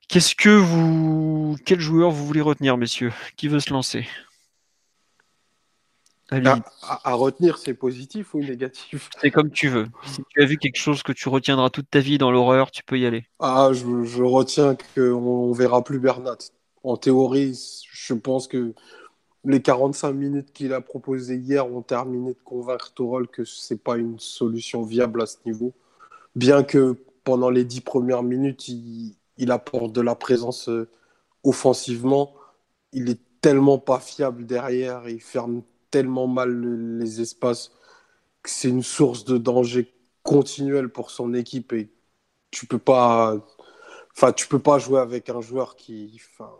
Qu'est-ce que vous. Quel joueur vous voulez retenir, messieurs? Qui veut se lancer? À, retenir, c'est positif ou négatif? C'est comme tu veux. Si tu as vu quelque chose que tu retiendras toute ta vie dans l'horreur, tu peux y aller. Ah, je, retiens qu'on ne verra plus Bernat. En théorie, je pense que les 45 minutes qu'il a proposées hier ont terminé de convaincre Torol que ce n'est pas une solution viable à ce niveau. Bien que pendant les 10 premières minutes, il, apporte de la présence euh, offensivement. Il est tellement pas fiable derrière, il ferme tellement mal les espaces que c'est une source de danger continuel pour son équipe et tu peux peux pas jouer avec un joueur qui enfin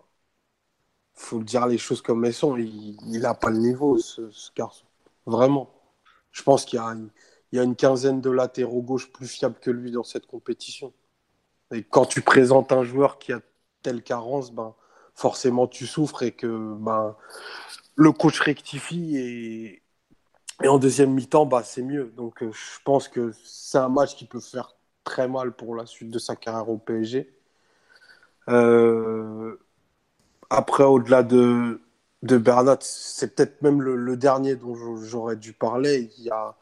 faut dire les choses comme elles sont il, il a pas le niveau ce, garçon vraiment je pense qu'il y a une quinzaine de latéraux gauche plus fiables que lui dans cette compétition et quand tu présentes un joueur qui a telle carence ben forcément tu souffres et que ben le coach rectifie et, en deuxième mi-temps, bah, c'est mieux. Donc euh, je pense que c'est un match qui peut faire très mal pour la suite de sa carrière au PSG. Euh, après, au-delà de, de Bernat, c'est peut-être même le, dernier dont j'aurais dû parler. Il y a,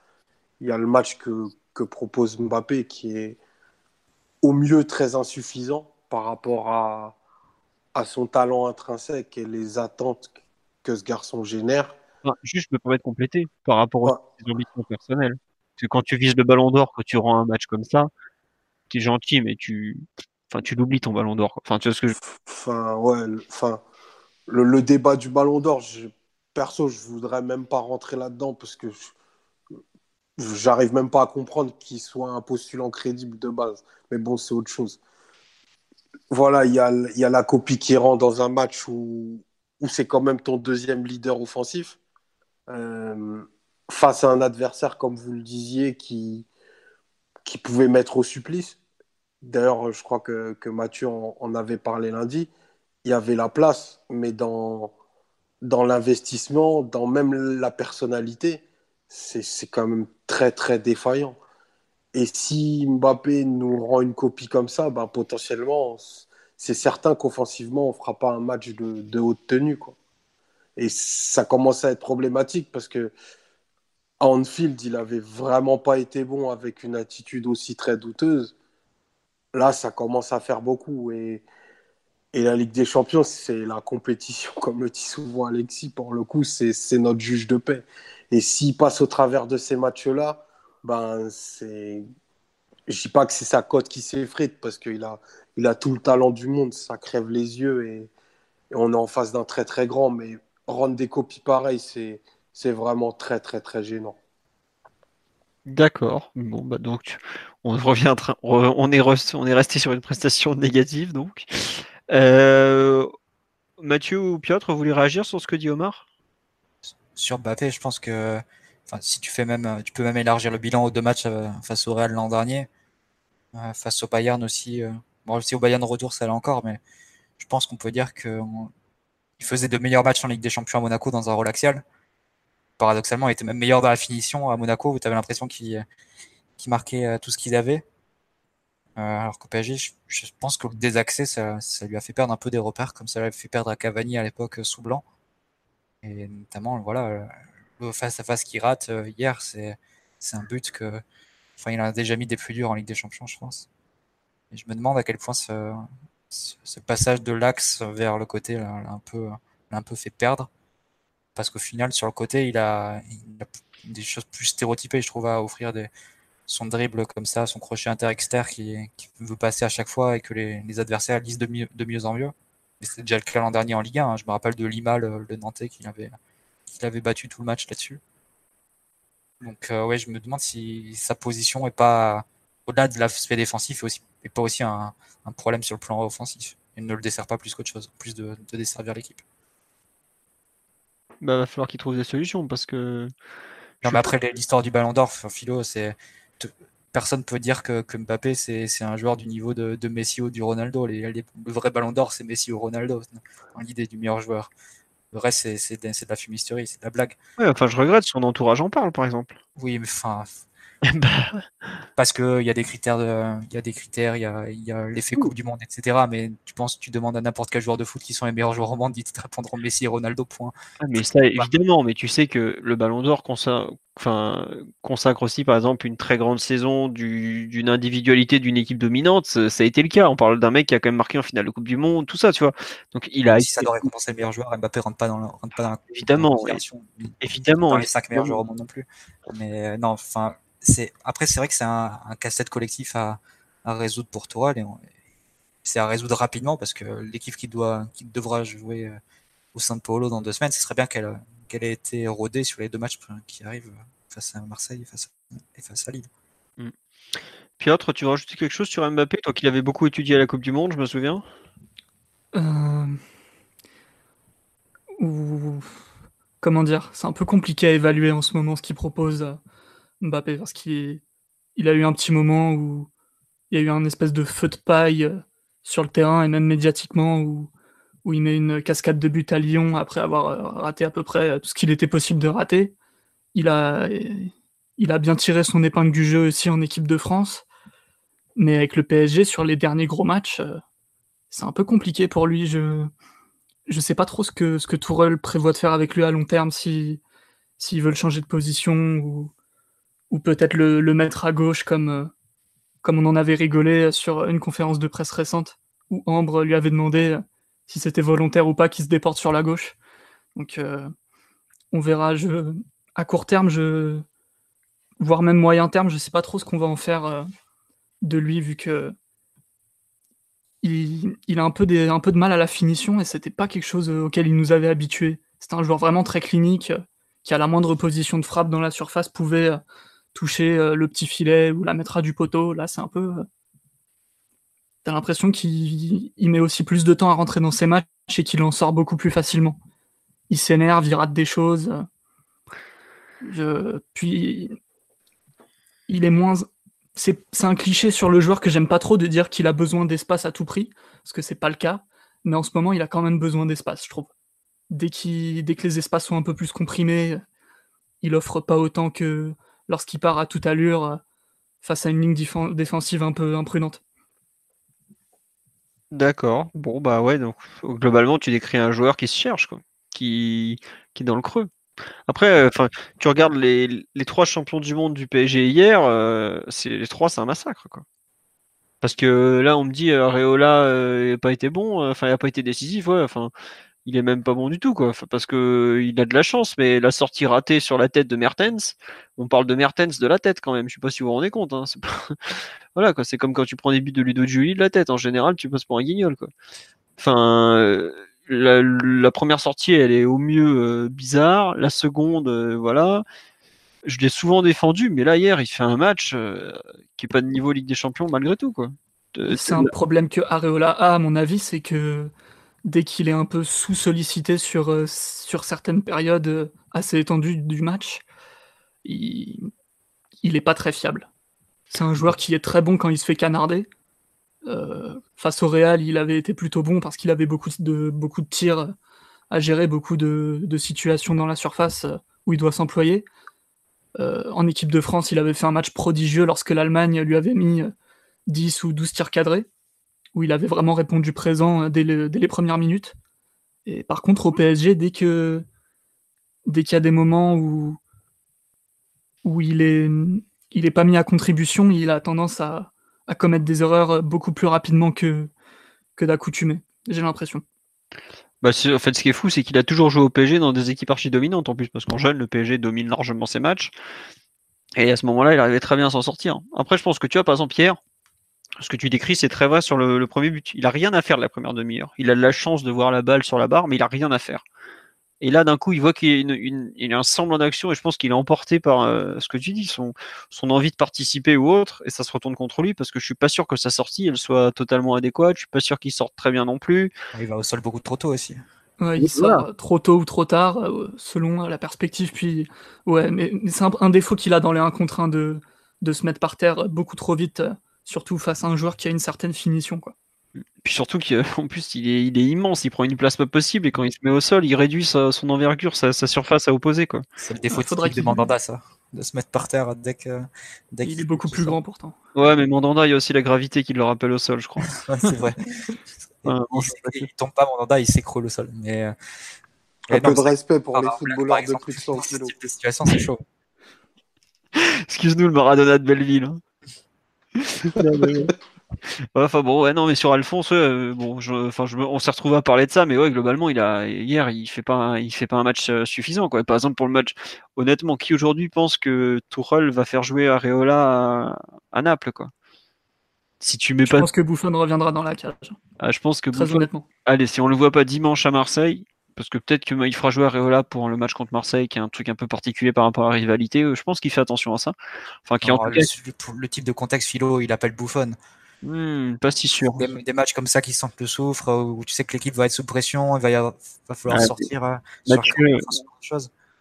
il y a le match que, que propose Mbappé qui est au mieux très insuffisant par rapport à, à son talent intrinsèque et les attentes que ce garçon génère. juste, je me permets de compléter par rapport aux ambitions personnelles. Parce que quand tu vises le ballon d'or, quand tu rends un match comme ça, tu es gentil, mais tu, tu l'oublies ton ballon d'or. Enfin, tu je... Le, débat du ballon d'or, perso, je voudrais même pas rentrer là-dedans parce que j'arrive même pas à comprendre qu'il soit un postulant crédible de base. Mais bon, c'est autre chose. Voilà, il y a, la copie qui rend dans un match où, où c'est quand même ton deuxième leader offensif. Euh, face à un adversaire, comme vous le disiez, qui pouvait mettre au supplice. D'ailleurs, je crois que, que Mathieu en, avait parlé lundi. Il y avait la place, mais dans, dans l'investissement, dans même la personnalité, c'est quand même très, très défaillant. Et si Mbappé nous rend une copie comme ça, ben, potentiellement, c'est certain qu'offensivement, on ne fera pas un match de, de, haute tenue. Quoi. Et ça commence à être problématique parce que Anfield, il avait vraiment pas été bon avec une attitude aussi très douteuse. Là, ça commence à faire beaucoup. Et, et la Ligue des Champions, c'est la compétition, [laughs] comme le dit souvent Alexis, pour le coup, c'est notre juge de paix. Et s'il passe au travers de ces matchs-là, ben c'est. Je dis pas que c'est sa cote qui s'effrite parce qu'il a, il a tout le talent du monde, ça crève les yeux et, on est en face d'un très très grand. Mais rendre des copies pareilles, c'est vraiment très très très gênant. D'accord. Bon bah donc on revient, est, on est resté sur une prestation négative donc. Euh, Mathieu ou Piotr, vous voulez réagir sur ce que dit Omar? Sur Mbappé, je pense que si tu fais même, tu peux même élargir le bilan aux deux matchs euh, face au Real l'an dernier, euh, face au Bayern aussi. bon, aussi au Bayern retour, ça allait encore, mais je pense qu'on peut dire qu'il faisait de meilleurs matchs en Ligue des Champions à Monaco dans un rôle axial. Paradoxalement, il était même meilleur dans la finition à Monaco où tu avais l'impression qu'il marquait tout ce qu'il avait. alors qu'au PSG, je, pense que le désaxé, ça, lui a fait perdre un peu des repères, comme ça l'avait fait perdre à Cavani à l'époque sous blanc. Et notamment, voilà, face-à-face qu'il rate euh, hier, c'est un but que. Enfin, il a déjà mis des plus durs en Ligue des Champions, je pense. Et je me demande à quel point ce, passage de l'axe vers le côté l'a un peu fait perdre. Parce qu'au final, sur le côté, il a, des choses plus stéréotypées, je trouve, à offrir son dribble comme ça, son crochet inter-externe qui, veut passer à chaque fois et que les, adversaires lisent de mieux, en mieux. C'était déjà le cas l'an dernier en Ligue 1. Hein. Je me rappelle de Lima, le, le Nantais, qui avait, battu tout le match là-dessus. Donc euh, ouais, je me demande si sa position est pas au-delà de l'aspect défensif et aussi pas aussi un, problème sur le plan offensif. Il ne le dessert pas plus qu'autre chose, plus de, desservir l'équipe. Bah, va falloir qu'il trouve des solutions parce que. Non, mais après l'histoire du Ballon d'Or, Philo, c'est personne peut dire que, Mbappé c'est un joueur du niveau de, Messi ou du Ronaldo. le vrai Ballon d'Or, c'est Messi ou Ronaldo, l'idée du meilleur joueur. Le reste, c'est de, la fumisterie, c'est de la blague. Ouais, enfin, je regrette, son entourage en parle, par exemple. Oui, mais enfin. [laughs] Bah. Parce qu'il y a des critères, il y a des critères, il y a, y a l'effet Coupe du Monde, etc. Mais tu penses, tu demandes à n'importe quel joueur de foot qui sont les meilleurs joueurs au monde, ils te répondront Messi et Ronaldo, point. Ah, mais ça, évidemment, mais tu sais que le Ballon d'Or, enfin, consacre aussi, par exemple, une très grande saison d'une individualité d'une équipe dominante. Ça a été le cas. On parle d'un mec qui a quand même marqué en finale de Coupe du Monde, tout ça, tu vois. Donc, il a. Si ça doit récompenser le meilleur joueur, Mbappé rentre pas dans, rentre pas dans la Évidemment, évidemment. Dans les cinq meilleurs joueurs au monde non plus. Mais euh, non, enfin, c'est après, c'est vrai que c'est un, un casse-tête collectif à, à, résoudre pour et c'est à résoudre rapidement parce que l'équipe qui doit, qui devra jouer euh, au San Paulo dans deux semaines, ce serait bien qu'elle qu'elle ait été rodée sur les deux matchs qui arrivent face à Marseille et face à, et face à Lille. Mm. Piotr, tu veux rajouter quelque chose sur Mbappé, toi qui l'avais beaucoup étudié à la Coupe du Monde, je me souviens? Euh... Ou... Comment dire C'est un peu compliqué à évaluer en ce moment ce qu'il propose euh, Mbappé parce qu'il il a eu un petit moment où il y a eu un espèce de feu de paille euh, sur le terrain et même médiatiquement où où il met une cascade de but à Lyon après avoir euh, raté à peu près tout ce qu'il était possible de rater. Il a, il a bien tiré son épingle du jeu aussi en équipe de France. Mais avec le PSG, sur les derniers gros matchs, euh, c'est un peu compliqué pour lui. Je ne sais pas trop ce que, ce que Tourelle prévoit de faire avec lui à long terme, s'il si, veut le changer de position ou, ou peut-être le, mettre à gauche comme, euh, comme on en avait rigolé sur une conférence de presse récente où Ambre lui avait demandé si c'était volontaire ou pas qu'il se déporte sur la gauche. Donc euh, on verra. Je, à court terme, je, voire même moyen terme, je ne sais pas trop ce qu'on va en faire euh, de lui vu que il, a un peu, des, un peu de mal à la finition et c'était pas quelque chose auquel il nous avait habitué. C'est un joueur vraiment très clinique qui à la moindre position de frappe dans la surface pouvait euh, toucher le petit filet ou la mettre à du poteau. Là, c'est un peu t'as l'impression qu'il met aussi plus de temps à rentrer dans ses matchs et qu'il en sort beaucoup plus facilement. Il s'énerve, il rate des choses. puis, il est moins. C'est un cliché sur le joueur que j'aime pas trop de dire qu'il a besoin d'espace à tout prix, parce que c'est pas le cas. Mais en ce moment, il a quand même besoin d'espace, je trouve. Dès, dès que les espaces sont un peu plus comprimés, il offre pas autant que lorsqu'il part à toute allure euh, face à une ligne défensive un peu imprudente. D'accord. Bon, bah ouais, donc globalement, tu décris un joueur qui se cherche, quoi. Qui, qui est dans le creux. Après, euh, tu regardes les, trois champions du monde du PSG hier, euh, les trois, c'est un massacre. Parce que là, on me dit, Areola n'a pas été bon, enfin, il n'a pas été décisif, ouais, enfin, il est même pas bon du tout, quoi. parce que il a de la chance, mais la sortie ratée sur la tête de Mertens, on parle de Mertens de la tête quand même. Je sais pas si vous vous rendez compte. Hein. [laughs] voilà. C'est comme quand tu prends des buts de Ludo Julie de la tête. En général, tu passes pour un guignol, quoi. Enfin, euh, la, première sortie, elle est au mieux euh, bizarre. La seconde, euh, voilà. Je l'ai souvent défendu, mais là hier, il fait un match qui est pas de niveau Ligue des Champions malgré tout, quoi. C'est un problème que Areola a, à mon avis, c'est que dès qu'il est un peu sous-sollicité sur, euh, certaines périodes euh, assez étendues du match, il n'est pas très fiable. C'est un joueur qui est très bon quand il se fait canarder. Euh, face au Real, il avait été plutôt bon parce qu'il avait beaucoup de, beaucoup tirs à gérer, beaucoup de, de situations dans la surface où il doit s'employer. en équipe de France, il avait fait un match prodigieux lorsque l'Allemagne lui avait mis 10 ou 12 tirs cadrés où il avait vraiment répondu présent euh, dès, les premières minutes. Et par contre, au PSG, dès que dès qu'il y a des moments où, où il est il est pas mis à contribution, il a tendance à, commettre des erreurs beaucoup plus rapidement que, que d'accoutumé. J'ai l'impression. Bah, en fait, ce qui est fou, c'est qu'il a toujours joué au PSG dans des équipes archi dominantes en plus, parce qu'en jeune, le PSG domine largement ses matchs. Et à ce moment-là, il arrivait très bien à s'en sortir. Après, je pense que tu vois, par exemple, Pierre, ce que tu décris, c'est très vrai sur le, premier but. Il a rien à faire de la première demi-heure. Il a de la chance de voir la balle sur la barre, mais il a rien à faire. Et là, d'un coup, il voit qu'il y a, un semblant d'action et je pense qu'il est emporté par euh, ce que tu dis, son, son envie de participer ou autre, et ça se retourne contre lui parce que je suis pas sûr que sa sortie elle soit totalement adéquate. Je suis pas sûr qu'il sorte très bien non plus. Il va au sol beaucoup trop tôt aussi. il sort trop tôt ou trop tard, euh, selon la perspective. Puis, ouais, mais, c'est un, défaut qu'il a dans les 1 contre 1 de, de se mettre par terre beaucoup trop vite surtout face à un joueur qui a une certaine finition. Quoi. Puis surtout qu'en [laughs] plus, il est, il est, immense, il prend une place pas possible et quand il se met au sol, il réduit sa, son envergure, sa, sa, surface à opposer. Quoi. C'est le défaut de, de Mandanda, ça, de se mettre par terre dès que. Dès il est beaucoup plus grand pourtant. Ouais, mais Mandanda, il y a aussi la gravité qui le rappelle au sol, je crois. [laughs] c'est vrai. [laughs] il, tombe pas, Mandanda, il s'écroule au sol. Mais, euh, Un peu de respect pour les footballeurs de plus de 100 kilos. situation, c'est chaud. Excuse-nous, le Maradona de Belleville. Hein. [laughs] enfin bon, ouais, non, mais sur Alphonse, bon, je, enfin, je, on s'est retrouvé à parler de ça, mais ouais, globalement, il a hier, il fait pas, il fait pas un match euh, suffisant, quoi. Par exemple, pour le match, honnêtement, qui aujourd'hui pense que Tourelle va faire jouer Areola à, Naples, quoi? Si tu mets je pas, je pense que Bouffon reviendra dans la cage. Ah, je pense que très honnêtement. Allez, si on le voit pas dimanche à Marseille, parce que peut-être qu'il fera jouer Areola pour le match contre Marseille, qui est un truc un peu particulier par rapport à la rivalité. Euh, je pense qu'il fait attention à ça. Enfin, qui en le, type de contexte philo, il appelle Bouffon. Hmm, pas si sûr. Des, matchs comme ça qui sentent le souffre, où tu sais que l'équipe va être sous pression, il va, falloir sortir. Euh,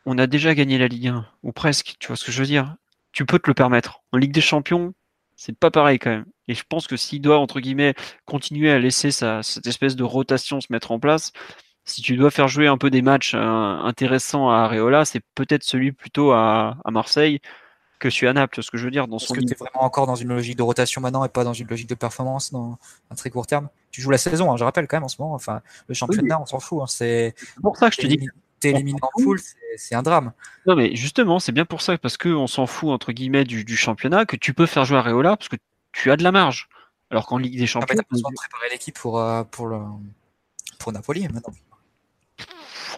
on a déjà gagné la Ligue 1, ou presque, tu vois ce que je veux dire. Tu peux te le permettre. En Ligue des Champions, c'est pas pareil quand même. Et je pense que s'il doit, entre guillemets, continuer à laisser cette espèce de rotation se mettre en place, si tu dois faire jouer un peu des matchs euh, intéressants à Areola, c'est peut-être celui plutôt à, Marseille que celui à Naples. Ce que je veux dire, dans Parce que tu es vraiment encore dans une logique de rotation maintenant et pas dans une logique de performance dans un très court terme? Tu joues la saison, hein, je rappelle quand même en ce moment. Enfin, le championnat, on s'en fout. Hein, c'est pour ça que je te dis. T'es éliminé en poule, c'est un drame. Non, mais justement, c'est bien pour ça, parce qu'on s'en fout, entre guillemets, du, championnat, que tu peux faire jouer Areola, parce que tu as de la marge. Alors qu'en Ligue des Champions. tu as besoin de préparer l'équipe pour, euh, pour, le, pour Napoli maintenant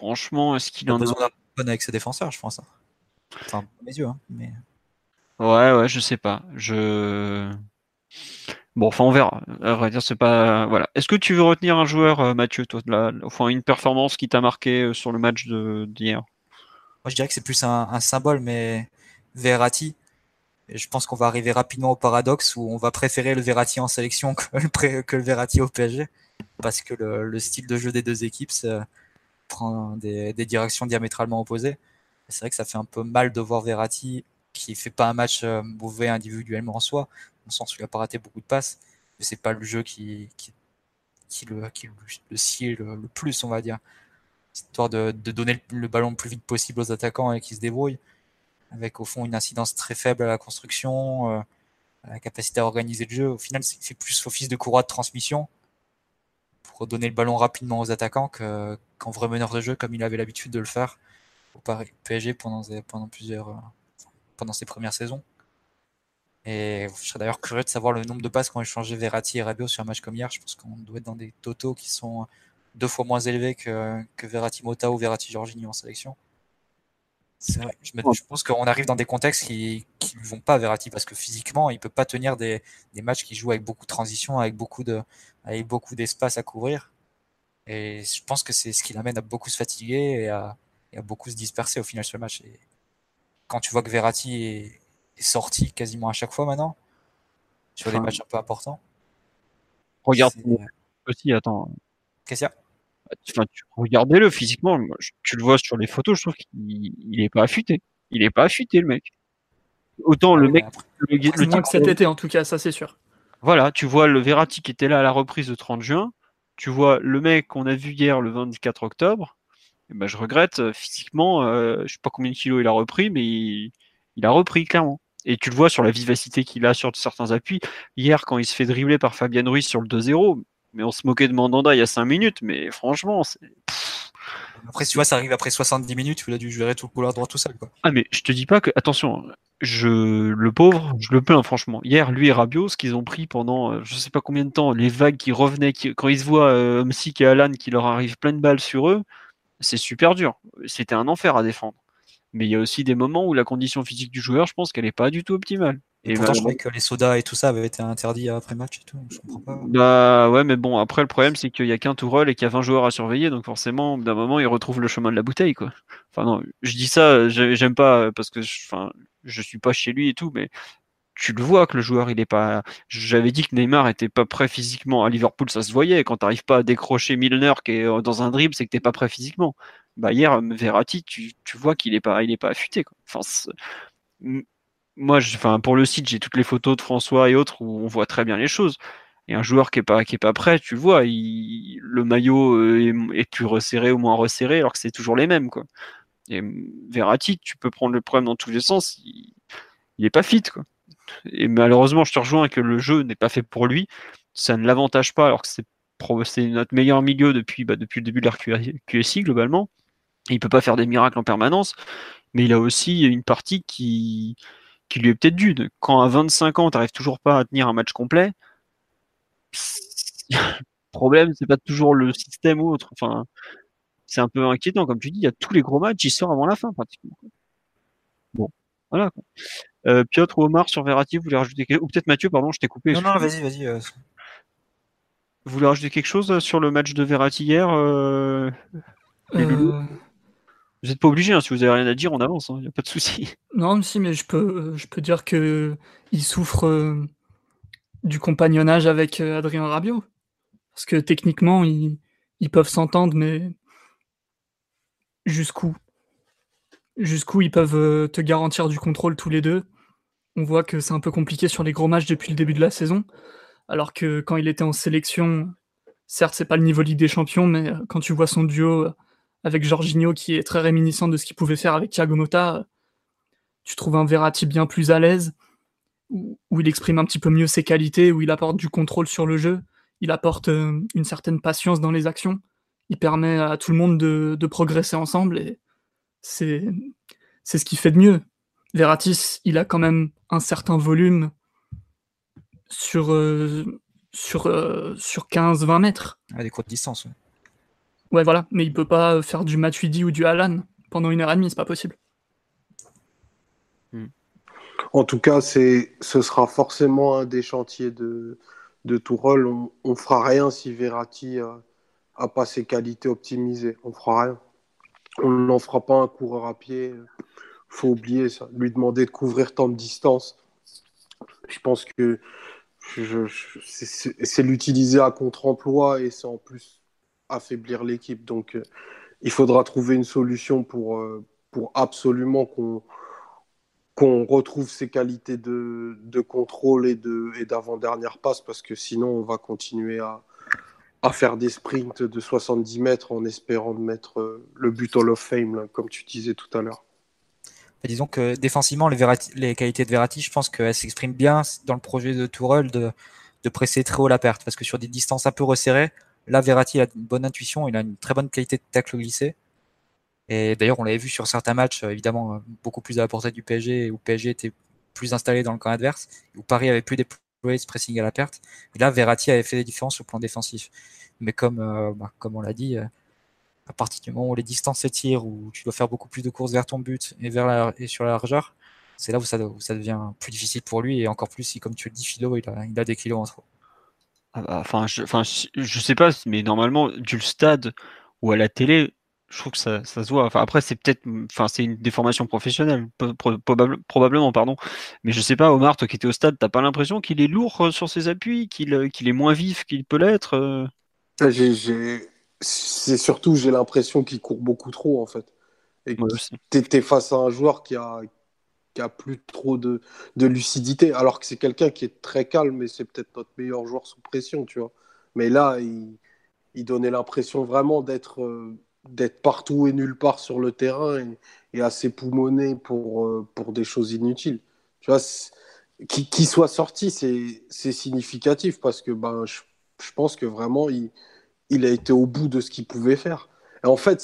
franchement, est-ce qu'il en a besoin d'un avec ses défenseurs, je pense. Hein. Enfin, mes yeux, hein, mais. Ouais, ouais, je sais pas. Je. Bon, enfin, on verra. À vrai dire, c'est pas. Voilà. Est-ce que tu veux retenir un joueur, euh, Mathieu, toi, enfin, une performance qui t'a marqué euh, sur le match d'hier? Moi, je dirais que c'est plus un, symbole, mais Verratti. Et je pense qu'on va arriver rapidement au paradoxe où on va préférer le Verratti en sélection [laughs] que le, que le Verratti au PSG. Parce que le, le style de jeu des deux équipes, prend des, directions diamétralement opposées. C'est vrai que ça fait un peu mal de voir Verratti qui fait pas un match mauvais individuellement en soi, dans le sens où il a pas raté beaucoup de passes, mais c'est pas le jeu qui, qui, qui le, qui le, le le, plus, on va dire. Histoire de, de donner le, ballon le plus vite possible aux attaquants et qu'ils se débrouillent. Avec au fond une incidence très faible à la construction, euh, la capacité à organiser le jeu. Au final, c'est plus office de courroie de transmission pour donner le ballon rapidement aux attaquants qu'en vrai meneur de jeu comme il avait l'habitude de le faire au PSG euh, pendant ses premières saisons. Et je serais d'ailleurs curieux de savoir le nombre de passes qu'ont échangé Verratti et Rabiot sur un match comme hier. Je pense qu'on doit être dans des totaux qui sont deux fois moins élevés que, que Verratti Mota ou Verratti Jorginho en sélection. Vrai. Je, je, pense qu'on arrive dans des contextes qui ne vont pas Verratti parce que physiquement, il peut pas tenir des, des matchs qui jouent avec beaucoup de transition, avec beaucoup de avec beaucoup d'espace à couvrir. Et je pense que c'est ce qui l'amène à beaucoup se fatiguer et à, et à, beaucoup se disperser au final sur le match. Et quand tu vois que Verratti est, sorti quasiment à chaque fois maintenant sur les matchs un peu importants. Regarde aussi, attends. Qu'est-ce qu'il y a? Enfin, regardez-le physiquement, tu le vois sur les photos, je trouve qu'il est pas affûté. Il est pas affûté le mec. Autant le mec, le, le moins que cet été en tout cas, ça c'est sûr. Voilà, tu vois le Verratti qui était là à la reprise de 30 juin, tu vois le mec qu'on a vu hier le 24 octobre. Et ben, je regrette euh, physiquement, euh, je sais pas combien de kilos il a repris, mais il, il a repris clairement. Et tu le vois sur la vivacité qu'il a sur certains appuis. Hier, quand il se fait dribbler par Fabien Ruiz sur le 2-0, mais on se moquait de Mandanda il y a 5 minutes, mais franchement, c'est. Après, tu vois, ça arrive après 70 minutes, il a dû gérer tout le couloir droit tout seul. Quoi. Ah, mais je te dis pas que. Attention, je le pauvre, je le plains, franchement. Hier, lui et Rabiot, ce qu'ils ont pris pendant euh, je sais pas combien de temps, les vagues qui revenaient, quand ils se voient euh, Msik et Alan qui leur arrivent plein de balles sur eux, c'est super dur. C'était un enfer à défendre mais il y a aussi des moments où la condition physique du joueur, je pense qu'elle n'est pas du tout optimale. Et, pourtant, je croyais que les sodas et tout ça avaient été interdits après match et tout. Je comprends pas. Bah ouais, mais bon, après, le problème, c'est qu'il y a qu'un tourelle et qu'il y a 20 joueurs à surveiller, donc forcément, d'un moment, ils retrouvent le chemin de la bouteille, quoi. Enfin, non, je dis ça, j'aime pas parce que enfin, je suis pas chez lui et tout, mais tu le vois que le joueur, il est pas. J'avais dit que Neymar était pas prêt physiquement à Liverpool, ça se voyait. Quand t'arrives pas à décrocher Milner qui est euh, dans un dribble, c'est que t'es pas prêt physiquement bah hier Verratti tu, tu vois qu'il est pas il est pas affûté quoi. Enfin moi enfin pour le site j'ai toutes les photos de François et autres où on voit très bien les choses. Et un joueur qui est pas pas prêt tu le vois le maillot euh, est, plus resserré ou moins resserré alors que c'est toujours les mêmes quoi. Et Verratti tu peux prendre le problème dans tous les sens il, il est pas fit quoi. Et malheureusement je te rejoins que le jeu n'est pas fait pour lui. Ça ne l'avantage pas alors que c'est notre meilleur milieu depuis, bah, depuis le début de l'RQSI globalement. Il peut pas faire des miracles en permanence, mais il a aussi une partie qui, qui lui est peut-être due. Quand à 25 ans, tu n'arrives toujours pas à tenir un match complet, le [laughs] problème, c'est pas toujours le système ou autre. Enfin, c'est un peu inquiétant. Comme tu dis, il y a tous les gros matchs, il sort avant la fin pratiquement. Bon, voilà. Euh, Piotr ou Omar sur Verratti, vous voulez rajouter quelque... Ou peut-être Mathieu, pardon, je t'ai coupé. Non, non, vas-y, vas-y. Euh, vous voulez rajouter quelque chose sur le match de Verratti hier euh... euh vous n'êtes pas obligé, hein, si vous avez rien à dire, on avance, il hein, n'y a pas de souci. [laughs] Non, si, mais je peux, je peux dire que il souffre euh, du compagnonnage avec euh, Adrien Rabiot. Parce que techniquement, ils, ils peuvent s'entendre, mais jusqu'où Jusqu'où ils peuvent te garantir du contrôle tous les deux? On voit que c'est un peu compliqué sur les gros matchs depuis le début de la saison. Alors que quand il était en sélection, certes, c'est pas le niveau Ligue des Champions, mais euh, quand tu vois son duo euh, avec Jorginho qui est très réminiscent de ce qu'il pouvait faire avec Thiago Motta, euh, tu trouves un Verratti bien plus à l'aise, où, il exprime un petit peu mieux ses qualités, où il apporte du contrôle sur le jeu, il apporte une certaine patience dans les actions, il permet à tout le monde de, progresser ensemble et c'est ce qui fait de mieux. Verratti, il a quand même un certain volume sur, euh, sur, euh, sur 15-20 mètres. À des courtes distances. Ouais. Voilà, mais il peut pas faire du Matuidi ou du Alan pendant une heure et demie, c'est pas possible. Hmm. En tout cas, c'est, ce sera forcément un des chantiers de, de Tourol. On, on fera rien si Verratti a, a, pas ses qualités optimisées. On fera rien. On n'en fera pas un coureur à pied. Faut oublier ça. Lui demander de couvrir tant de distance. Je pense que c'est l'utiliser à contre-emploi et c'est en plus affaiblir l'équipe. Donc, euh, il faudra trouver une solution pour, euh, pour absolument qu'on qu'on retrouve ses qualités de, de contrôle et d'avant-dernière passe, parce que sinon on va continuer à, à faire des sprints de 70 mètres en espérant de mettre euh, le but Hall of Fame, comme tu disais tout à l'heure. Disons que défensivement, les, les qualités de Verratti, je pense qu'elles s'expriment bien dans le projet de Tourelle de, de presser très haut la perte, parce que sur des distances un peu resserrées, là, Verratti a une bonne intuition, il a une très bonne qualité de tacle glissé. Et d'ailleurs, on l'avait vu sur certains matchs, évidemment, beaucoup plus à la portée du PSG, où PSG était plus installé dans le camp adverse, où Paris avait plus déployé ce pressing à la perte. Et là, Verratti avait fait des différences le plan défensif. Mais comme, euh, bah, on l'a dit, euh, à partir du moment où les distances s'étirent, où tu dois faire beaucoup plus de courses vers ton but et, vers et sur la largeur, c'est là où ça, devient plus difficile pour lui. Et encore plus si, comme tu le dis, Philo, il a des kilos en trop. Ah enfin, je, enfin, je sais pas, mais normalement, du stade ou à la télé, je trouve que ça, ça se voit. Enfin, après, c'est peut-être, enfin, c'est une déformation professionnelle, probablement, pardon. Mais je sais pas, Omar, toi qui étais au stade, t'as pas l'impression qu'il est lourd euh, sur ses appuis, qu'il euh, qu'il est moins vif qu'il peut l'être euh? C'est surtout, j'ai l'impression qu'il court beaucoup trop, en fait. Et que tu es, face à un joueur qui a, qui a plus trop de, de lucidité, alors que c'est quelqu'un qui est très calme et c'est peut-être notre meilleur joueur sous pression, tu vois. Mais là, il, il donnait l'impression vraiment d'être euh, partout et nulle part sur le terrain et, assez poumonné pour, euh, pour des choses inutiles. Tu vois, qu'il soit sorti, c'est significatif parce que ben, je, je pense que vraiment, il, il a été au bout de ce qu'il pouvait faire. Et en fait,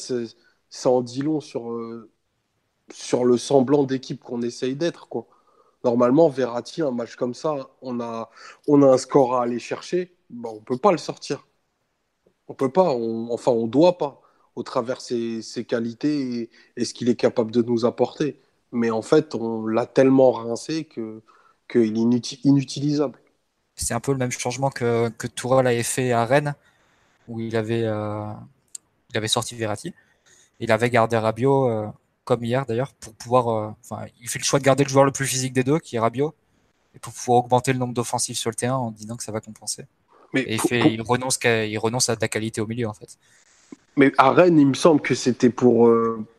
ça en dit long sur, euh, sur le semblant d'équipe qu'on essaye d'être. Quoi. Normalement, Verratti, un match comme ça, on a, on a un score à aller chercher, ben, on ne peut pas le sortir. On peut pas, enfin, on doit pas, au travers ses, ses qualités et, ce qu'il est capable de nous apporter. Mais en fait, on l'a tellement rincé qu'il que est inutilisable. C'est un peu le même changement que, que avait fait à Rennes où il avait, euh, il avait sorti Verratti. Il avait gardé Rabiot, euh, comme hier d'ailleurs, pour pouvoir. Euh, enfin, il fait le choix de garder le joueur le plus physique des deux, qui est Rabiot, et pour pouvoir augmenter le nombre d'offensifs sur le terrain en disant que ça va compenser. Mais et il, fait, il, renonce il renonce à de la qualité au milieu en fait. Mais à Rennes, il me semble que c'était pour,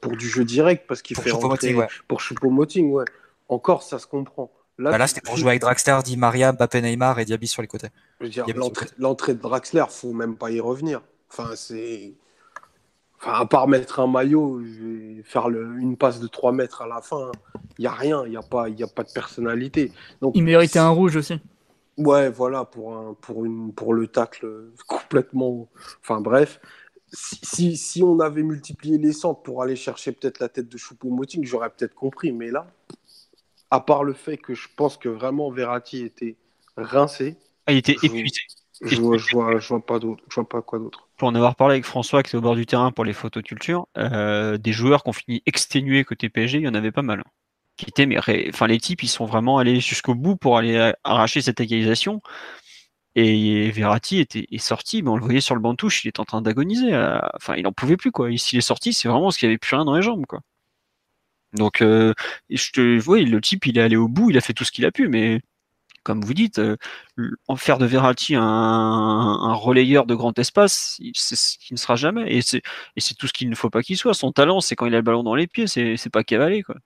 pour du jeu direct parce qu'il fait rentrer ouais. pour Choupo-Moting, ouais. Encore, ça se comprend. Là, bah c'était pour jouer avec Draxler, Di Maria, Mbappé, Neymar et Diaby sur les côtés. L'entrée de Draxler, faut même pas y revenir. Enfin, c'est. Enfin, à part mettre un maillot, faire le, une passe de 3 mètres à la fin, il n'y a rien, il n'y a, pas, a pas de personnalité. Donc, il méritait un rouge aussi. Ouais, voilà, pour, un, pour, une, pour le tacle complètement. Enfin, bref. Si, si, on avait multiplié les centres pour aller chercher peut-être la tête de Choupo-Moting, j'aurais peut-être compris. Mais là, à part le fait que je pense que vraiment Verratti était rincé. Ah, il était épuisé. Je, vois, je, vois, je vois, pas d'autre. Je vois pas quoi d'autre. Pour en avoir parlé avec François qui était au bord du terrain pour les photocultures, euh, des joueurs qui ont fini exténués côté PSG, il y en avait pas mal. Qui étaient, mais enfin, les types, ils sont vraiment allés jusqu'au bout pour aller arracher cette égalisation. Et Verratti était, est sorti, mais on le voyait sur le banc de touche, il est en train d'agoniser. Euh, enfin, il en pouvait plus, quoi. S'il est sorti, c'est vraiment ce qu'il n'y avait plus rien dans les jambes, quoi. Donc, euh, je te, vois, le type, il est allé au bout, il a fait tout ce qu'il a pu, mais comme vous dites, euh, faire de Verratti un, relayeur de grand espace, c'est ce qui ne sera jamais, et c'est tout ce qu'il ne faut pas qu'il soit. Son talent, c'est quand il a le ballon dans les pieds, c'est pas cavaler, quoi.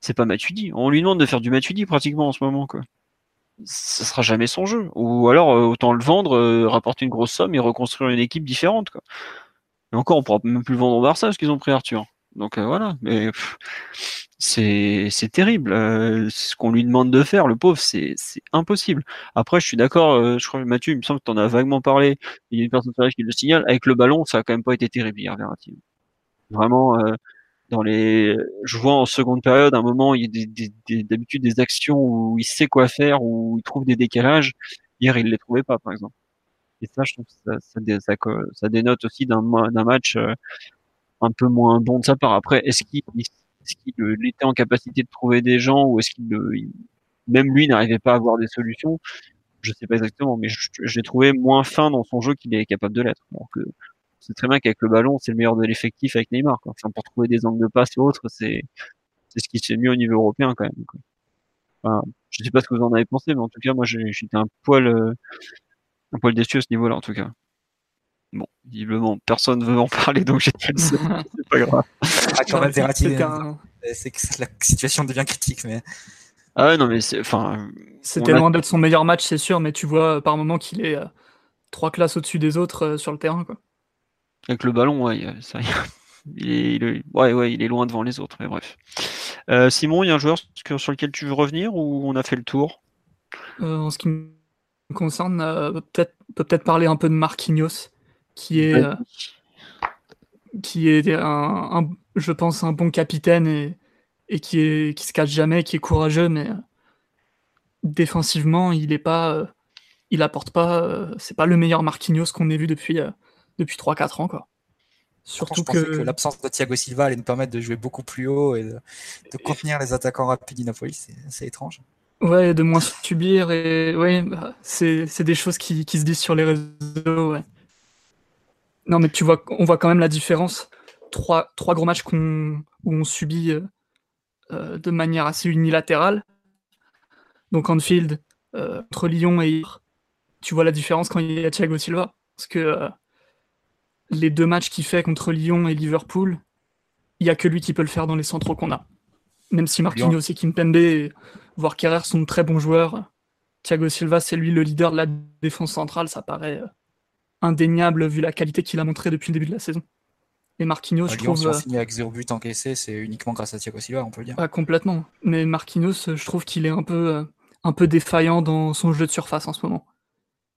C'est pas Matuidi. On lui demande de faire du Matuidi pratiquement en ce moment, quoi. Ce sera jamais son jeu. Ou alors, euh, autant le vendre, euh, rapporter une grosse somme et reconstruire une équipe différente. Et encore, on pourra même plus le vendre au Barça parce qu'ils ont pris Arthur. Donc euh, voilà, mais c'est terrible. Euh, ce qu'on lui demande de faire, le pauvre, c'est impossible. Après, je suis d'accord, euh, je crois que Mathieu, il me semble que tu en as vaguement parlé, il y a une personne qui le signale, avec le ballon, ça a quand même pas été terrible hier, Verratti. Vraiment, dans les, je vois en seconde période, un moment, il y a d'habitude des, actions où il sait quoi faire, où il trouve des décalages. Hier, il les trouvait pas, par exemple. Et ça, je trouve que ça, ça, ça dénote aussi d'un match un peu moins bon de sa part. Après, est-ce qu'il était en capacité de trouver des gens ou est-ce qu'il même lui n'arrivait pas à avoir des solutions? Je sais pas exactement, mais je, l'ai trouvé moins fin dans son jeu qu'il est capable de l'être. Donc, c'est très bien qu'avec le ballon, c'est le meilleur de l'effectif avec Neymar. Quoi. Enfin, pour trouver des angles de passe et autres, c'est ce qui se fait mieux au niveau européen quand même. Quoi. Enfin, je sais pas ce que vous en avez pensé, mais en tout cas, moi, j'étais un poil, euh, un poil déçu à ce niveau-là, en tout cas. Bon, visiblement, personne ne veut en parler, donc j'ai dit [laughs] c'est pas grave. Ah, quand même, Verratti, c'est que la situation devient critique, mais. Ah ouais, non, mais c'est. Enfin. C'était loin d'être son meilleur match, c'est sûr, mais tu vois par moment qu'il est trois classes au-dessus des autres sur le terrain, quoi. Avec le ballon, ouais, ça, il, est, ouais, ouais, il est loin devant les autres, mais bref. Euh, Simon, il y a un joueur sur lequel tu veux revenir ou on a fait le tour? Euh, En ce qui me concerne, euh, peut-être peut peut-être parler un peu de Marquinhos, qui est, qui est un, je pense, un bon capitaine et, et qui, est, qui se cache jamais, qui est courageux, mais défensivement, il est pas, il apporte pas, c'est pas le meilleur Marquinhos qu'on ait vu depuis, depuis 3-4 ans, quoi. Surtout que, que l'absence de Thiago Silva allait nous permettre de jouer beaucoup plus haut et de, contenir les attaquants rapides du Napoli, c'est étrange. Ouais, de moins subir et ouais, bah, c'est des choses qui, qui, se disent sur les réseaux. Ouais. Non, mais tu vois, on voit quand même la différence. Trois, trois gros matchs où on subit euh, euh, de manière assez unilatérale. Donc Anfield, euh, entre Lyon et tu vois la différence quand il y a Thiago Silva. Parce que les deux matchs qu'il fait contre Lyon et Liverpool, il n'y a que lui qui peut le faire dans les centraux qu'on a. Même si Marquinhos et Kimpembe, voire Kerrer sont de très bons joueurs, Thiago Silva, c'est lui le leader de la défense centrale, ça paraît euh, indéniable vu la qualité qu'il a montré depuis le début de la saison. Et Marquinhos, je trouve. Si on finit avec zéro but encaissé, c'est uniquement grâce à Thiago Silva, on peut le dire. Ah, complètement. Mais Marquinhos, je trouve qu'il est un peu, euh, un peu défaillant dans son jeu de surface en ce moment.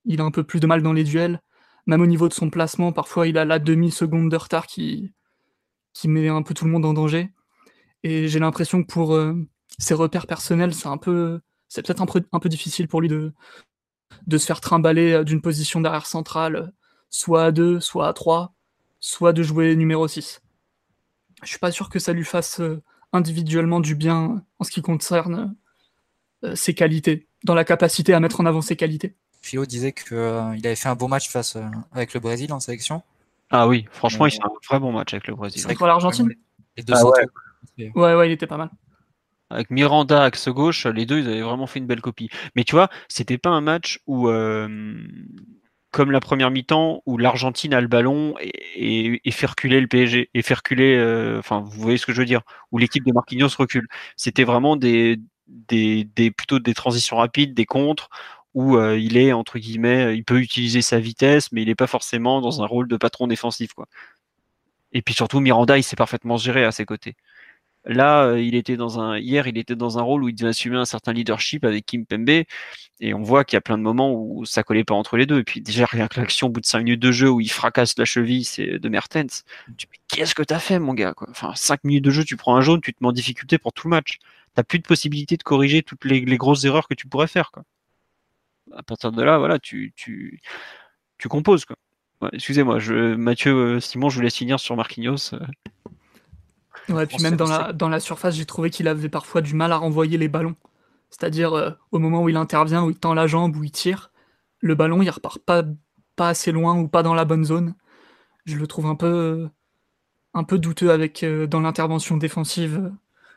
Il a un peu plus de mal dans les duels même au niveau de son placement, parfois il a la demi-seconde de retard qui, qui met un peu tout le monde en danger. Et j'ai l'impression que pour euh, ses repères personnels, c'est un peu, c'est peut-être un peu, un peu difficile pour lui de, de se faire trimballer euh, d'une position d'arrière centrale, soit à 2, soit à 3, soit de jouer numéro 6. Je suis pas sûr que ça lui fasse euh, individuellement du bien en ce qui concerne ses qualités, dans la capacité à mettre en avant ses qualités. Fio disait qu'il euh, avait fait un bon match face euh, avec le Brésil en sélection. Ah oui, franchement, il fait un très bon match avec le Brésil. C'est contre l'Argentine ah ouais. ouais. il était pas mal. Avec Miranda axe gauche, les deux, ils avaient vraiment fait une belle copie. Mais tu vois, c'était pas un match où, euh, comme la première mi-temps, où l'Argentine a le ballon et, fait reculer le PSG, et fait reculer, enfin, vous voyez ce que je veux dire, où l'équipe de Marquinhos recule. C'était vraiment des, plutôt des transitions rapides, des contres, où euh, il est entre guillemets, il peut utiliser sa vitesse, mais il n'est pas forcément dans un rôle de patron défensif, quoi. Et puis surtout, Miranda, il sait parfaitement gérer à ses côtés. Là, euh, il était dans un hier, il était dans un rôle où il devait assumer un certain leadership avec Kim Pembe, et on voit qu'il y a plein de moments où ça collait pas entre les deux. Et puis déjà rien que l'action au bout de 5 minutes de jeu où il fracasse la cheville, c'est de Mertens. Tu qu'est-ce que t'as fait, mon gars Enfin, 5 minutes de jeu, tu prends un jaune, tu te mets en difficulté pour tout le match. T'as plus de possibilité de corriger toutes les, grosses erreurs que tu pourrais faire, à partir de là, voilà, tu, composes. Excusez-moi, Mathieu, euh, Simon, je vous laisse finir sur Marquinhos. Euh. Ouais, puis même dans la, dans la surface, j'ai trouvé qu'il avait parfois du mal à renvoyer les ballons. C'est-à-dire, euh, au moment où il intervient, où il tend la jambe, où il tire, le ballon, il repart pas, pas assez loin ou pas dans la bonne zone. Je le trouve un peu, un peu douteux avec, dans l'intervention défensive,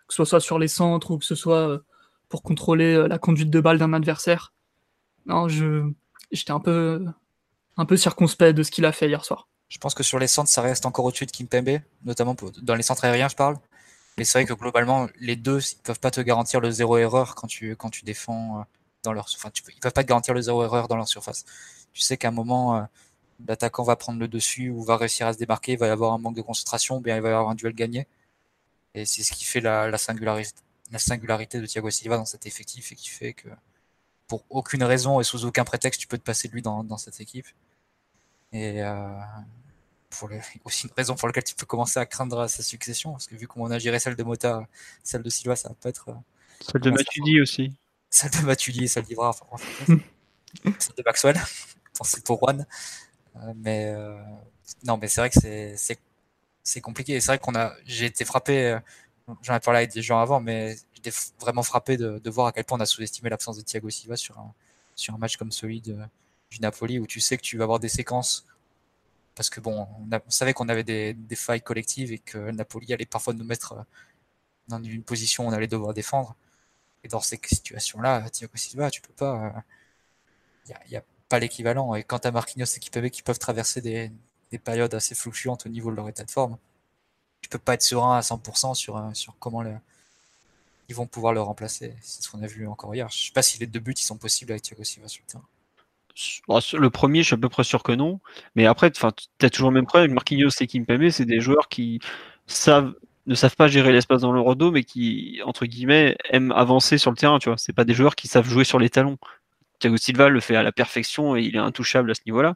que ce soit sur les centres ou que ce soit pour contrôler la conduite de balle d'un adversaire. Non, je j'étais un peu un peu circonspect de ce qu'il a fait hier soir. Je pense que sur les centres, ça reste encore au-dessus de Kimpembe, notamment dans les centres aériens, je parle. Mais c'est vrai que globalement, les deux, ils peuvent pas te garantir le zéro erreur quand tu quand tu défends euh, dans leur, enfin, ils peuvent pas te garantir le zéro erreur dans leur surface. Tu sais qu'à un moment, euh, l'attaquant va prendre le dessus ou va réussir à se démarquer, il va y avoir un manque de concentration, bien il va y avoir un duel gagné. Et c'est ce qui fait la, la, singularité, la singularité de Thiago Silva dans cet effectif et qui fait que pour aucune raison et sous aucun prétexte, tu peux te passer de lui dans, dans cette équipe. Et euh, pour aussi une raison pour laquelle tu peux commencer à craindre sa succession, parce que vu comment on a géré celle de Mota, celle de Silva, ça va pas être. Euh, celle de Matuidi aussi. Celle de Matuidi, celle d'Ivra, enfin, [laughs] celle de Maxwell, [laughs] c'est pour Juan. Euh, mais euh, non, mais c'est vrai que c'est c'est compliqué. C'est vrai qu'on a, j'ai été frappé. J'en ai parlé avec des gens avant, mais j'étais vraiment frappé de, voir à quel point on a sous-estimé l'absence de Thiago Silva sur un, sur un match comme celui de, du Napoli où tu sais que tu vas avoir des séquences parce que bon, on, savait qu'on avait des, failles collectives et que Napoli allait parfois nous mettre euh, dans une position où on allait devoir défendre. Et dans ces situations-là, Thiago Silva, tu peux pas. Il euh, n'y a, pas l'équivalent. Et quant à Marquinhos et Kipembe qui peuvent traverser des, des périodes assez fluctuantes au niveau de leur état de forme. Tu peux pas être serein à 100% sur, sur comment ils vont pouvoir le remplacer. C'est ce qu'on a vu encore hier. Je sais pas si les deux buts ils sont possibles avec Thiago Silva sur le terrain. Le premier, je suis à peu près sûr que non. Mais après, tu as toujours le même problème. Marquinhos et Kimpembe, c'est des joueurs qui ne savent pas gérer l'espace dans leur dos, mais qui, entre guillemets, aiment avancer sur le terrain. Tu vois, pas des joueurs qui savent jouer sur les talons. Thiago Silva le fait à la perfection et il est intouchable à ce niveau-là.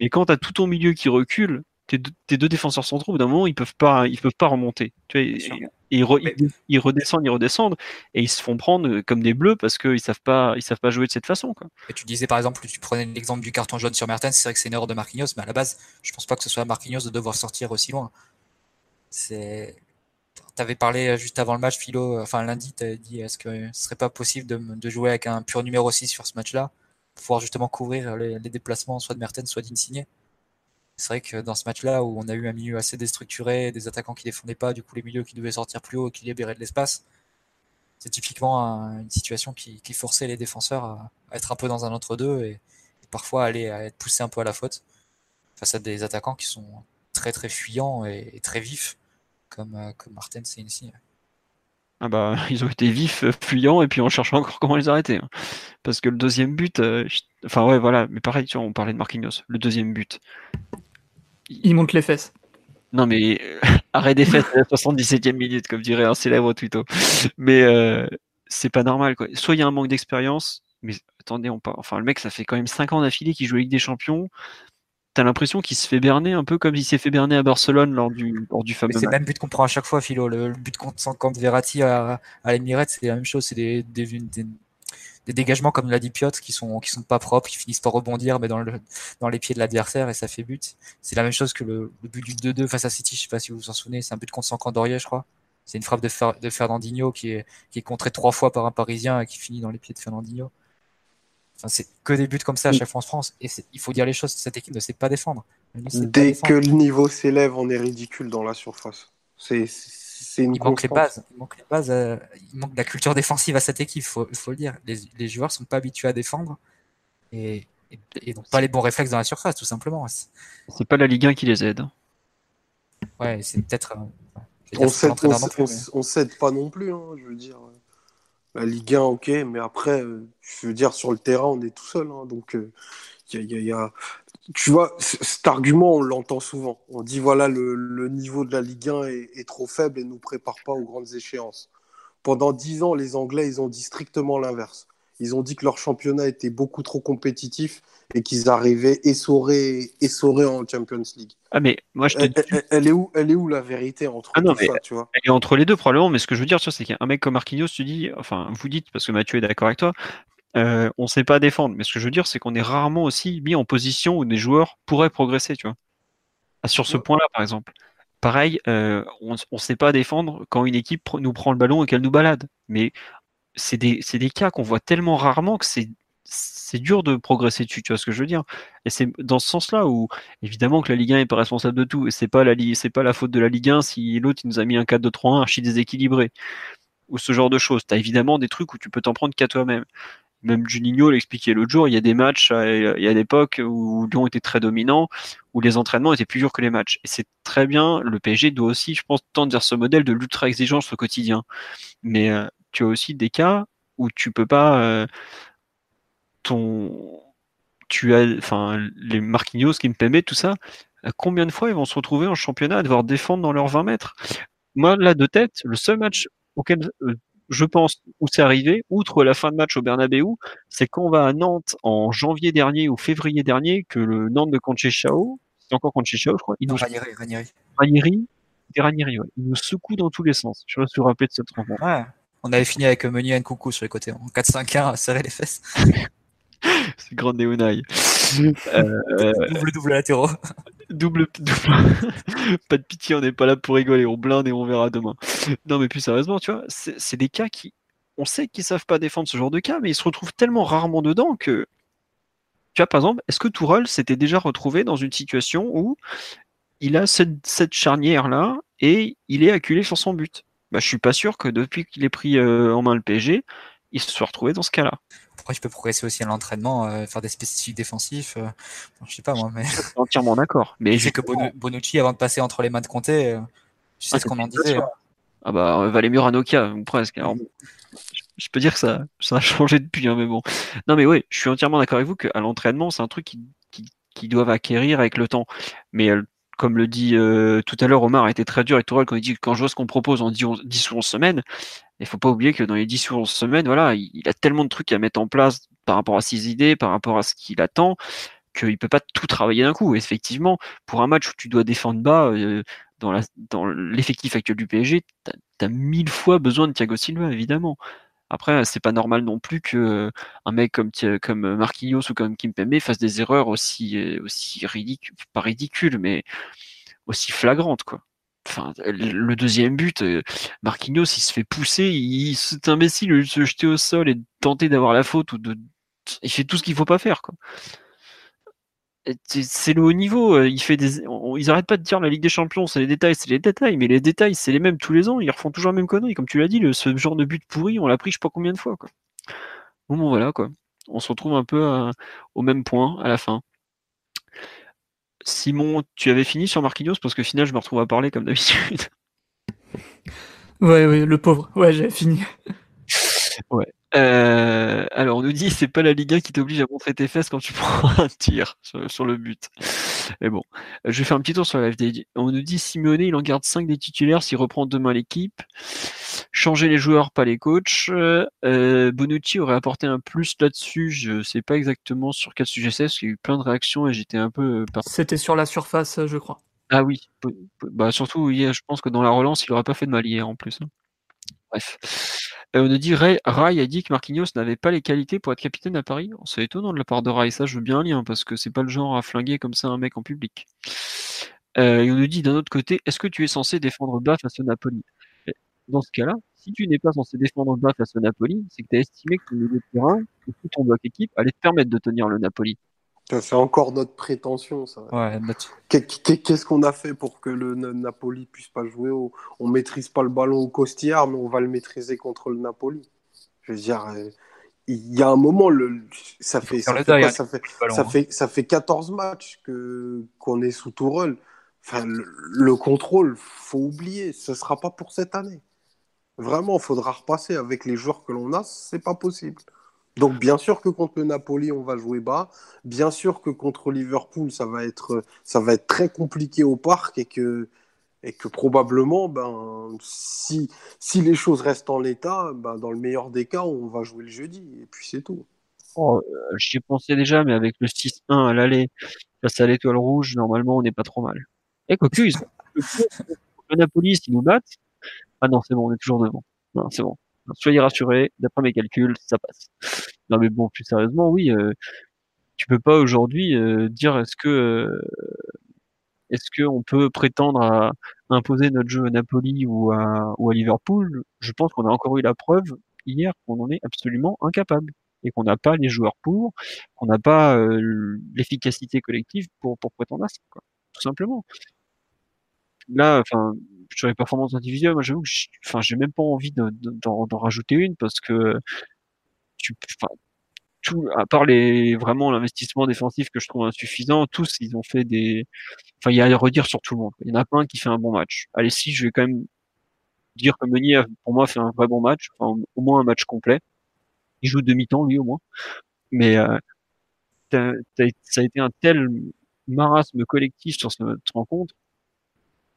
Mais quand tu tout ton milieu qui recule, tes deux, défenseurs centraux, au bout d'un moment, ils peuvent pas, ils peuvent pas remonter. Tu vois, ils, redescendent, ils redescendent, et ils se font prendre comme des bleus parce qu'ils savent pas, ils savent pas jouer de cette façon. Quoi. Et tu disais par exemple, tu prenais l'exemple du carton jaune sur Mertens, c'est vrai que c'est une erreur de Marquinhos, mais à la base, je pense pas que ce soit Marquinhos de devoir sortir aussi loin. C'est, avais parlé juste avant le match, Philo, enfin lundi, tu avais dit est-ce que ce serait pas possible de, jouer avec un pur numéro 6 sur ce match-là, pour pouvoir justement couvrir les, déplacements soit de Mertens, soit d'Insigné c'est vrai que dans ce match-là, où on a eu un milieu assez déstructuré, des attaquants qui défendaient pas, du coup les milieux qui devaient sortir plus haut et qui libéraient de l'espace, c'est typiquement une situation qui, forçait les défenseurs à, être un peu dans un entre-deux et, parfois aller à être poussés un peu à la faute face à des attaquants qui sont très très fuyants et, très vifs, comme, euh, comme Martens. Ah bah, [laughs] ils ont été vifs, fuyants, et puis on cherche encore comment les arrêter. Hein. Parce que le deuxième but, euh, enfin ouais, voilà, mais pareil, tu vois, on parlait de Marquinhos. Le deuxième but, il monte les fesses. Non, mais euh, [laughs] arrêt des fesses à la 77e minute, comme dirait un célèbre tuto. Mais euh, c'est pas normal. Quoi. Soit il y a un manque d'expérience, mais attendez, on parle. Enfin, le mec, ça fait quand même 5 ans d'affilée qu'il joue avec des champions. T'as l'impression qu'il se fait berner un peu comme il s'est fait berner à Barcelone lors du, lors du fameux. C'est le même but qu'on prend à chaque fois, Philo. Le, but contre, contre Verratti à, à l'Emirates, c'est la même chose. C'est des, des, des dégagements comme l'a dit Piotr qui sont qui sont pas propres, qui finissent par rebondir mais dans le dans les pieds de l'adversaire et ça fait but. C'est la même chose que le, but du 2-2 face à City, je sais pas si vous vous en souvenez, c'est un but contre Sankandorier, je crois. C'est une frappe de, de Fernandinho qui est qui est contrée trois fois par un Parisien et qui finit dans les pieds de Fernandinho. Enfin, c'est que des buts comme ça à chaque France France et il faut dire les choses, cette équipe ne sait pas défendre. Dès que le niveau s'élève, on est ridicule dans la surface. C'est il manque les bases. Il manque les bases. Euh, il manque de la culture défensive à cette équipe. Il faut, faut, le dire. Les, les joueurs sont pas habitués à défendre et, et, n'ont pas les bons réflexes dans la surface, tout simplement. C'est pas la Ligue 1 qui les aide. Ouais, c'est peut-être. Euh, on s'aide on, pas non plus. Hein, je veux dire, la Ligue 1, ok, mais après, euh, je veux dire, sur le terrain, on est tout seul. Hein, donc, il y, y, a, tu vois, cet argument, on l'entend souvent. On dit voilà, le, niveau de la Ligue 1 est, trop faible et ne nous prépare pas aux grandes échéances. Pendant dix ans, les Anglais, ils ont dit strictement l'inverse. Ils ont dit que leur championnat était beaucoup trop compétitif et qu'ils arrivaient essorés, essorés en Champions League. Ah mais moi je te elle, est où, elle est où la vérité entre ah tout ça, tu vois? Elle est entre les deux probablement. Mais ce que je veux dire, c'est qu'un mec comme Marquinhos, tu dis, enfin vous dites parce que Mathieu est d'accord avec toi, euh, on ne sait pas défendre. Mais ce que je veux dire, c'est qu'on est rarement aussi mis en position où des joueurs pourraient progresser, tu vois. Ah, sur ce point-là, par exemple. Pareil, euh, on ne sait pas défendre quand une équipe nous prend le ballon et qu'elle nous balade. Mais c'est des, des, cas qu'on voit tellement rarement que c'est dur de progresser dessus, tu vois ce que je veux dire Et c'est dans ce sens-là où, évidemment, que la Ligue 1 n'est pas responsable de tout, et c'est pas la c'est pas la faute de la Ligue 1 si l'autre nous a mis un 4-2-3-1 archi déséquilibré, ou ce genre de choses. Tu as évidemment des trucs où tu peux t'en prendre qu'à toi-même même Juninho l'expliquait l'autre jour, il y a des matchs, euh, il y a des époques où Lyon était très dominant, où les entraînements étaient plus durs que les matchs. Et c'est très bien, le PSG doit aussi, je pense, tendre vers ce modèle de l'ultra exigence au quotidien. Mais euh, tu as aussi des cas où tu peux pas euh, ton tu as enfin les Marquinhos, qui me Kimpembe, tout ça, combien de fois ils vont se retrouver en championnat à devoir défendre dans leurs 20 mètres? Moi là de tête, le seul match auquel je pense, où c'est arrivé, outre la fin de match au Bernabeu, c'est qu'on va à Nantes en janvier dernier ou février dernier que le Nantes de Conchechao, c'est encore Conchechao, je crois, il nous... Ranieri, Ranieri. Ranieri, Ranieri, ouais. Il nous secoue dans tous les sens. Je me suis rappelé de cette rencontre. Ouais. On avait fini avec Meunier et Coucou sur les côtés, en 4-5-1 à serrer les fesses. [laughs] c'est grand Néonaï. [laughs] euh... double double latéraux. Double, [laughs] pas de pitié, on n'est pas là pour rigoler, on blinde et on verra demain. Non, mais plus sérieusement, tu vois, c'est des cas qui, on sait qu'ils savent pas défendre ce genre de cas, mais ils se retrouvent tellement rarement dedans que, tu vois, par exemple, est-ce que Tourelle s'était déjà retrouvé dans une situation où il a cette, charnière-là et il est acculé sur son but? Bah, Je suis pas sûr que depuis qu'il ait pris euh, en main le PSG, il se soit retrouvé dans ce cas-là. après, je peux progresser aussi à l'entraînement, euh, faire des spécifiques défensifs. Euh, je sais pas moi, mais. Entièrement d'accord. [laughs] Mais je sais que Bonucci, avant de passer entre les mains de Conte, je sais ah, ce qu'on en disait. Hein. Ah bah, valait mieux à Nokia, presque. Alors, je peux dire que ça, ça a changé depuis, hein, mais bon. Non, mais oui, je suis entièrement d'accord avec vous qu'à l'entraînement, c'est un truc qui, qui, qui, doivent acquérir avec le temps. Mais euh, comme le dit euh, tout à l'heure, Omar a été très dur avec Tourelle quand il dit que quand je vois ce qu'on propose en 10, ou 11 semaines, il faut pas oublier que dans les 10 ou 11 semaines, voilà, il, a tellement de trucs à mettre en place par rapport à ses idées, par rapport à ce qu'il attend, qu'il peut pas tout travailler d'un coup. effectivement, pour un match où tu dois défendre bas, euh, dans l'effectif actuel du PSG, tu as, mille fois besoin de Thiago Silva, évidemment. Après, c'est pas normal non plus que euh, un mec comme, comme Marquinhos ou comme Kimpembe fasse des erreurs aussi, euh, aussi ridicules, pas ridicules, mais aussi flagrantes, quoi. Enfin, le deuxième but, euh, Marquinhos, il se fait pousser, il, c'est imbécile de se jeter au sol et de tenter d'avoir la faute ou de, il fait tout ce qu'il faut pas faire, quoi c'est le haut niveau. Euh, il fait des, ils arrêtent pas de dire la Ligue des Champions, c'est les détails, c'est les détails, mais les détails, c'est les mêmes tous les ans. Ils refont toujours la même connerie. Comme tu l'as dit, le, ce genre de but pourri, on l'a pris je sais pas combien de fois. Quoi. Bon, bon, voilà quoi. On se retrouve un peu au même point à la fin. Simon, tu avais fini sur Marquinhos? Parce que final, je me retrouve à parler comme d'habitude. Ouais, ouais, le pauvre. Ouais, j'ai fini. Ouais. Euh, alors on nous dit c'est pas la Ligue 1 qui t'oblige à montrer tes fesses quand tu [laughs] prends un tir sur, le but. Mais bon, je vais faire un petit tour sur la FD. On nous dit Simeone il en garde 5 des titulaires s'il reprend demain l'équipe. Changer les joueurs, pas les coachs. Euh, Bonucci aurait apporté un plus là-dessus. Je sais pas exactement sur quel sujet c'est, parce qu'il y a eu plein de réactions et j'étais un peu. Euh, C'était sur la surface, je crois. Ah oui, bah surtout, je pense que dans la relance, il aurait pas fait de mal hier en plus. Hein. Bref. On nous dit Ray, a dit que Marquinhos n'avait pas les qualités pour être capitaine à Paris. Oh, c'est étonnant de la part de Ray, ça je veux bien un lien, parce que c'est pas le genre à flinguer comme ça un mec en public. Euh, et on nous dit d'un autre côté, est-ce que tu es censé défendre bas face au Napoli? Dans ce cas-là, si tu n'es pas censé défendre bas face au Napoli, c'est que tu as estimé que ton milieu de terrain, que tout ton bloc équipe, allait te permettre de tenir le Napoli. C'est encore notre prétention, ça. Qu'est-ce qu'on a fait pour que le Napoli puisse pas jouer au... On maîtrise pas le ballon au costillard, mais on va le maîtriser contre le Napoli. Je veux dire, euh, il y a un moment, le... ça, fait, ça, fait, ça, fait, ça, fait, ça fait 14 matchs que qu'on est sous Tourelle. Enfin, le, le, contrôle, faut oublier, ce sera pas pour cette année. Vraiment, il faudra repasser avec les joueurs que l'on a, c'est pas possible. Donc bien sûr que contre le Napoli, on va jouer bas. Bien sûr que contre Liverpool, ça va être, ça va être très compliqué au parc et que, et que probablement, ben, si, si les choses restent en l'état, ben, dans le meilleur des cas, on va jouer le jeudi. Et puis c'est tout. Oh, euh, J'y pensais déjà, mais avec le 6-1 à l'aller face à l'étoile rouge, normalement, on n'est pas trop mal. Et quoi [laughs] le Napoli, s'ils nous battent, ah non, c'est bon, on est toujours devant. Non, c'est bon soyez rassurés, d'après mes calculs, ça passe. Non mais bon, plus sérieusement, oui, euh, tu peux pas aujourd'hui euh, dire est-ce que euh, est-ce qu'on peut prétendre à imposer notre jeu à Napoli ou à, ou à Liverpool? Je pense qu'on a encore eu la preuve hier qu'on en est absolument incapable et qu'on n'a pas les joueurs pour, qu'on n'a pas l'efficacité collective pour, pour prétendre à ça, quoi. tout simplement. Là, enfin, sur les performances individuelles, moi j'avoue que enfin, j'ai même pas envie d'en rajouter une parce que tu, tout, à part les vraiment l'investissement défensif que je trouve insuffisant, tous ils ont fait des, enfin il y a à redire sur tout le monde. Il y en a pas un qui fait un bon match. Allez si, je vais quand même dire que Meunier pour moi fait un vrai bon match, enfin, au moins un match complet. Il joue demi-temps lui au moins, mais euh, ça a été un tel marasme collectif sur cette rencontre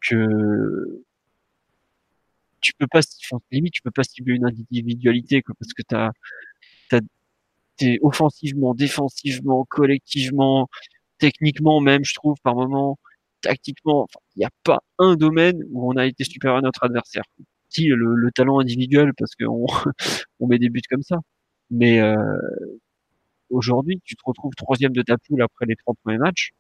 que tu peux pas, limite, tu peux pas cibler une individualité, quoi, parce que t'as, t'as, t'es offensivement, défensivement, collectivement, techniquement même, je trouve, par moment, tactiquement, il n'y a pas un domaine où on a été supérieur à notre adversaire. Si le, talent individuel, parce qu'on [laughs] on met des buts comme ça, mais euh, aujourd'hui, tu te retrouves troisième de ta poule après les trois premiers matchs,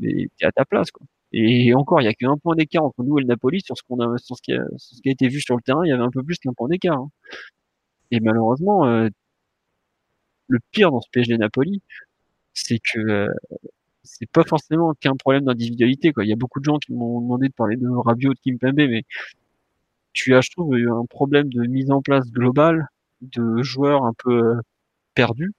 mais t'es à ta place, quoi. Et encore, il y a qu'un point d'écart entre nous et le Napoli sur ce qu'on a, sur ce qui a, ce qui a été vu sur le terrain. Il y avait un peu plus qu'un point d'écart. Hein. Et malheureusement, euh, le pire dans ce PSG Napoli, c'est que euh, c'est pas forcément qu'un problème d'individualité. Quoi. Il y a beaucoup de gens qui m'ont demandé de parler de Rabiot, de Kimpembe, mais tu as, je trouve, un problème de mise en place globale de joueurs un peu perdu,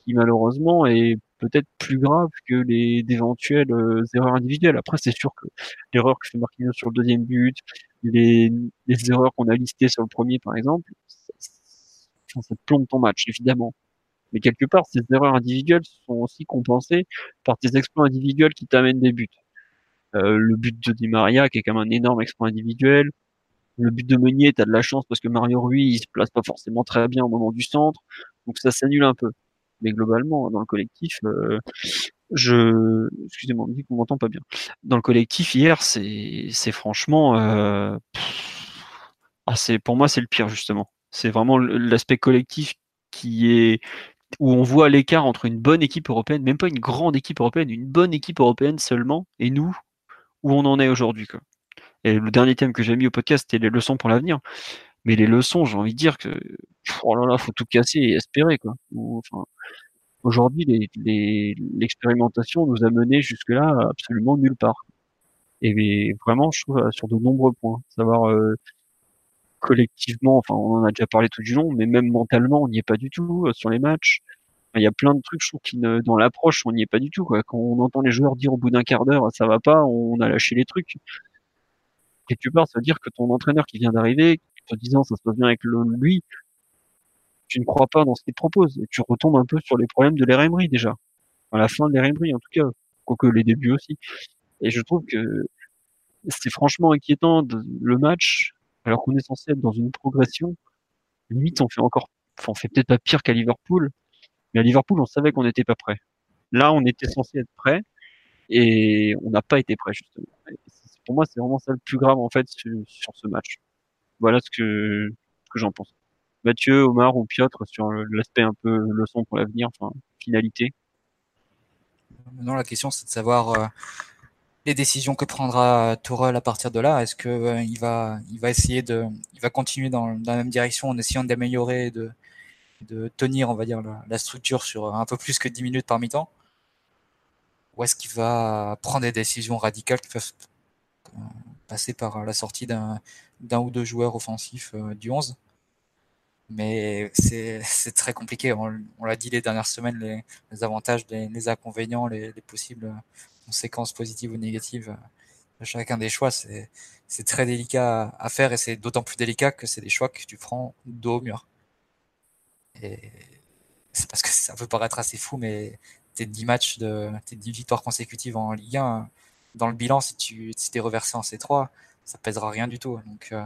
qui malheureusement est peut-être plus grave que les d'éventuelles euh, erreurs individuelles. Après, c'est sûr que l'erreur que fait Marquinhos sur le deuxième but, les, erreurs qu'on a listées sur le premier, par exemple, ça, plombe ton match, évidemment. Mais quelque part, ces erreurs individuelles sont aussi compensées par tes exploits individuels qui t'amènent des buts. Euh, le but de Di Maria, qui est quand même un énorme exploit individuel. Le but de Meunier, t'as de la chance parce que Mario Rui, il se place pas forcément très bien au moment du centre. Donc ça s'annule un peu. Mais globalement, dans le collectif, euh, je, excusez-moi, on me dit qu'on m'entend pas bien. Dans le collectif hier, c'est, franchement, euh... ah, pour moi c'est le pire justement. C'est vraiment l'aspect collectif qui est où on voit l'écart entre une bonne équipe européenne, même pas une grande équipe européenne, une bonne équipe européenne seulement, et nous, où on en est aujourd'hui. Et le dernier thème que j'ai mis au podcast, c'était les leçons pour l'avenir. Mais les leçons, j'ai envie de dire que, oh là là, faut tout casser et espérer, quoi. Enfin, aujourd'hui, l'expérimentation nous a mené jusque-là absolument nulle part. Et vraiment, je trouve, sur de nombreux points. Savoir, euh, collectivement, enfin, on en a déjà parlé tout du long, mais même mentalement, on n'y est pas du tout euh, sur les matchs. Il y a plein de trucs, je trouve, qui ne, dans l'approche, on n'y est pas du tout. Quoi. Quand on entend les joueurs dire au bout d'un quart d'heure, ça va pas, on a lâché les trucs. Quelque part, ça veut dire que ton entraîneur qui vient d'arriver, te disant ça se passe bien avec lui, tu ne crois pas dans ce qu'il propose. Et tu retombes un peu sur les problèmes de l'ère déjà. À la fin de l'ère en tout cas. Quoique les débuts aussi. Et je trouve que c'est franchement inquiétant le match alors qu'on est censé être dans une progression. Limite, on fait encore, on fait peut-être pas pire qu'à Liverpool, mais à Liverpool, on savait qu'on n'était pas prêt. Là, on était censé être prêt et on n'a pas été prêt justement. pour moi, c'est vraiment ça le plus grave en fait sur, ce match. Voilà ce que, j'en pense. Mathieu, Omar ou Piotr sur l'aspect un peu leçon pour l'avenir, finalité. Maintenant, la question, c'est de savoir euh, les décisions que prendra Tourelle à partir de là. Est-ce que euh, va, essayer de, continuer dans, la même direction en essayant d'améliorer, de, de tenir, on va la, structure sur un peu plus que 10 minutes par mi-temps, ou est-ce qu'il va prendre des décisions radicales qui peuvent euh, passer par la sortie d'un ou deux joueurs offensifs euh, du 11 mais c'est très compliqué. On, l'a dit les dernières semaines, les, avantages, les, inconvénients, les, les possibles conséquences positives ou négatives de chacun des choix, c'est très délicat à faire et c'est d'autant plus délicat que c'est des choix que tu prends dos au mur. Et c'est parce que ça peut paraître assez fou, mais tes 10 matchs, de, tes 10 victoires consécutives en Ligue 1, dans le bilan, si tu si es reversé en C3, ça pèsera rien du tout. Donc, euh,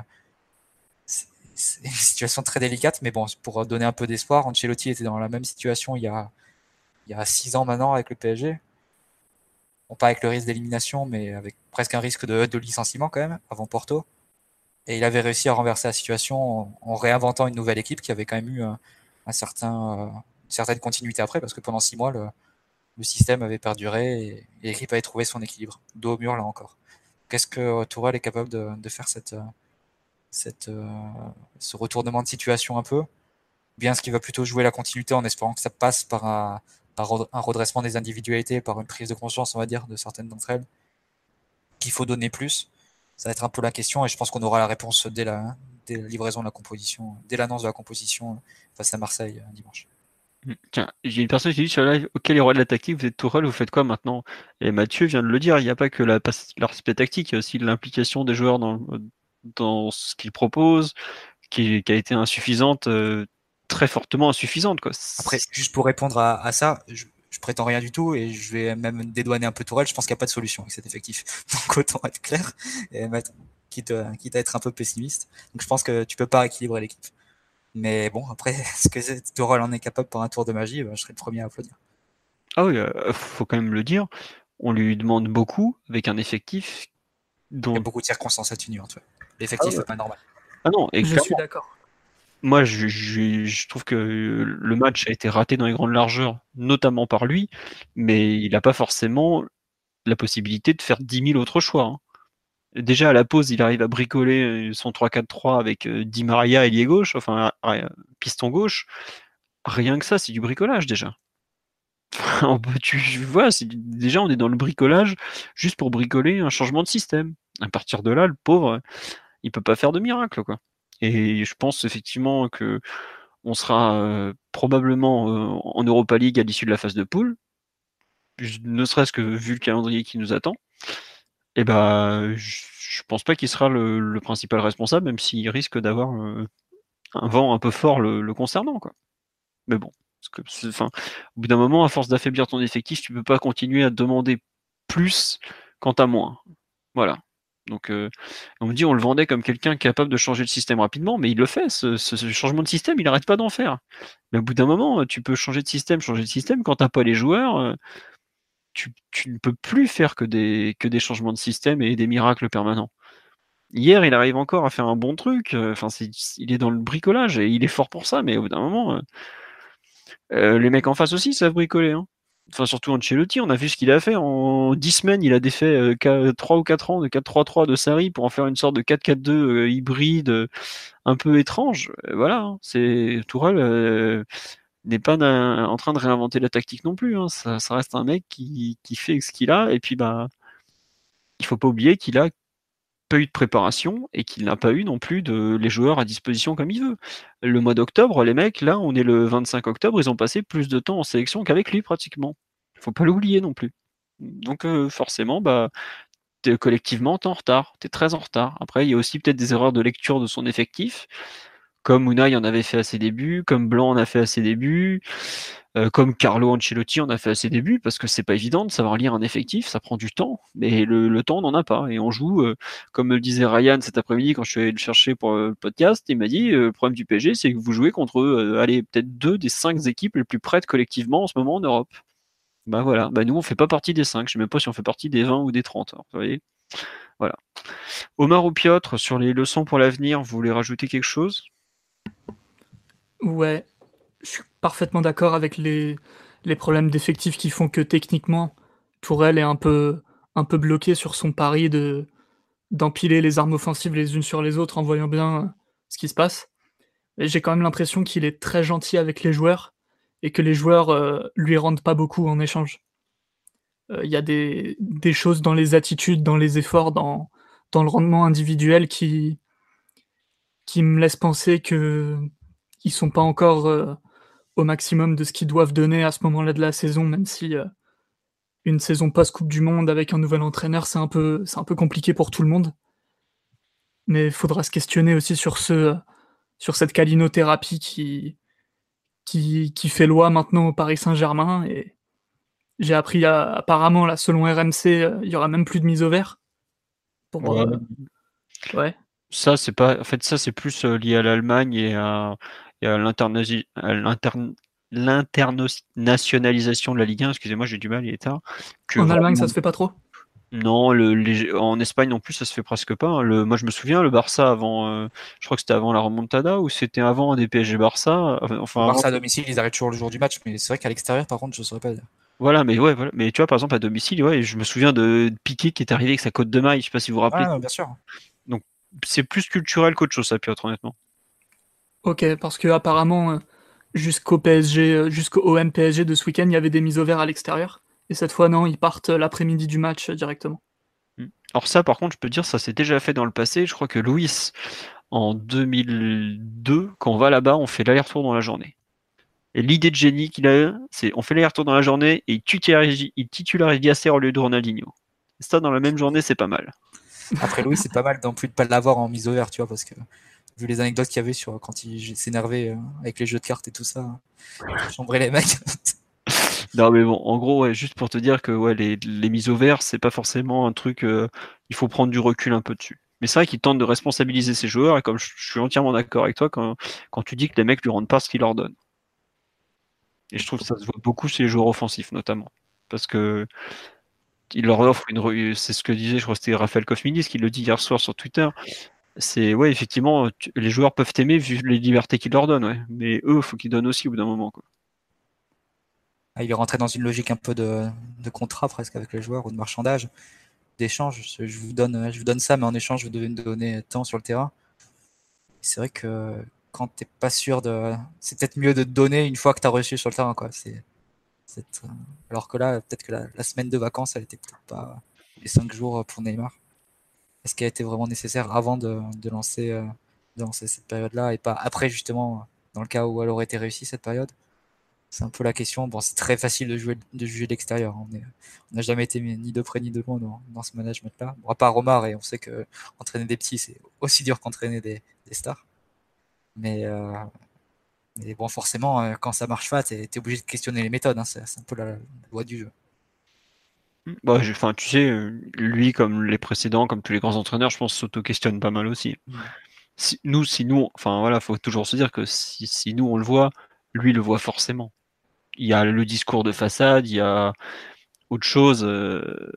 c'est une [laughs] situation très délicate, mais bon, pour donner un peu d'espoir, Ancelotti était dans la même situation il y a, il y a 6 ans maintenant avec le PSG pas avec le risque d'élimination, mais avec presque un risque de, de, licenciement quand même, avant Porto. Et il avait réussi à renverser la situation en, réinventant une nouvelle équipe qui avait quand même eu certain, euh, une certaine continuité après, parce que pendant six mois, le, le système avait perduré et, l'équipe avait trouvé son équilibre. Dos au mur, là encore. Qu'est-ce que Tourelle est capable de, faire cette, cette, euh, ce retournement de situation un peu? Bien ce qui va plutôt jouer la continuité en espérant que ça passe par un, redressement des individualités, par une prise de conscience, on va dire, de certaines d'entre elles, qu'il faut donner plus? Ça va être un peu la question et je pense qu'on aura la réponse dès la, livraison de la composition, dès l'annonce de la composition face à Marseille euh, dimanche. Mmh. Tiens, j'ai une personne qui dit sur le live, ok les rois de la tactique, vous êtes Tourelle, vous faites quoi maintenant? Et Mathieu vient de le dire, il n'y a pas que l'aspect tactique, il y a aussi l'implication des joueurs dans, dans ce qu'ils proposent, qui, qui, a été insuffisante euh, très fortement insuffisante. Quoi. Après, juste pour répondre à, ça, je, je, prétends rien du tout et je vais même dédouaner un peu Tourelle. Je pense qu'il n'y a pas de solution avec cet effectif. [laughs] Donc autant être clair et quitte, quitte à être un peu pessimiste. Donc je pense que tu peux pas équilibrer l'équipe. Mais bon, après, [laughs] est-ce que Tourelle en est capable pour un tour de magie? Bah, Je serais le premier à applaudir. Ah oui, euh, faut quand même le dire. On lui demande beaucoup avec un effectif dont... Il y a beaucoup de circonstances atténuantes. Ouais. L'effectif n'est ah pas normal. Ah non, et je suis d'accord moi, je, je, trouve que le match a été raté dans les grandes largeurs, notamment par lui, mais il n'a pas forcément la possibilité de faire 10 000 autres choix. Hein. Déjà à la pause, il arrive à bricoler son 3-4-3 avec euh, Di Maria ailier gauche, enfin piston gauche. Rien que ça, c'est du bricolage déjà. [laughs] tu vois, déjà on est dans le bricolage juste pour bricoler un changement de système. À partir de là, le pauvre, il peut pas faire de miracle. Et je pense effectivement que on sera probablement en Europa League à l'issue de la phase de poule, ne serait-ce que vu le calendrier qui nous attend. Eh ben, je pense pas qu'il sera le, principal responsable, même s'il risque d'avoir un vent un peu fort le, concernant. Mais bon, parce que, au bout d'un moment, à force d'affaiblir ton effectif, tu peux pas continuer à demander plus quant à moins. Voilà. Donc, euh, on me dit, on le vendait comme quelqu'un capable de changer le système rapidement, mais il le fait. Ce, changement de système, il n'arrête pas d'en faire. Mais au bout d'un moment, tu peux changer de système, changer de système. Quand t'as pas les joueurs, euh, tu, ne peux plus faire que des, changements de système et des miracles permanents. Hier, il arrive encore à faire un bon truc. Euh, il est dans le bricolage et il est fort pour ça. Mais au bout d'un moment, les mecs en face aussi savent bricoler. Hein enfin surtout Ancelotti, on a vu ce qu'il a fait. En 10 semaines, il a défait 3 euh, ou 4 ans de 4-3-3 de Sarri pour en faire une sorte de 4-4-2 euh, hybride euh, un peu étrange. voilà, hein. c'est Tourelle n'est pas en train de réinventer la tactique non plus. Hein. Ça, reste un mec qui, qui fait ce qu'il a. Et puis bah il faut pas oublier qu'il a pas eu de préparation et qu'il n'a pas eu non plus de les joueurs à disposition comme il veut. Le mois d'octobre, les mecs, là, on est le 25 octobre, ils ont passé plus de temps en sélection qu'avec lui pratiquement. Faut pas l'oublier non plus. Donc euh, forcément, bah, es, collectivement, t'es en retard, t'es très en retard. Après, il y a aussi peut-être des erreurs de lecture de son effectif, comme Unai en avait fait à ses débuts, comme Blanc en a fait à ses débuts. Euh, comme Carlo Ancelotti en a fait à ses débuts, parce que c'est pas évident de savoir lire un effectif, ça prend du temps, mais le, temps n'en a pas. Et on joue, euh, comme me le disait Ryan cet après-midi quand je suis allé le chercher pour euh, le podcast, il m'a dit le problème du PSG, c'est que vous jouez contre, allez, peut-être deux des cinq équipes les plus prêtes collectivement en ce moment en Europe. Bah voilà, bah nous on fait pas partie des cinq, je sais même pas si on fait partie des 20 ou des 30. vous voilà. Omar ou Piotr, sur les leçons pour l'avenir, vous voulez rajouter quelque chose? Ouais, je suis parfaitement d'accord avec les, les problèmes d'effectifs qui font que techniquement, Tourelle est un peu, un peu bloqué sur son pari de d'empiler les armes offensives les unes sur les autres en voyant bien ce qui se passe. J'ai quand même l'impression qu'il est très gentil avec les joueurs et que les joueurs euh, lui rendent pas beaucoup en échange. Euh, il y a des, des, choses dans les attitudes, dans les efforts, dans, dans le rendement individuel qui, qui me laissent penser que ils sont pas encore euh, au maximum de ce qu'ils doivent donner à ce moment-là de la saison, même si euh, une saison post-Coupe du Monde avec un nouvel entraîneur, c'est un, peu, un peu compliqué pour tout le monde. Mais il faudra se questionner aussi sur, ce, sur cette calinothérapie qui, qui, qui fait loi maintenant au Paris Saint-Germain. Et j'ai appris, apparemment, là, selon RMC, euh, il y aura même plus de mise au vert. Pour, euh, ouais. Ça, c'est pas. En fait, ça, c'est plus lié à l'Allemagne et à il y a l'internationalisation de la Ligue 1, excusez-moi, j'ai du mal, il est tard. en Allemagne, ça se fait pas trop? Non, le, en Espagne non plus, ça se fait presque pas. Hein. Le, moi, je me souviens, le Barça avant, euh, je crois que c'était avant la remontada ou c'était avant des PSG Barça. Enfin, Barça à domicile, ils arrêtent toujours le jour du match, mais c'est vrai qu'à l'extérieur, par contre, je saurais pas dire. Voilà, mais ouais, voilà. Mais tu vois, par exemple, à domicile, ouais, je me souviens de Piqué qui est arrivé avec sa côte de maille. Je sais pas si vous vous rappelez. Ah, bien sûr. Donc, c'est plus culturel qu'autre chose, ça, Piotr, honnêtement. Ok, parce que apparemment, euh, jusqu'au PSG, euh, jusqu'au OM PSG de ce week-end, il y avait des mises au vert à l'extérieur. Et cette fois, non, ils partent euh, l'après-midi du match directement. Hmm. Alors ça, par contre, je peux dire, ça s'est déjà fait dans le passé. Je crois que Louis, en 2002, quand on va là-bas, on fait l'aller-retour dans la journée. Et l'idée de génie qu'il a, c'est on fait l'aller-retour dans la journée et il titularise, il titularise Gasser au lieu de Ronaldinho. Et ça, dans la même journée, c'est pas mal. Après Louis, c'est pas mal d'en plus de pas l'avoir en mise au vert, tu vois, parce que vu les anecdotes qu'il y avait sur quand il s'énervait euh, avec les jeux de cartes et tout ça, chambrer les mecs. [laughs] non mais bon, en gros, ouais, juste pour te dire que ouais, les, les mises au vert, c'est pas forcément un truc. Euh, il faut prendre du recul un peu dessus. Mais c'est vrai qu'il tente de responsabiliser ses joueurs et comme je, suis entièrement d'accord avec toi quand, quand tu dis que les mecs lui rendent pas ce qu'ils leur donnent. Et je trouve que ça se voit beaucoup chez les joueurs offensifs notamment, parce que il leur offre une. C'est ce que disait, je crois que c'était Raphaël Kofminis qui le dit hier soir sur Twitter c'est ouais effectivement les joueurs peuvent t'aimer vu les libertés qu'ils leur donnent ouais. mais eux faut qu'ils donnent aussi au bout d'un moment quoi. Ah, il est rentré dans une logique un peu de, contrat presque avec les joueurs ou de marchandage d'échange je vous donne ça mais en échange vous devez me donner tant sur le terrain c'est vrai que quand t'es pas sûr de c'est peut-être mieux de te donner une fois que tu as reçu sur le terrain quoi c'est alors que là peut-être que la, la, semaine de vacances elle était peut-être pas les cinq jours pour Neymar ce qui a été vraiment nécessaire avant de, lancer, euh, de lancer cette période-là et pas après justement dans le cas où elle aurait été réussie cette période? C'est un peu la question. Bon, c'est très facile de, jouer, de juger l'extérieur. On n'a jamais été ni de près ni de loin dans, ce management-là. Bon, à part Romar, et on sait que entraîner des petits, c'est aussi dur qu'entraîner des, stars. Mais, euh, mais, bon, forcément, euh, quand ça marche pas, tu es, obligé de questionner les méthodes. Hein. C'est un peu la, loi du jeu. Bah, enfin, tu sais, lui, comme les précédents, comme tous les grands entraîneurs, je pense s'auto-questionne pas mal aussi. Nous, si nous, enfin voilà, faut toujours se dire que si, nous on le voit, lui le voit forcément. Il y a le discours de façade, il y a autre chose. Euh,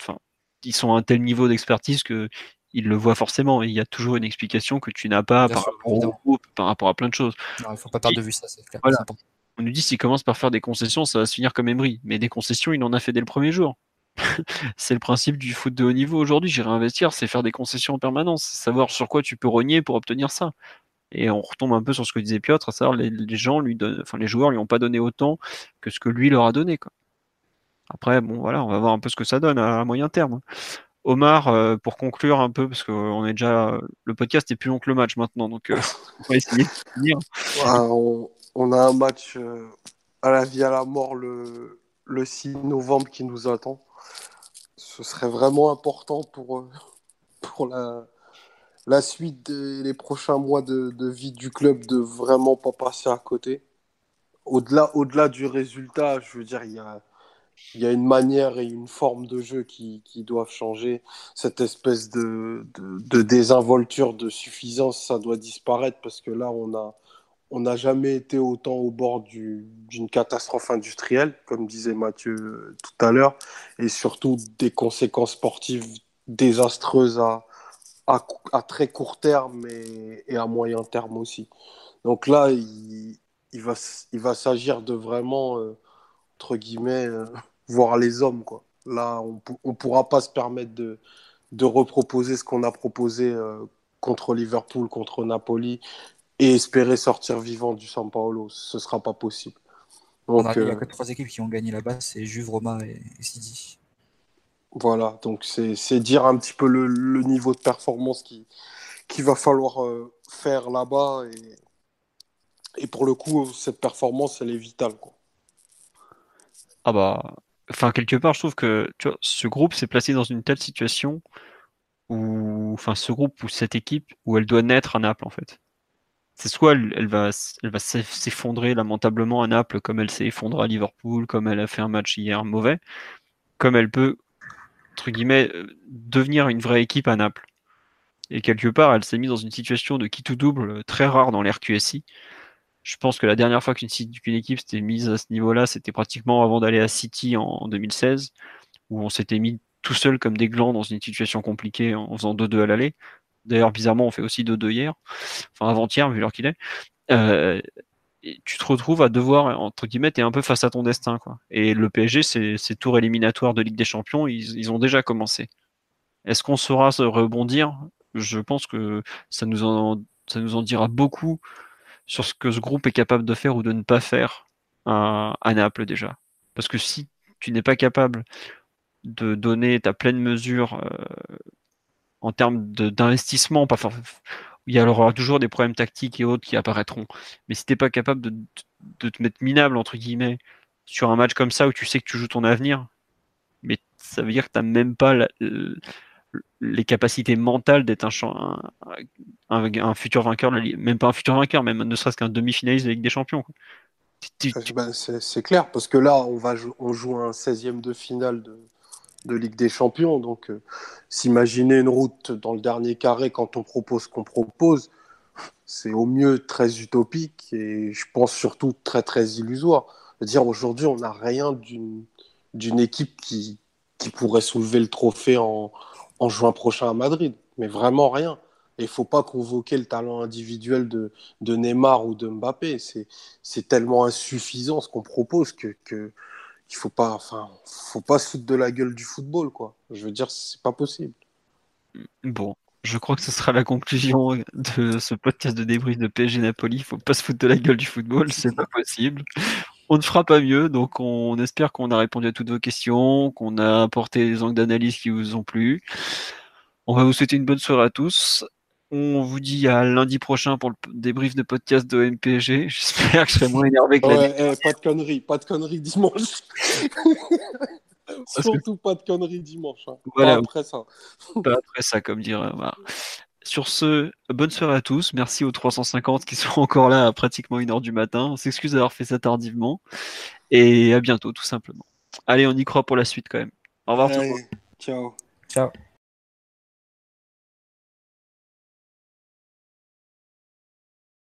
enfin, ils sont à un tel niveau d'expertise que il le voit forcément. Et il y a toujours une explication que tu n'as pas par rapport au groupe, par rapport à plein de choses. il ne faut pas perdre de vue ça, c'est clair. On nous dit s'il commence par faire des concessions, ça va se finir comme Emery. Mais des concessions, il en a fait dès le premier jour. [laughs] c'est le principe du foot de haut niveau aujourd'hui. J'irai investir, c'est faire des concessions en permanence, savoir sur quoi tu peux rogner pour obtenir ça. Et on retombe un peu sur ce que disait Piotr, à savoir les, gens lui donnent, enfin les joueurs lui ont pas donné autant que ce que lui leur a donné. Quoi. Après, bon voilà, on va voir un peu ce que ça donne à, moyen terme. Omar, euh, pour conclure un peu, parce qu'on est déjà, le podcast est plus long que le match maintenant, donc euh, [laughs] on va essayer de finir. On, a un match euh, à la vie à la mort le, le 6 novembre qui nous attend ce serait vraiment important pour, euh, pour la, la suite des prochains mois de, vie du club de vraiment pas passer à côté. Au-delà, au-delà du résultat, je veux dire, il y a, y a une manière et une forme de jeu qui, qui doivent changer. Cette espèce de, de, de, désinvolture, de suffisance, ça doit disparaître parce que là, on a, on n'a jamais été autant au bord d'une catastrophe industrielle, comme disait Mathieu euh, tout à l'heure, et surtout des conséquences sportives désastreuses à, très court terme et, à moyen terme aussi. Donc là, il, va, s'agir de vraiment, euh, entre guillemets, euh, [laughs] voir les hommes. Là, on ne pourra pas se permettre de reproposer ce qu'on a proposé contre Liverpool, contre Napoli, et espérer sortir vivant du San Paolo. Ce ne sera pas possible. Donc, il n'y a euh, que trois équipes qui ont gagné là-bas, c'est Juve, Roma et, Sidi. Voilà, donc c'est dire un petit peu le, niveau de performance qu'il qui va falloir euh, faire là-bas. Et, et, pour le coup, cette performance, elle est vitale. Quoi. Ah bah, enfin, quelque part, je trouve que tu vois, ce groupe s'est placé dans une telle situation où, enfin, ce groupe ou cette équipe où elle doit naître à Naples, en fait c'est soit elle, va, s'effondrer lamentablement à Naples, comme elle s'est effondrée à Liverpool, comme elle a fait un match hier mauvais, comme elle peut, entre guillemets, euh, devenir une vraie équipe à Naples. Et quelque part, elle s'est mise dans une situation de qui double euh, très rare dans l'RQSI. Je pense que la dernière fois qu'une équipe s'était mise à ce niveau-là, c'était pratiquement avant d'aller à City en 2016, où on s'était mis tout seul comme des glands dans une situation compliquée en faisant 2-2 à l'aller. D'ailleurs, bizarrement, on fait aussi 2-2 hier, enfin avant-hier, vu l'heure qu'il est. Euh, tu te retrouves à devoir, entre guillemets, t'es un peu face à ton destin. Quoi. Et le PSG, c'est tour éliminatoire de Ligue des Champions, ils, ont déjà commencé. Est-ce qu'on saura se rebondir? Je pense que ça nous, en, dira beaucoup sur ce que ce groupe est capable de faire ou de ne pas faire à, à Naples déjà. Parce que si tu n'es pas capable de donner ta pleine mesure euh, en termes d'investissement. Pas il y aura toujours des problèmes tactiques et autres qui apparaîtront. Mais si t'es pas capable de, te mettre minable, entre guillemets, sur un match comme ça où tu sais que tu joues ton avenir, mais ça veut dire que tu n'as même pas les capacités mentales d'être un, un, futur vainqueur, même pas un futur vainqueur, même ne serait-ce qu'un demi-finaliste de la Ligue des Champions. Ben, c'est clair, parce que là, on, va on joue un 16e de finale de, de Ligue des Champions. Donc, euh, s'imaginer une route dans le dernier carré quand on propose ce qu'on propose, c'est au mieux très utopique et je pense surtout très très illusoire. dire aujourd'hui, on n'a rien d'une équipe qui, qui pourrait soulever le trophée en, en juin prochain à Madrid, mais vraiment rien. Il ne faut pas convoquer le talent individuel de, de Neymar ou de Mbappé. C'est tellement insuffisant ce qu'on propose que, il faut pas, enfin, faut pas se foutre de la gueule du football, quoi. Je veux dire, c'est pas possible. Bon, je crois que ce sera la conclusion de ce podcast de débrief de PSG Napoli. Faut pas se foutre de la gueule du football, c'est pas possible. On ne fera pas mieux, donc on espère qu'on a répondu à toutes vos questions, qu'on a apporté des angles d'analyse qui vous ont plu. On va vous souhaiter une bonne soirée à tous. On vous dit à lundi prochain pour le débrief de podcast de MPG. [laughs] J'espère que je serai moins énervé que ouais, eh, Pas de conneries, pas de conneries dimanche. Surtout pas de conneries dimanche. Hein. Voilà. Pas après ça. Pas après ça, comme dire. Voilà. Sur ce, bonne soirée à tous. Merci aux 350 qui sont encore là à pratiquement une heure du matin. On s'excuse d'avoir fait ça tardivement. Et à bientôt, tout simplement. Allez, on y croit pour la suite quand même. Au revoir tout le monde. Ciao. Ciao.